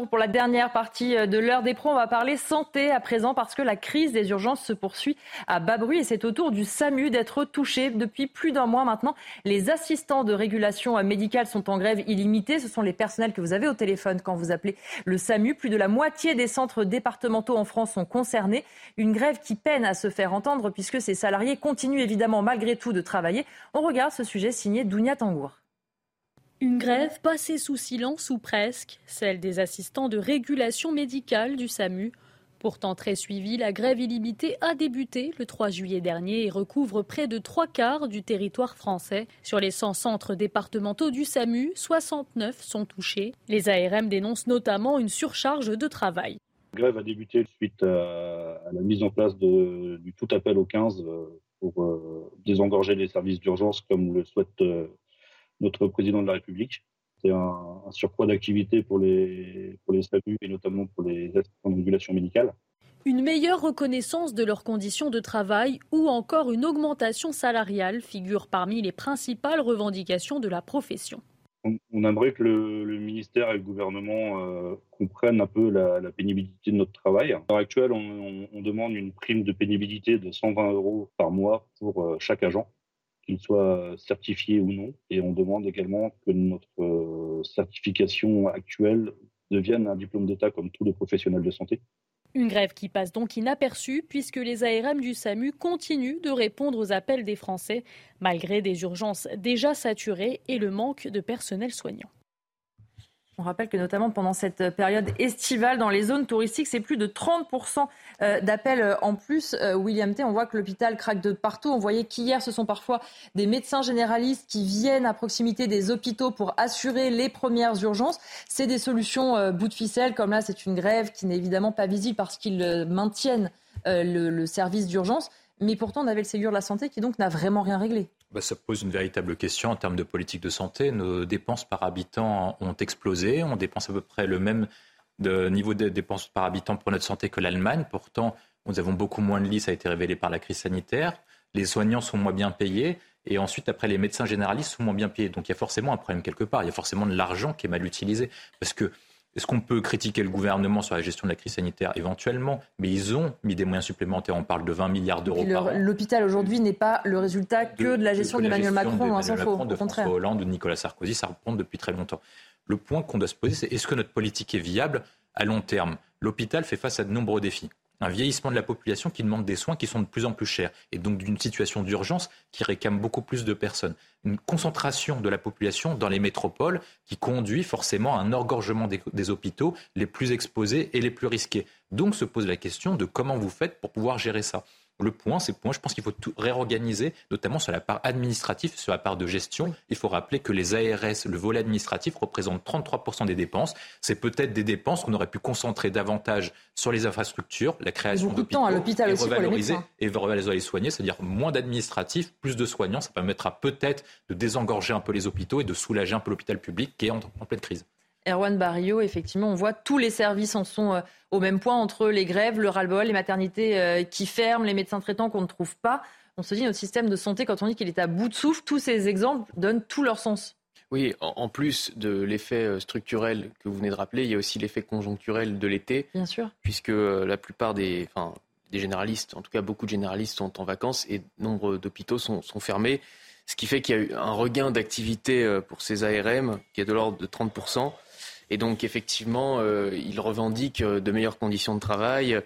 Pour la dernière partie euh, de l'heure des pros. On va parler santé à présent parce que la crise des urgences se poursuit à bas bruit et c'est au tour du SAMU d'être touché depuis plus d'un mois maintenant. Les assistants de régulation euh, médicale sont en grève illimitée. Ce sont les personnels que vous avez au téléphone quand vous appelez le SAMU. Plus de la moitié des centres départementaux en France sont concernés. Une grève qui peine à se faire entendre puisque ces salariés continuent évidemment malgré tout de travailler. On regarde ce sujet signé Dounia Tangour. Une grève passée sous silence ou presque, celle des assistants de régulation médicale du SAMU. Pourtant très suivie, la grève illimitée a débuté le 3 juillet dernier et recouvre près de trois quarts du territoire français. Sur les 100 centres départementaux du SAMU, 69 sont touchés. Les ARM dénoncent notamment une surcharge de travail. La grève a débuté suite à, la mise en place du tout appel au 15 euh, pour euh, désengorger les services d'urgence comme le souhaite euh, notre président de la République. C'est un, surcroît d'activité pour les, pour les statuts et notamment pour les assistants de régulation médicale. Une meilleure reconnaissance de leurs conditions de travail ou encore une augmentation salariale figurent parmi les principales revendications de la profession. On, aimerait que le, ministère et le gouvernement euh, comprennent un peu la, pénibilité de notre travail. À l'heure actuelle, on, demande une prime de pénibilité de 120 euros par mois pour euh, chaque agent qu'il soit certifié ou non. Et on demande également que notre euh, certification actuelle devienne un diplôme d'État comme tous les professionnels de santé. Une grève qui passe donc inaperçue puisque les ARM du SAMU continuent de répondre aux appels des Français malgré des urgences déjà saturées et le manque de personnel soignant. On rappelle que notamment pendant cette période estivale, dans les zones touristiques, c'est plus de 30% euh, d'appels euh, en plus. Euh, William T, on voit que l'hôpital craque de partout. On voyait qu'hier, ce sont parfois des médecins généralistes qui viennent à proximité des hôpitaux pour assurer les premières urgences. C'est des solutions bout de ficelle, comme là, c'est une grève qui n'est évidemment pas visible parce qu'ils maintiennent le, service d'urgence. Mais pourtant, on avait le Ségur de la Santé qui donc n'a vraiment rien réglé. Bah, ça pose une véritable question en termes de politique de santé. Nos dépenses par habitant ont explosé. On dépense à peu près le même niveau de dépenses par habitant pour notre santé que l'Allemagne. Pourtant, nous avons beaucoup moins de lits, ça a été révélé par la crise sanitaire. Les soignants sont moins bien payés. Et ensuite, après, les médecins généralistes sont moins bien payés. Donc il y a forcément un problème quelque part. Il y a forcément de l'argent qui est mal utilisé. Parce que est-ce qu'on peut critiquer le gouvernement sur la gestion de la crise sanitaire Éventuellement, mais ils ont mis des moyens supplémentaires. On parle de 20 milliards d'euros par an. L'hôpital aujourd'hui n'est pas le résultat que de, la gestion d'Emmanuel Macron, loin s'en faut. De François Hollande ou de Nicolas Sarkozy, ça reprend depuis très longtemps. Le point qu'on doit se poser, c'est est-ce que notre politique est viable à long terme? L'hôpital fait face à de nombreux défis un vieillissement de la population qui demande des soins qui sont de plus en plus chers et donc d'une situation d'urgence qui réclame beaucoup plus de personnes. Une concentration de la population dans les métropoles qui conduit forcément à un engorgement des, des hôpitaux les plus exposés et les plus risqués. Donc se pose la question de comment vous faites pour pouvoir gérer ça. Le point, c'est point, je pense qu'il faut tout réorganiser, notamment sur la part administrative, sur la part de gestion. Il faut rappeler que les ARS, le volet administratif, représente 33% des dépenses. C'est peut-être des dépenses qu'on aurait pu concentrer davantage sur les infrastructures, la création d'hôpitaux, et revaloriser et revaloriser les soignés, c'est-à-dire moins d'administratifs, plus de soignants. Ça permettra peut-être de désengorger un peu les hôpitaux et de soulager un peu l'hôpital public qui est en pleine crise. Erwan Barrio, effectivement, on voit tous les services en sont euh, au même point entre les grèves, le ras-le-bol, les maternités euh, qui ferment, les médecins traitants qu'on ne trouve pas. On se dit, notre système de santé, quand on dit qu'il est à bout de souffle, tous ces exemples donnent tout leur sens. Oui, en plus de l'effet euh, structurel que vous venez de rappeler, il y a aussi l'effet conjoncturel de l'été. Bien sûr. Puisque la plupart des, enfin, des généralistes, en tout cas beaucoup de généralistes sont en vacances et nombre d'hôpitaux sont, sont, fermés. Ce qui fait qu'il y a eu un regain d'activité pour ces ARM qui est de l'ordre de 30%. Et donc, effectivement, euh, il revendique euh, de meilleures conditions de travail,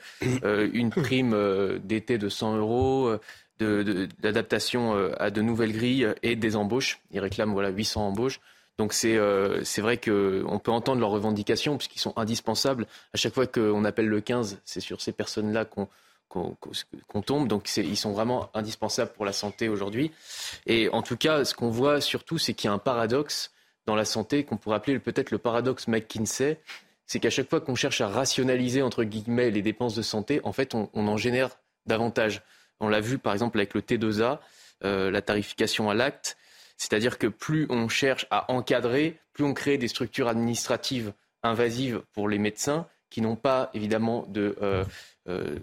euh, une prime d'été de 100 euros, d'adaptation à de nouvelles grilles et des embauches. Il réclame voilà, 800 embauches. Donc c'est c'est vrai qu'on peut entendre leurs revendications puisqu'ils sont indispensables. À chaque fois qu'on appelle le 15, c'est sur ces personnes-là qu'on qu'on tombe. Donc ils sont vraiment indispensables pour la santé aujourd'hui. Et en tout cas, ce qu'on voit surtout, c'est qu'il y a un paradoxe dans la santé qu'on pourrait appeler peut-être le paradoxe McKinsey, c'est qu'à chaque fois qu'on cherche à rationaliser entre guillemets les dépenses de santé, en fait, on, en génère davantage. On l'a vu par exemple avec le T2A, la tarification à l'acte. C'est-à-dire que plus on cherche à encadrer, plus on crée des structures administratives invasives pour les médecins qui n'ont pas évidemment de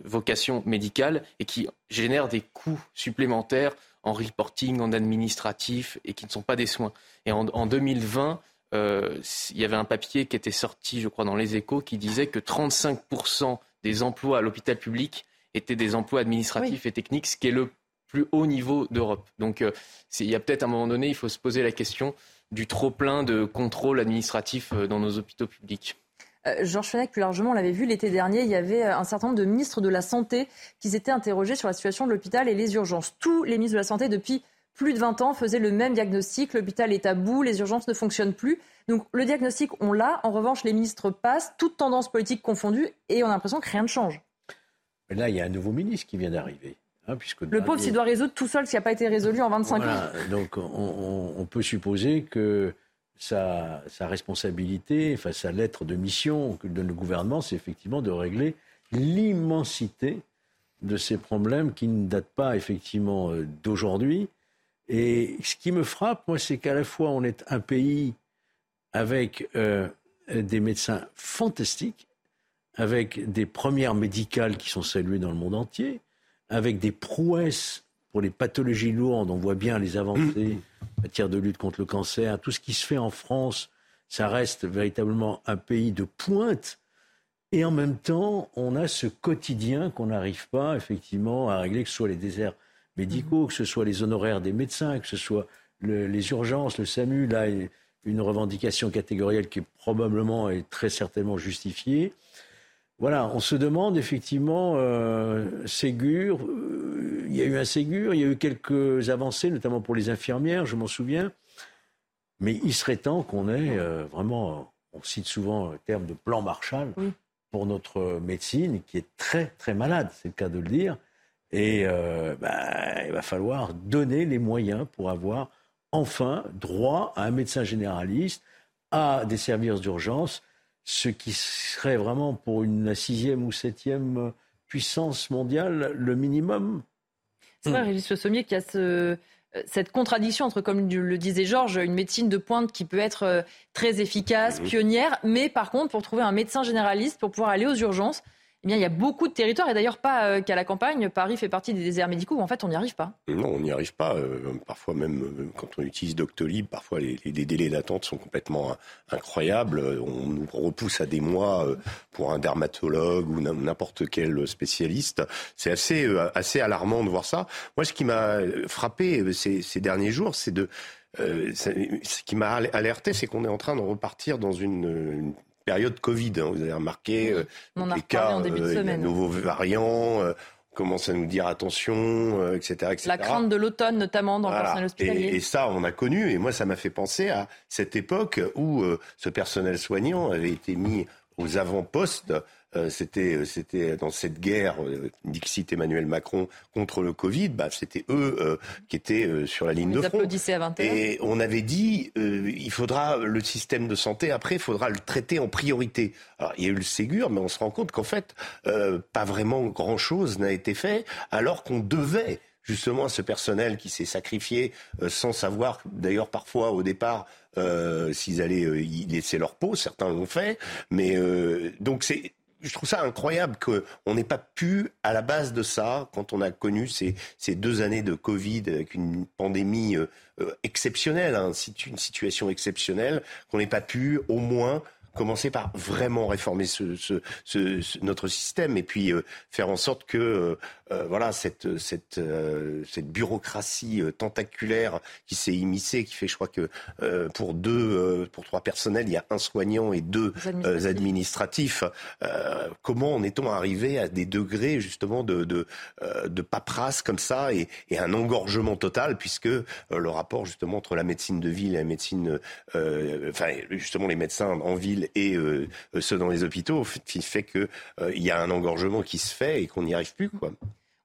vocation médicale et qui génèrent des coûts supplémentaires en reporting, en administratif et qui ne sont pas des soins. Et en, en 2020, euh, il y avait un papier qui était sorti, je crois, dans les échos, qui disait que 35% des emplois à l'hôpital public étaient des emplois administratifs et techniques, ce qui est le plus haut niveau d'Europe. Donc euh, il y a peut-être un moment donné, il faut se poser la question du trop-plein de contrôle administratif euh, dans nos hôpitaux publics. Georges Fenech, plus largement, on l'avait vu l'été dernier, il y avait un certain nombre de ministres de la Santé qui s'étaient interrogés sur la situation de l'hôpital et les urgences. Tous les ministres de la Santé, depuis plus de 20 ans, faisaient le même diagnostic. L'hôpital est à bout, les urgences ne fonctionnent plus. Donc le diagnostic, on l'a. En revanche, les ministres passent, toutes tendances politiques confondues, et on a l'impression que rien ne change. Mais là, il y a un nouveau ministre qui vient d'arriver. Hein, puisque le pauvre, s'il doit résoudre tout seul, ce qui n'a pas été résolu en 25 ans. Donc on, peut supposer que sa, sa, responsabilité, enfin sa lettre de mission que donne le gouvernement, c'est effectivement de régler l'immensité de ces problèmes qui ne datent pas effectivement euh, d'aujourd'hui, et ce qui me frappe, moi, c'est qu'à la fois, on est un pays avec euh, des médecins fantastiques, avec des premières médicales qui sont saluées dans le monde entier, avec des prouesses pour les pathologies lourdes. On voit bien les avancées en matière de lutte contre le cancer. Tout ce qui se fait en France, ça reste véritablement un pays de pointe. Et en même temps, on a ce quotidien qu'on n'arrive pas effectivement à régler, que ce soit les déserts médicaux, que ce soit les honoraires des médecins, que ce soit les urgences, le SAMU, là, une revendication catégorielle qui probablement est très certainement justifiée. Voilà, on se demande effectivement, euh, Ségur, euh, il y a eu un Ségur, il y a eu quelques avancées, notamment pour les infirmières, je m'en souviens, mais il serait temps qu'on ait euh, vraiment, on cite souvent le terme de plan Marshall pour notre médecine, qui est très très malade, c'est le cas de le dire, et bah, il va falloir donner les moyens pour avoir enfin droit à un médecin généraliste, à des services d'urgence, ce qui serait vraiment pour une la sixième ou septième puissance mondiale le minimum. C'est vrai, Régis Le Sommier, qu'il y a ce, cette contradiction entre, comme le disait Georges, une médecine de pointe qui peut être euh, très efficace, pionnière, mais par contre, pour trouver un médecin généraliste, pour pouvoir aller aux urgences, eh bien, il y a beaucoup de territoires, et d'ailleurs pas euh, qu'à la campagne. Paris fait partie des déserts médicaux où en fait on n'y arrive pas. Non, on n'y arrive pas. Euh, parfois même euh, quand on utilise Doctolib, parfois les, délais d'attente sont complètement incroyables. On nous repousse à des mois pour un dermatologue ou n'importe quel spécialiste. C'est assez, assez alarmant de voir ça. Moi, ce qui m'a frappé ces, derniers jours, c'est de... ce qui m'a alerté, c'est qu'on est en train de repartir dans une période Covid. Hein, vous avez remarqué euh, les cas, euh, nouveaux variants. Euh, commence à nous dire attention, etc., etc., La crainte de l'automne, notamment dans le personnel hospitalier. Et, ça, on a connu. Et moi, ça m'a fait penser à cette époque où ce personnel soignant avait été mis aux avant-postes euh, c'était euh, c'était dans cette guerre euh, Dixit Emmanuel Macron contre le Covid, bah, c'était eux qui étaient sur la ligne de front. Et on avait dit il faudra le système de santé après, il faudra le traiter en priorité. Alors il y a eu le Ségur, mais on se rend compte qu'en fait pas vraiment grand chose n'a été fait, alors qu'on devait justement à ce personnel qui s'est sacrifié sans savoir, d'ailleurs parfois au départ, s'ils allaient y laisser leur peau. Certains l'ont fait, mais donc c'est je trouve ça incroyable qu'on n'ait pas pu, à la base de ça, quand on a connu ces, deux années de Covid avec une pandémie euh, euh, exceptionnelle, hein, une situation exceptionnelle, qu'on n'ait pas pu au moins commencer par vraiment réformer notre système et puis euh, faire en sorte que euh, euh, voilà cette cette cette bureaucratie tentaculaire qui s'est immiscée, qui fait, je crois que pour deux, pour trois personnels, il y a un soignant et deux administratifs. comment en est-on arrivé à des degrés justement de de, de paperasse comme ça et, et, un engorgement total puisque le rapport justement entre la médecine de ville et la médecine, enfin justement les médecins en ville et euh, ceux dans les hôpitaux, qui fait qu'il euh, y a un engorgement qui se fait et qu'on n'y arrive plus. Quoi.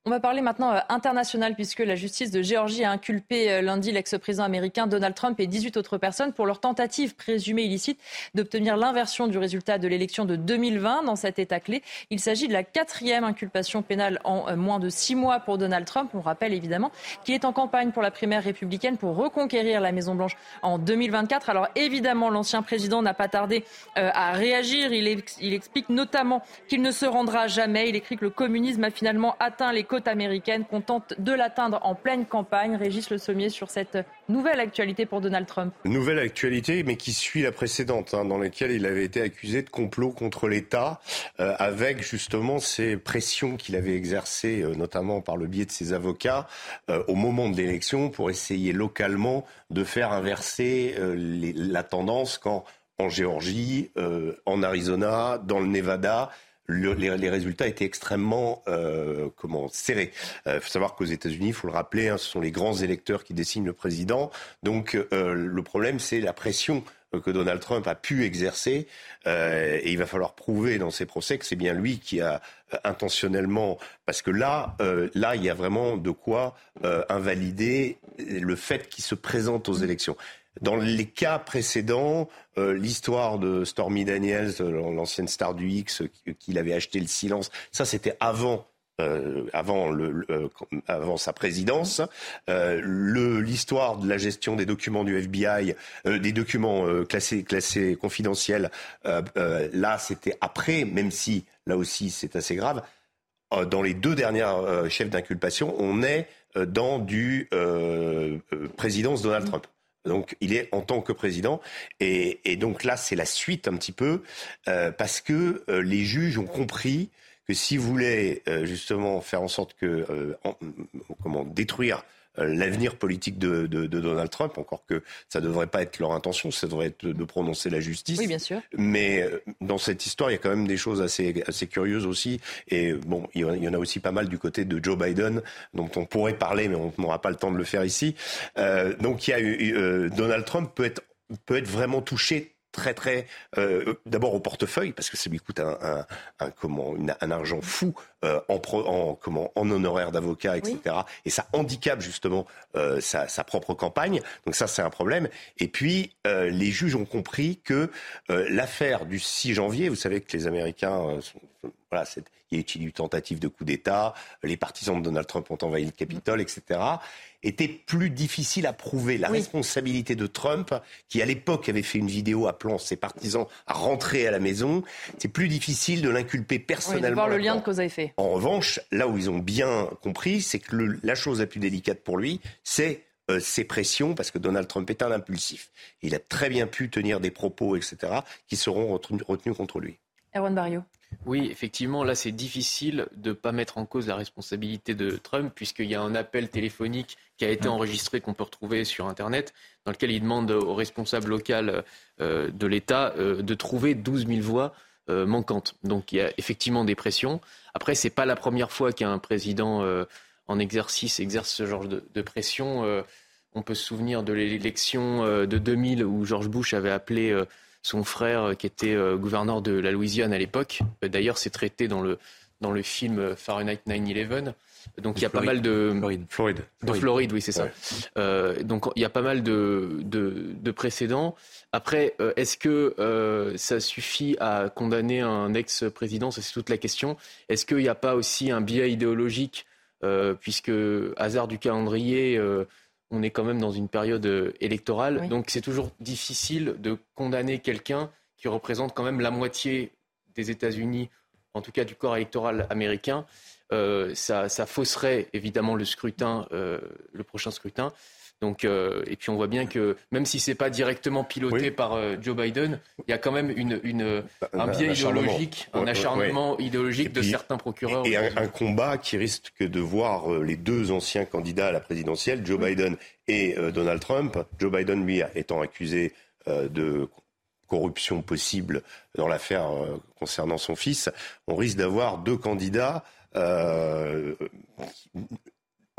On va parler maintenant euh, international puisque la justice de Géorgie a inculpé euh, lundi l'ex-président américain Donald Trump et 18 autres personnes pour leur tentative présumée illicite d'obtenir l'inversion du résultat de l'élection de 2020 dans cet État clé. Il s'agit de la quatrième inculpation pénale en euh, moins de six mois pour Donald Trump. On rappelle évidemment qu'il est en campagne pour la primaire républicaine pour reconquérir la Maison-Blanche en 2024. Alors évidemment, l'ancien président n'a pas tardé à réagir. Il explique notamment qu'il ne se rendra jamais. Il écrit que le communisme a finalement atteint les américaine contente de l'atteindre en pleine campagne. Régis Le Sommier sur cette nouvelle actualité pour Donald Trump. Nouvelle actualité, mais qui suit la précédente, hein, dans laquelle il avait été accusé de complot contre l'État, euh, avec justement ces pressions qu'il avait exercées, euh, notamment par le biais de ses avocats, euh, au moment de l'élection, pour essayer localement de faire inverser la tendance quand en Géorgie, en Arizona, dans le Nevada, les, résultats étaient extrêmement euh, comment serrés. Il euh, faut savoir qu'aux États-Unis, il faut le rappeler, hein, ce sont les grands électeurs qui désignent le président. Donc euh, le problème, c'est la pression que Donald Trump a pu exercer. et il va falloir prouver dans ces procès que c'est bien lui qui a intentionnellement, parce que là, là, il y a vraiment de quoi invalider le fait qu'il se présente aux élections. Dans les cas précédents, euh, l'histoire de Stormy Daniels, euh, l'ancienne star du X, euh, qu'il avait acheté le silence, ça c'était avant avant, le, avant sa présidence. L'histoire de la gestion des documents du FBI, des documents classés, classés confidentiels, là c'était après, même si là aussi c'est assez grave. dans les deux dernières chefs d'inculpation, on est dans du présidence Donald Trump. Donc il est en tant que président. Et, donc là, c'est la suite un petit peu, euh, parce que euh, les juges ont compris que s'ils voulaient euh, justement faire en sorte que, comment, détruire euh, l'avenir politique de, Donald Trump, encore que ça ne devrait pas être leur intention, ça devrait être de prononcer la justice. Oui, bien sûr. Mais euh, dans cette histoire, il y a quand même des choses assez, assez curieuses aussi. Et bon, il y en a aussi pas mal du côté de Joe Biden, dont on pourrait parler, mais on n'aura pas le temps de le faire ici. Euh, donc il y a Donald Trump peut être, peut être vraiment touché très très euh, d'abord au portefeuille parce que ça lui coûte un, un, comment un argent fou euh, en, en comment en honoraire d'avocat etc et ça handicape justement euh, sa, sa, propre campagne. Donc ça c'est un problème. Et puis les juges ont compris que l'affaire du 6 janvier vous savez que les Américains sont, voilà, il y a eu une tentative de coup d'État, les partisans de Donald Trump ont envahi le Capitole, etc était plus difficile à prouver. La responsabilité de Trump, qui à l'époque avait fait une vidéo appelant ses partisans à rentrer à la maison, c'est plus difficile de l'inculper personnellement. Oui, de voir le lien de cause à effet. En revanche, là où ils ont bien compris, c'est que la chose la plus délicate pour lui, c'est euh, ses pressions, parce que Donald Trump est un impulsif. Il a très bien pu tenir des propos, etc., qui seront retenus, retenus contre lui. Erwan Barrio. Oui, effectivement, là, c'est difficile de ne pas mettre en cause la responsabilité de Trump, puisqu'il y a un appel téléphonique qui a été enregistré, qu'on peut retrouver sur Internet, dans lequel il demande aux responsables locaux euh, de l'État euh, de trouver 12 000 voix euh, manquantes. Donc, il y a effectivement des pressions. Après, ce n'est pas la première fois qu'un président en exercice exerce ce genre de, de pression. on peut se souvenir de l'élection de 2000 où George Bush avait appelé son frère euh, qui était euh, gouverneur de la Louisiane à l'époque. Euh, d'ailleurs, c'est traité dans le, dans le film Fahrenheit 9-11. Donc il y a pas mal de Floride. De Floride, oui, c'est ça. donc il y a pas mal de, de, précédents. Après, est-ce que ça suffit à condamner un ex-président? C'est toute la question. Est-ce qu'il n'y a pas aussi un biais idéologique, puisque hasard du calendrier, on est quand même dans une période euh, électorale. Donc c'est toujours difficile de condamner quelqu'un qui représente quand même la moitié des États-Unis, en tout cas du corps électoral américain. Euh, ça, fausserait évidemment le scrutin, euh, le prochain scrutin. Donc, euh, et puis on voit bien que même si c'est pas directement piloté par euh, Joe Biden, il y a quand même une, une un biais idéologique, un acharnement idéologique de certains procureurs. Et, un, combat qui risque de voir euh, les deux anciens candidats à la présidentielle, Joe Biden et Donald Trump. Joe Biden, lui, étant accusé de corruption possible dans l'affaire concernant son fils, on risque d'avoir deux candidats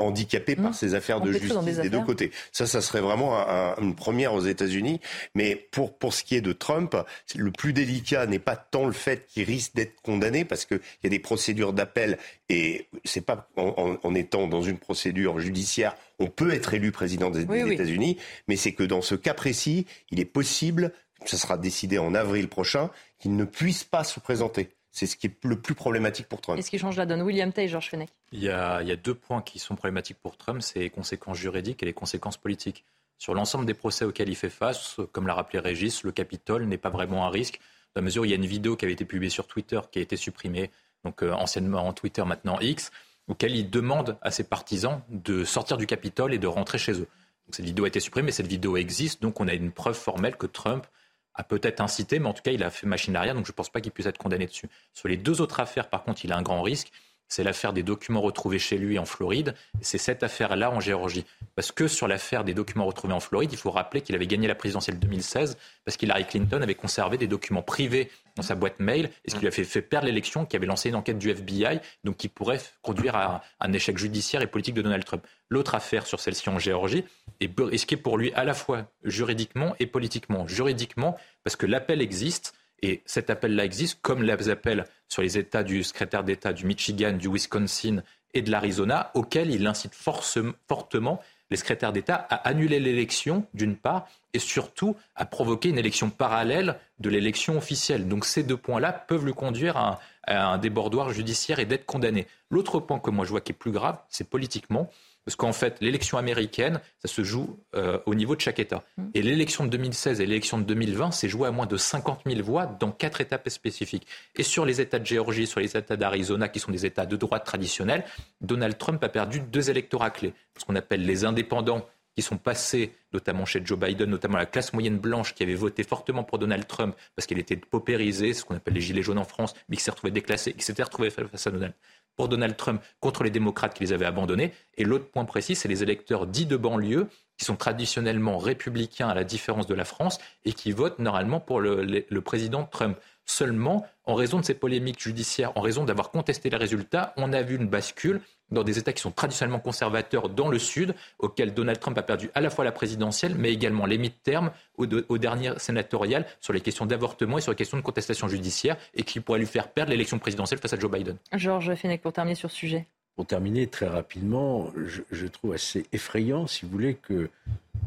handicapé par mmh. ces affaires de justice des deux côtés. Ça, ça serait vraiment une première aux États-Unis. Mais pour, pour ce qui est de Trump, le plus délicat n'est pas tant le fait qu'il risque d'être condamné, parce qu'il y a des procédures d'appel, et c'est pas en, étant dans une procédure judiciaire, on peut être élu président des, États-Unis, mais c'est que dans ce cas précis, il est possible, ça sera décidé en avril prochain, qu'il ne puisse pas se présenter. C'est ce qui est le plus problématique pour Trump. Et ce qui change la donne William Tay, Georges Fenech. Il y, a, il y a deux points qui sont problématiques pour Trump, c'est les conséquences juridiques et les conséquences politiques. Sur l'ensemble des procès auxquels il fait face, comme l'a rappelé Régis, le Capitole n'est pas vraiment un risque, dans la mesure où il y a une vidéo qui avait été publiée sur Twitter, qui a été supprimée, donc euh, anciennement en Twitter, maintenant X, auquel il demande à ses partisans de sortir du Capitole et de rentrer chez eux. Donc, cette vidéo a été supprimée, mais cette vidéo existe, donc on a une preuve formelle que Trump a peut-être incité, mais en tout cas, il a fait machine arrière, donc je ne pense pas qu'il puisse être condamné dessus. Sur les deux autres affaires, par contre, il a un grand risque. C'est l'affaire des documents retrouvés chez lui en Floride. C'est cette affaire-là en Géorgie. Parce que sur l'affaire des documents retrouvés en Floride, il faut rappeler qu'il avait gagné la présidentielle 2016 parce qu'Hillary Clinton avait conservé des documents privés dans sa boîte mail et ce qui lui a fait, fait perdre l'élection, qui avait lancé une enquête du FBI, donc qui pourrait conduire à un échec judiciaire et politique de Donald Trump. L'autre affaire sur celle-ci en Géorgie est risquée pour lui à la fois juridiquement et politiquement. Juridiquement, parce que l'appel existe et cet appel-là existe, comme les appels sur les États du secrétaire d'État du Michigan, du Wisconsin et de l'Arizona, auxquels il incite fortement les secrétaires d'État à annuler l'élection, d'une part, et surtout à provoquer une élection parallèle de l'élection officielle. Donc ces deux points-là peuvent lui conduire à un, débordoir judiciaire et d'être condamné. L'autre point que moi je vois qui est plus grave, c'est politiquement. Parce qu'en fait, l'élection américaine, ça se joue euh, au niveau de chaque État. Mmh. Et l'élection de 2016 et l'élection de 2020, c'est joué à moins de 50 000 voix dans quatre étapes spécifiques. Et sur les États de Géorgie, sur les États d'Arizona, qui sont des États de droite traditionnels, Donald Trump a perdu deux électorats clés. Ce qu'on appelle les indépendants, qui sont passés, notamment chez Joe Biden, notamment la classe moyenne blanche qui avait voté fortement pour Donald Trump parce qu'il était paupérisé, ce qu'on appelle les gilets jaunes en France, mais qui s'est retrouvé déclassé, qui s'était retrouvé face à Donald pour Donald Trump contre les démocrates qui les avaient abandonnés. Et l'autre point précis, c'est les électeurs dits de banlieue qui sont traditionnellement républicains à la différence de la France et qui votent normalement pour le, président Trump. Seulement, en raison de ces polémiques judiciaires, en raison d'avoir contesté les résultats, on a vu une bascule dans des États qui sont traditionnellement conservateurs dans le Sud, auxquels Donald Trump a perdu à la fois la présidentielle, mais également les mi-termes au, au, dernier sénatorial sur les questions d'avortement et sur les questions de contestation judiciaire, et qui pourrait lui faire perdre l'élection présidentielle face à Joe Biden. Georges Fenech, pour terminer sur ce sujet. Pour terminer très rapidement, je, je trouve assez effrayant, si vous voulez, que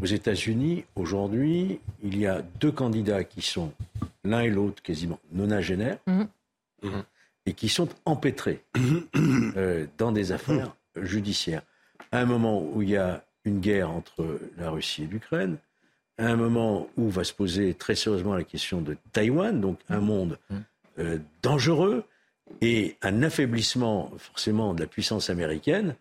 aux États-Unis, aujourd'hui, il y a deux candidats qui sont l'un et l'autre quasiment nonagénaires. Mmh. Mmh et qui sont empêtrés euh, dans des affaires judiciaires. À un moment où il y a une guerre entre la Russie et l'Ukraine, à un moment où va se poser très sérieusement la question de Taïwan, donc un monde euh, dangereux et un affaiblissement forcément de la puissance américaine,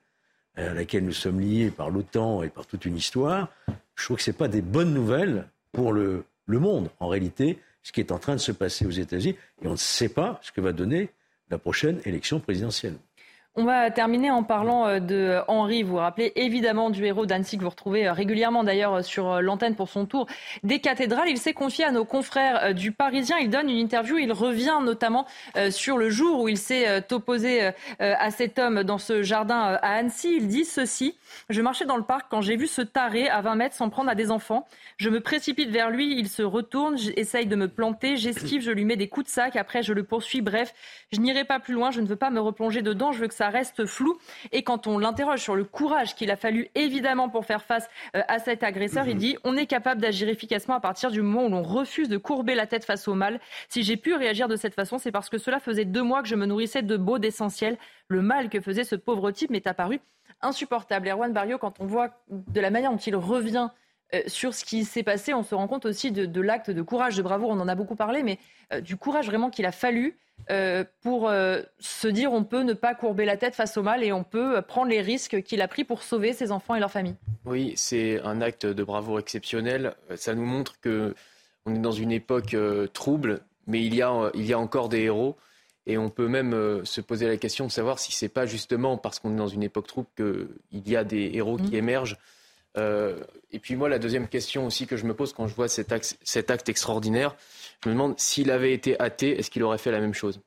à laquelle nous sommes liés par l'OTAN et par toute une histoire, je trouve que ce n'est pas des bonnes nouvelles pour le, le monde, en réalité, ce qui est en train de se passer aux États-Unis, et on ne sait pas ce que va donner la prochaine élection présidentielle. On va terminer en parlant euh, de Henri. Vous vous rappelez évidemment du héros d'Annecy que vous retrouvez euh, régulièrement d'ailleurs euh, sur l'antenne pour son tour des cathédrales. Il s'est confié à nos confrères du Parisien. Il donne une interview. Il revient notamment sur le jour où il s'est opposé à cet homme dans ce jardin à Annecy. Il dit ceci. Je marchais dans le parc quand j'ai vu ce taré à 20 mètres s'en prendre à des enfants. Je me précipite vers lui, il se retourne, essaye de me planter, j'esquive, je lui mets des coups de sac, après je le poursuis. Bref, je n'irai pas plus loin, je ne veux pas me replonger dedans, je veux que ça reste flou. Et quand on l'interroge sur le courage qu'il a fallu évidemment pour faire face euh, à cet agresseur, il mhm. dit on est capable d'agir efficacement à partir du moment où l'on refuse de courber la tête face au mal. Si j'ai pu réagir de cette façon, c'est parce que cela faisait deux mois que je me nourrissais de beaux, d'essentiel. Le mal que faisait ce pauvre type m'est apparu insupportable. Erwan Barrio, quand on voit de la manière dont il revient sur ce qui s'est passé, on se rend compte aussi de, l'acte de courage, de bravoure, on en a beaucoup parlé, mais euh, du courage vraiment qu'il a fallu euh, pour se dire on peut ne pas courber la tête face au mal et on peut prendre les risques qu'il a pris pour sauver ses enfants et leur famille. Oui, c'est un acte de bravoure exceptionnel. Ça nous montre que on est dans une époque trouble, mais il y, a, il y a encore des héros. Et on peut même euh, se poser la question de savoir si c'est pas justement parce qu'on est dans une époque trouble qu'il y a des héros qui mmh. émergent. Euh, et puis moi, la deuxième question aussi que je me pose quand je vois cet acte, cet acte extraordinaire, je me demande s'il avait été athée, est-ce qu'il aurait fait la même chose?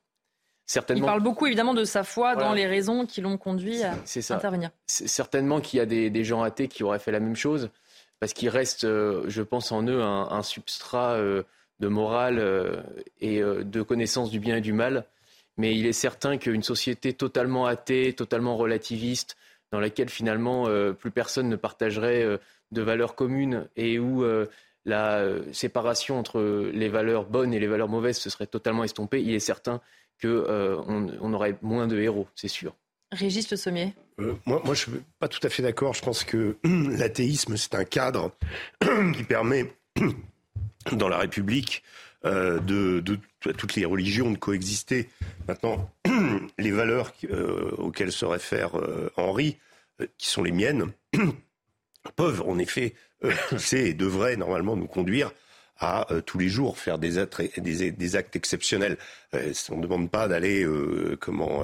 Certainement. Il parle beaucoup évidemment de sa foi dans les raisons qui l'ont conduit à intervenir. C'est certainement qu'il y a des, gens athées qui auraient fait la même chose, parce qu'il reste, euh, je pense, en eux un, substrat euh, de morale euh, et de connaissance du bien et du mal. Mais il est certain qu'une société totalement athée, totalement relativiste, dans laquelle finalement plus personne ne partagerait de valeurs communes et où la séparation entre les valeurs bonnes et les valeurs mauvaises se serait totalement estompée, il est certain qu'on euh, on aurait moins de héros, c'est sûr. Régis Le Sommier euh, moi, moi, je ne suis pas tout à fait d'accord. Je pense que l'athéisme, c'est un cadre qui permet, dans la République, euh, de, toutes les religions de coexister. Maintenant, les valeurs auxquelles se réfère Henri, qui sont les miennes, peuvent en effet pousser et devraient normalement nous conduire à euh, tous les jours faire des actes, des, actes exceptionnels. Euh, on ne demande pas d'aller euh, comment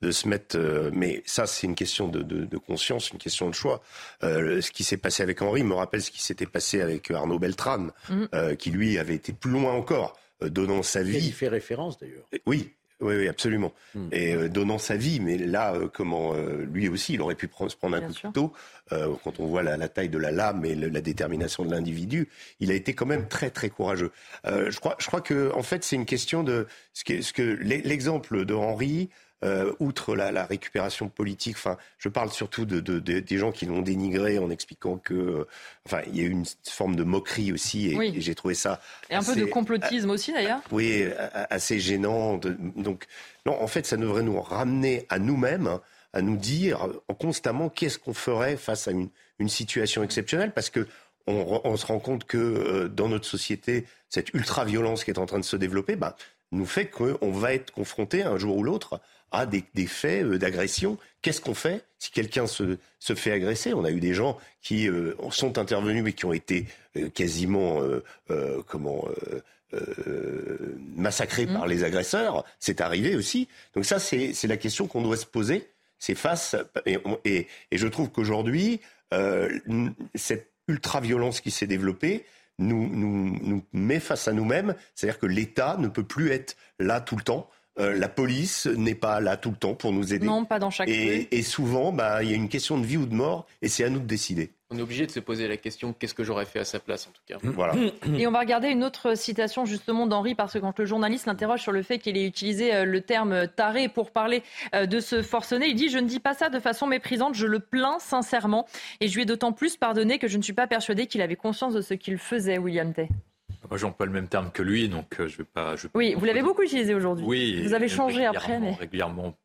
de se mettre, mais ça c'est une question de, de, de, conscience, une question de choix. ce qui s'est passé avec Henri me rappelle ce qui s'était passé avec Arnaud Beltrame, mm. qui lui avait été plus loin encore donnant sa vie. Il fait référence d'ailleurs. Oui, oui, oui, absolument. Hmm. Et euh, donnant sa vie, mais là, euh, comment euh, lui aussi, il aurait pu se prendre un coup de couteau. quand on voit la, taille de la lame et la détermination de l'individu, il a été quand même très très courageux. je crois, je crois que en fait, c'est une question de ce que, ce que l'exemple de Henri. Euh, outre la, récupération politique, enfin, je parle surtout de, des gens qui l'ont dénigré en expliquant que, euh, enfin, il y a eu une forme de moquerie aussi, et, j'ai trouvé ça. Et un peu de complotisme aussi, d'ailleurs. Oui, assez gênant. donc, non, en fait, ça devrait nous ramener à nous-mêmes, à nous dire constamment qu'est-ce qu'on ferait face à une, situation exceptionnelle, parce que on, se rend compte que euh, dans notre société, cette ultra-violence qui est en train de se développer, bah, nous fait qu'on va être confronté un jour ou l'autre à des, faits euh, d'agression. Qu'est-ce qu'on fait si quelqu'un se, se, fait agresser? On a eu des gens qui euh, sont intervenus mais qui ont été euh, quasiment comment massacrés mmh. par les agresseurs. C'est arrivé aussi. Donc ça, c'est la question qu'on doit se poser. C'est face et, et, et, je trouve qu'aujourd'hui, cette ultra-violence qui s'est développée, nous, nous, nous met face à nous-mêmes. C'est-à-dire que l'État ne peut plus être là tout le temps. Euh, la police n'est pas là tout le temps pour nous aider. Non, pas dans chaque et, et souvent, bah, il y a une question de vie ou de mort, et c'est à nous de décider. On est obligé de se poser la question qu'est-ce que j'aurais fait à sa place en tout cas. Voilà. Et on va regarder une autre citation justement d'Henri parce que quand le journaliste l'interroge sur le fait qu'il ait utilisé euh, le terme taré pour parler euh, de ce forcené, il dit je ne dis pas ça de façon méprisante, je le plains sincèrement et je lui ai d'autant plus pardonné que je ne suis pas persuadé qu'il avait conscience de ce qu'il faisait, William Tay. Moi, j'emploie le même terme que lui, donc euh, je ne vais pas. oui, vous l'avez beaucoup utilisé aujourd'hui. Oui. Vous avez changé après, mais régulièrement,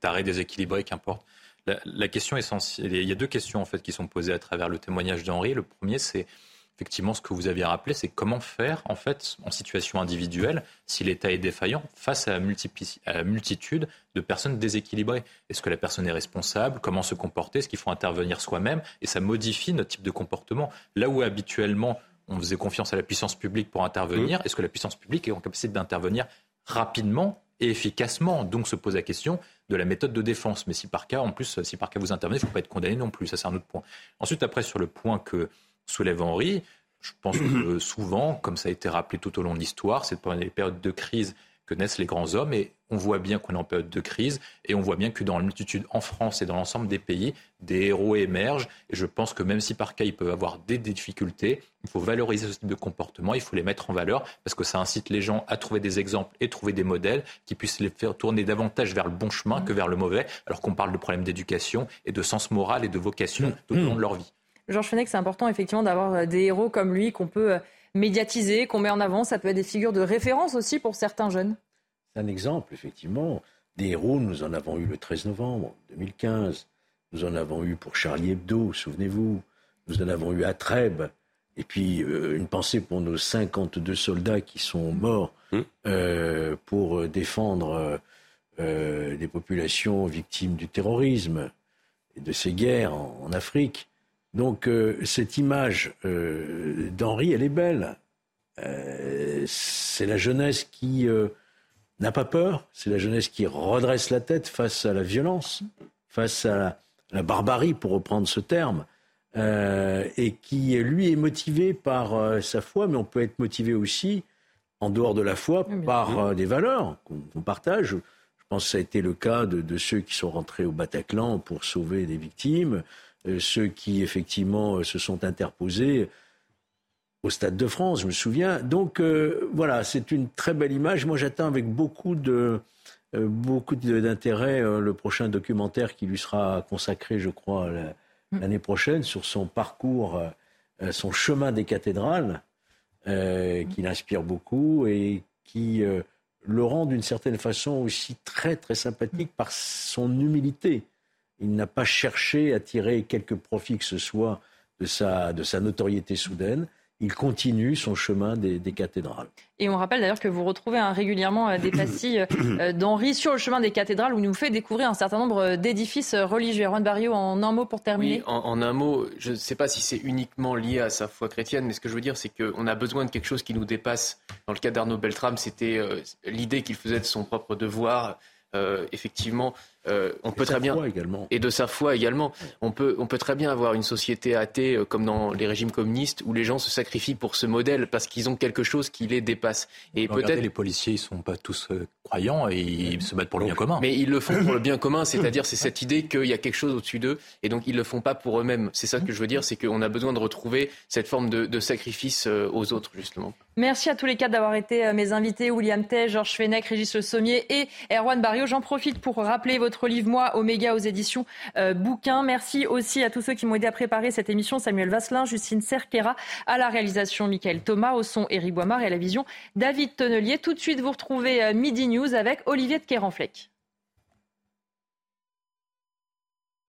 taré, déséquilibré, qu'importe. La, question essentielle, il y a deux questions en fait qui sont posées à travers le témoignage d'Henri. Le premier, c'est effectivement ce que vous aviez rappelé, c'est comment faire en fait en situation individuelle si l'État est défaillant face à la, multitude de personnes déséquilibrées. Est-ce que la personne est responsable? Comment se comporter? Est-ce qu'il faut intervenir soi-même? Et ça modifie notre type de comportement. Là où habituellement on faisait confiance à la puissance publique pour intervenir, mmh. est-ce que la puissance publique est en capacité d'intervenir rapidement et efficacement? Donc se pose la question de la méthode de défense. Mais si par cas, en plus, si par cas vous intervenez, il ne faut pas être condamné non plus. Ça, c'est un autre point. Ensuite, après, sur le point que soulève Henri, je pense que souvent, comme ça a été rappelé tout au long de l'histoire, c'est pendant les périodes de crise que naissent les grands hommes. Et on voit bien qu'on est en période de crise et on voit bien que dans la multitude en France et dans l'ensemble des pays, des héros émergent. Et je pense que même si par cas ils peuvent avoir des difficultés, il faut valoriser ce type de comportement, il faut les mettre en valeur parce que ça incite les gens à trouver des exemples et trouver des modèles qui puissent les faire tourner davantage vers le bon chemin que vers le mauvais, alors qu'on parle de problèmes d'éducation et de sens moral et de vocation tout au long de leur vie. Georges Fenech, c'est important effectivement d'avoir euh, des héros comme lui qu'on peut médiatiser, qu'on met en avant. Ça peut être des figures de référence aussi pour certains jeunes. C'est un exemple, effectivement. Des héros, nous en avons eu le 13 novembre 2015. Nous en avons eu pour Charlie Hebdo, souvenez-vous. Nous en avons eu à Trèbes. Et puis, euh, une pensée pour nos 52 soldats qui sont morts mmh. euh, pour défendre euh, des populations victimes du terrorisme et de ces guerres en Afrique. Donc euh, cette image euh, d'Henri, elle est belle. Euh, c'est la jeunesse qui n'a pas peur, c'est la jeunesse qui redresse la tête face à la violence, face à la, barbarie, pour reprendre ce terme, et qui, lui, est motivé par sa foi, mais on peut être motivé aussi, en dehors de la foi, par des valeurs qu'on partage. pense que ça a été le cas de, ceux qui sont rentrés au Bataclan pour sauver des victimes, ceux qui effectivement se sont interposés au Stade de France, je me souviens. Donc voilà, c'est une très belle image. Moi, j'attends avec beaucoup de beaucoup d'intérêt le prochain documentaire qui lui sera consacré, je crois, mm. l'année prochaine sur son parcours, son chemin des cathédrales. Euh, qui l'inspire beaucoup et qui euh, le rend d'une certaine façon aussi très très sympathique par son humilité. Il n'a pas cherché à tirer quelque profit que ce soit de sa, de sa notoriété soudaine il continue son chemin des, cathédrales. Et on rappelle d'ailleurs que vous retrouvez hein, régulièrement euh, des pastilles euh, d'Henri sur le chemin des cathédrales où il nous fait découvrir un certain nombre euh, d'édifices religieux. Erwan Barrio, en un mot pour terminer. Oui, en, un mot, je ne sais pas si c'est uniquement lié à sa foi chrétienne, mais ce que je veux dire, c'est qu'on a besoin de quelque chose qui nous dépasse. Dans le cas d'Arnaud Beltrame, c'était l'idée qu'il faisait de son propre devoir. effectivement, euh, on peut très bien et de sa foi également. On peut on peut très bien avoir une société athée euh, comme dans les régimes communistes où les gens se sacrifient pour ce modèle parce qu'ils ont quelque chose qui les dépasse. Et peut-être les policiers ils sont pas tous euh, croyants et ils se battent pour le bien commun. Mais ils le font pour le bien commun, c'est-à-dire c'est cette idée qu'il y a quelque chose au-dessus d'eux et donc ils le font pas pour eux-mêmes. C'est ça que je veux dire, c'est qu'on a besoin de retrouver cette forme de, sacrifice aux autres justement. Merci à tous les quatre d'avoir été mes invités, William Tay, Georges Fenech, Régis Le Sommier et Erwan Barrio. J'en profite pour rappeler votre votre livre Moi, Oméga aux éditions euh, Bouquin. Merci aussi à tous ceux qui m'ont aidé à préparer cette émission. Samuel Vasselin, Justine Cerquera, à la réalisation Michael Thomas, au son Éric Boimard et à la vision David Tonnelier. Tout de suite, vous retrouvez euh, Midi News avec Olivier de Kéranfleck.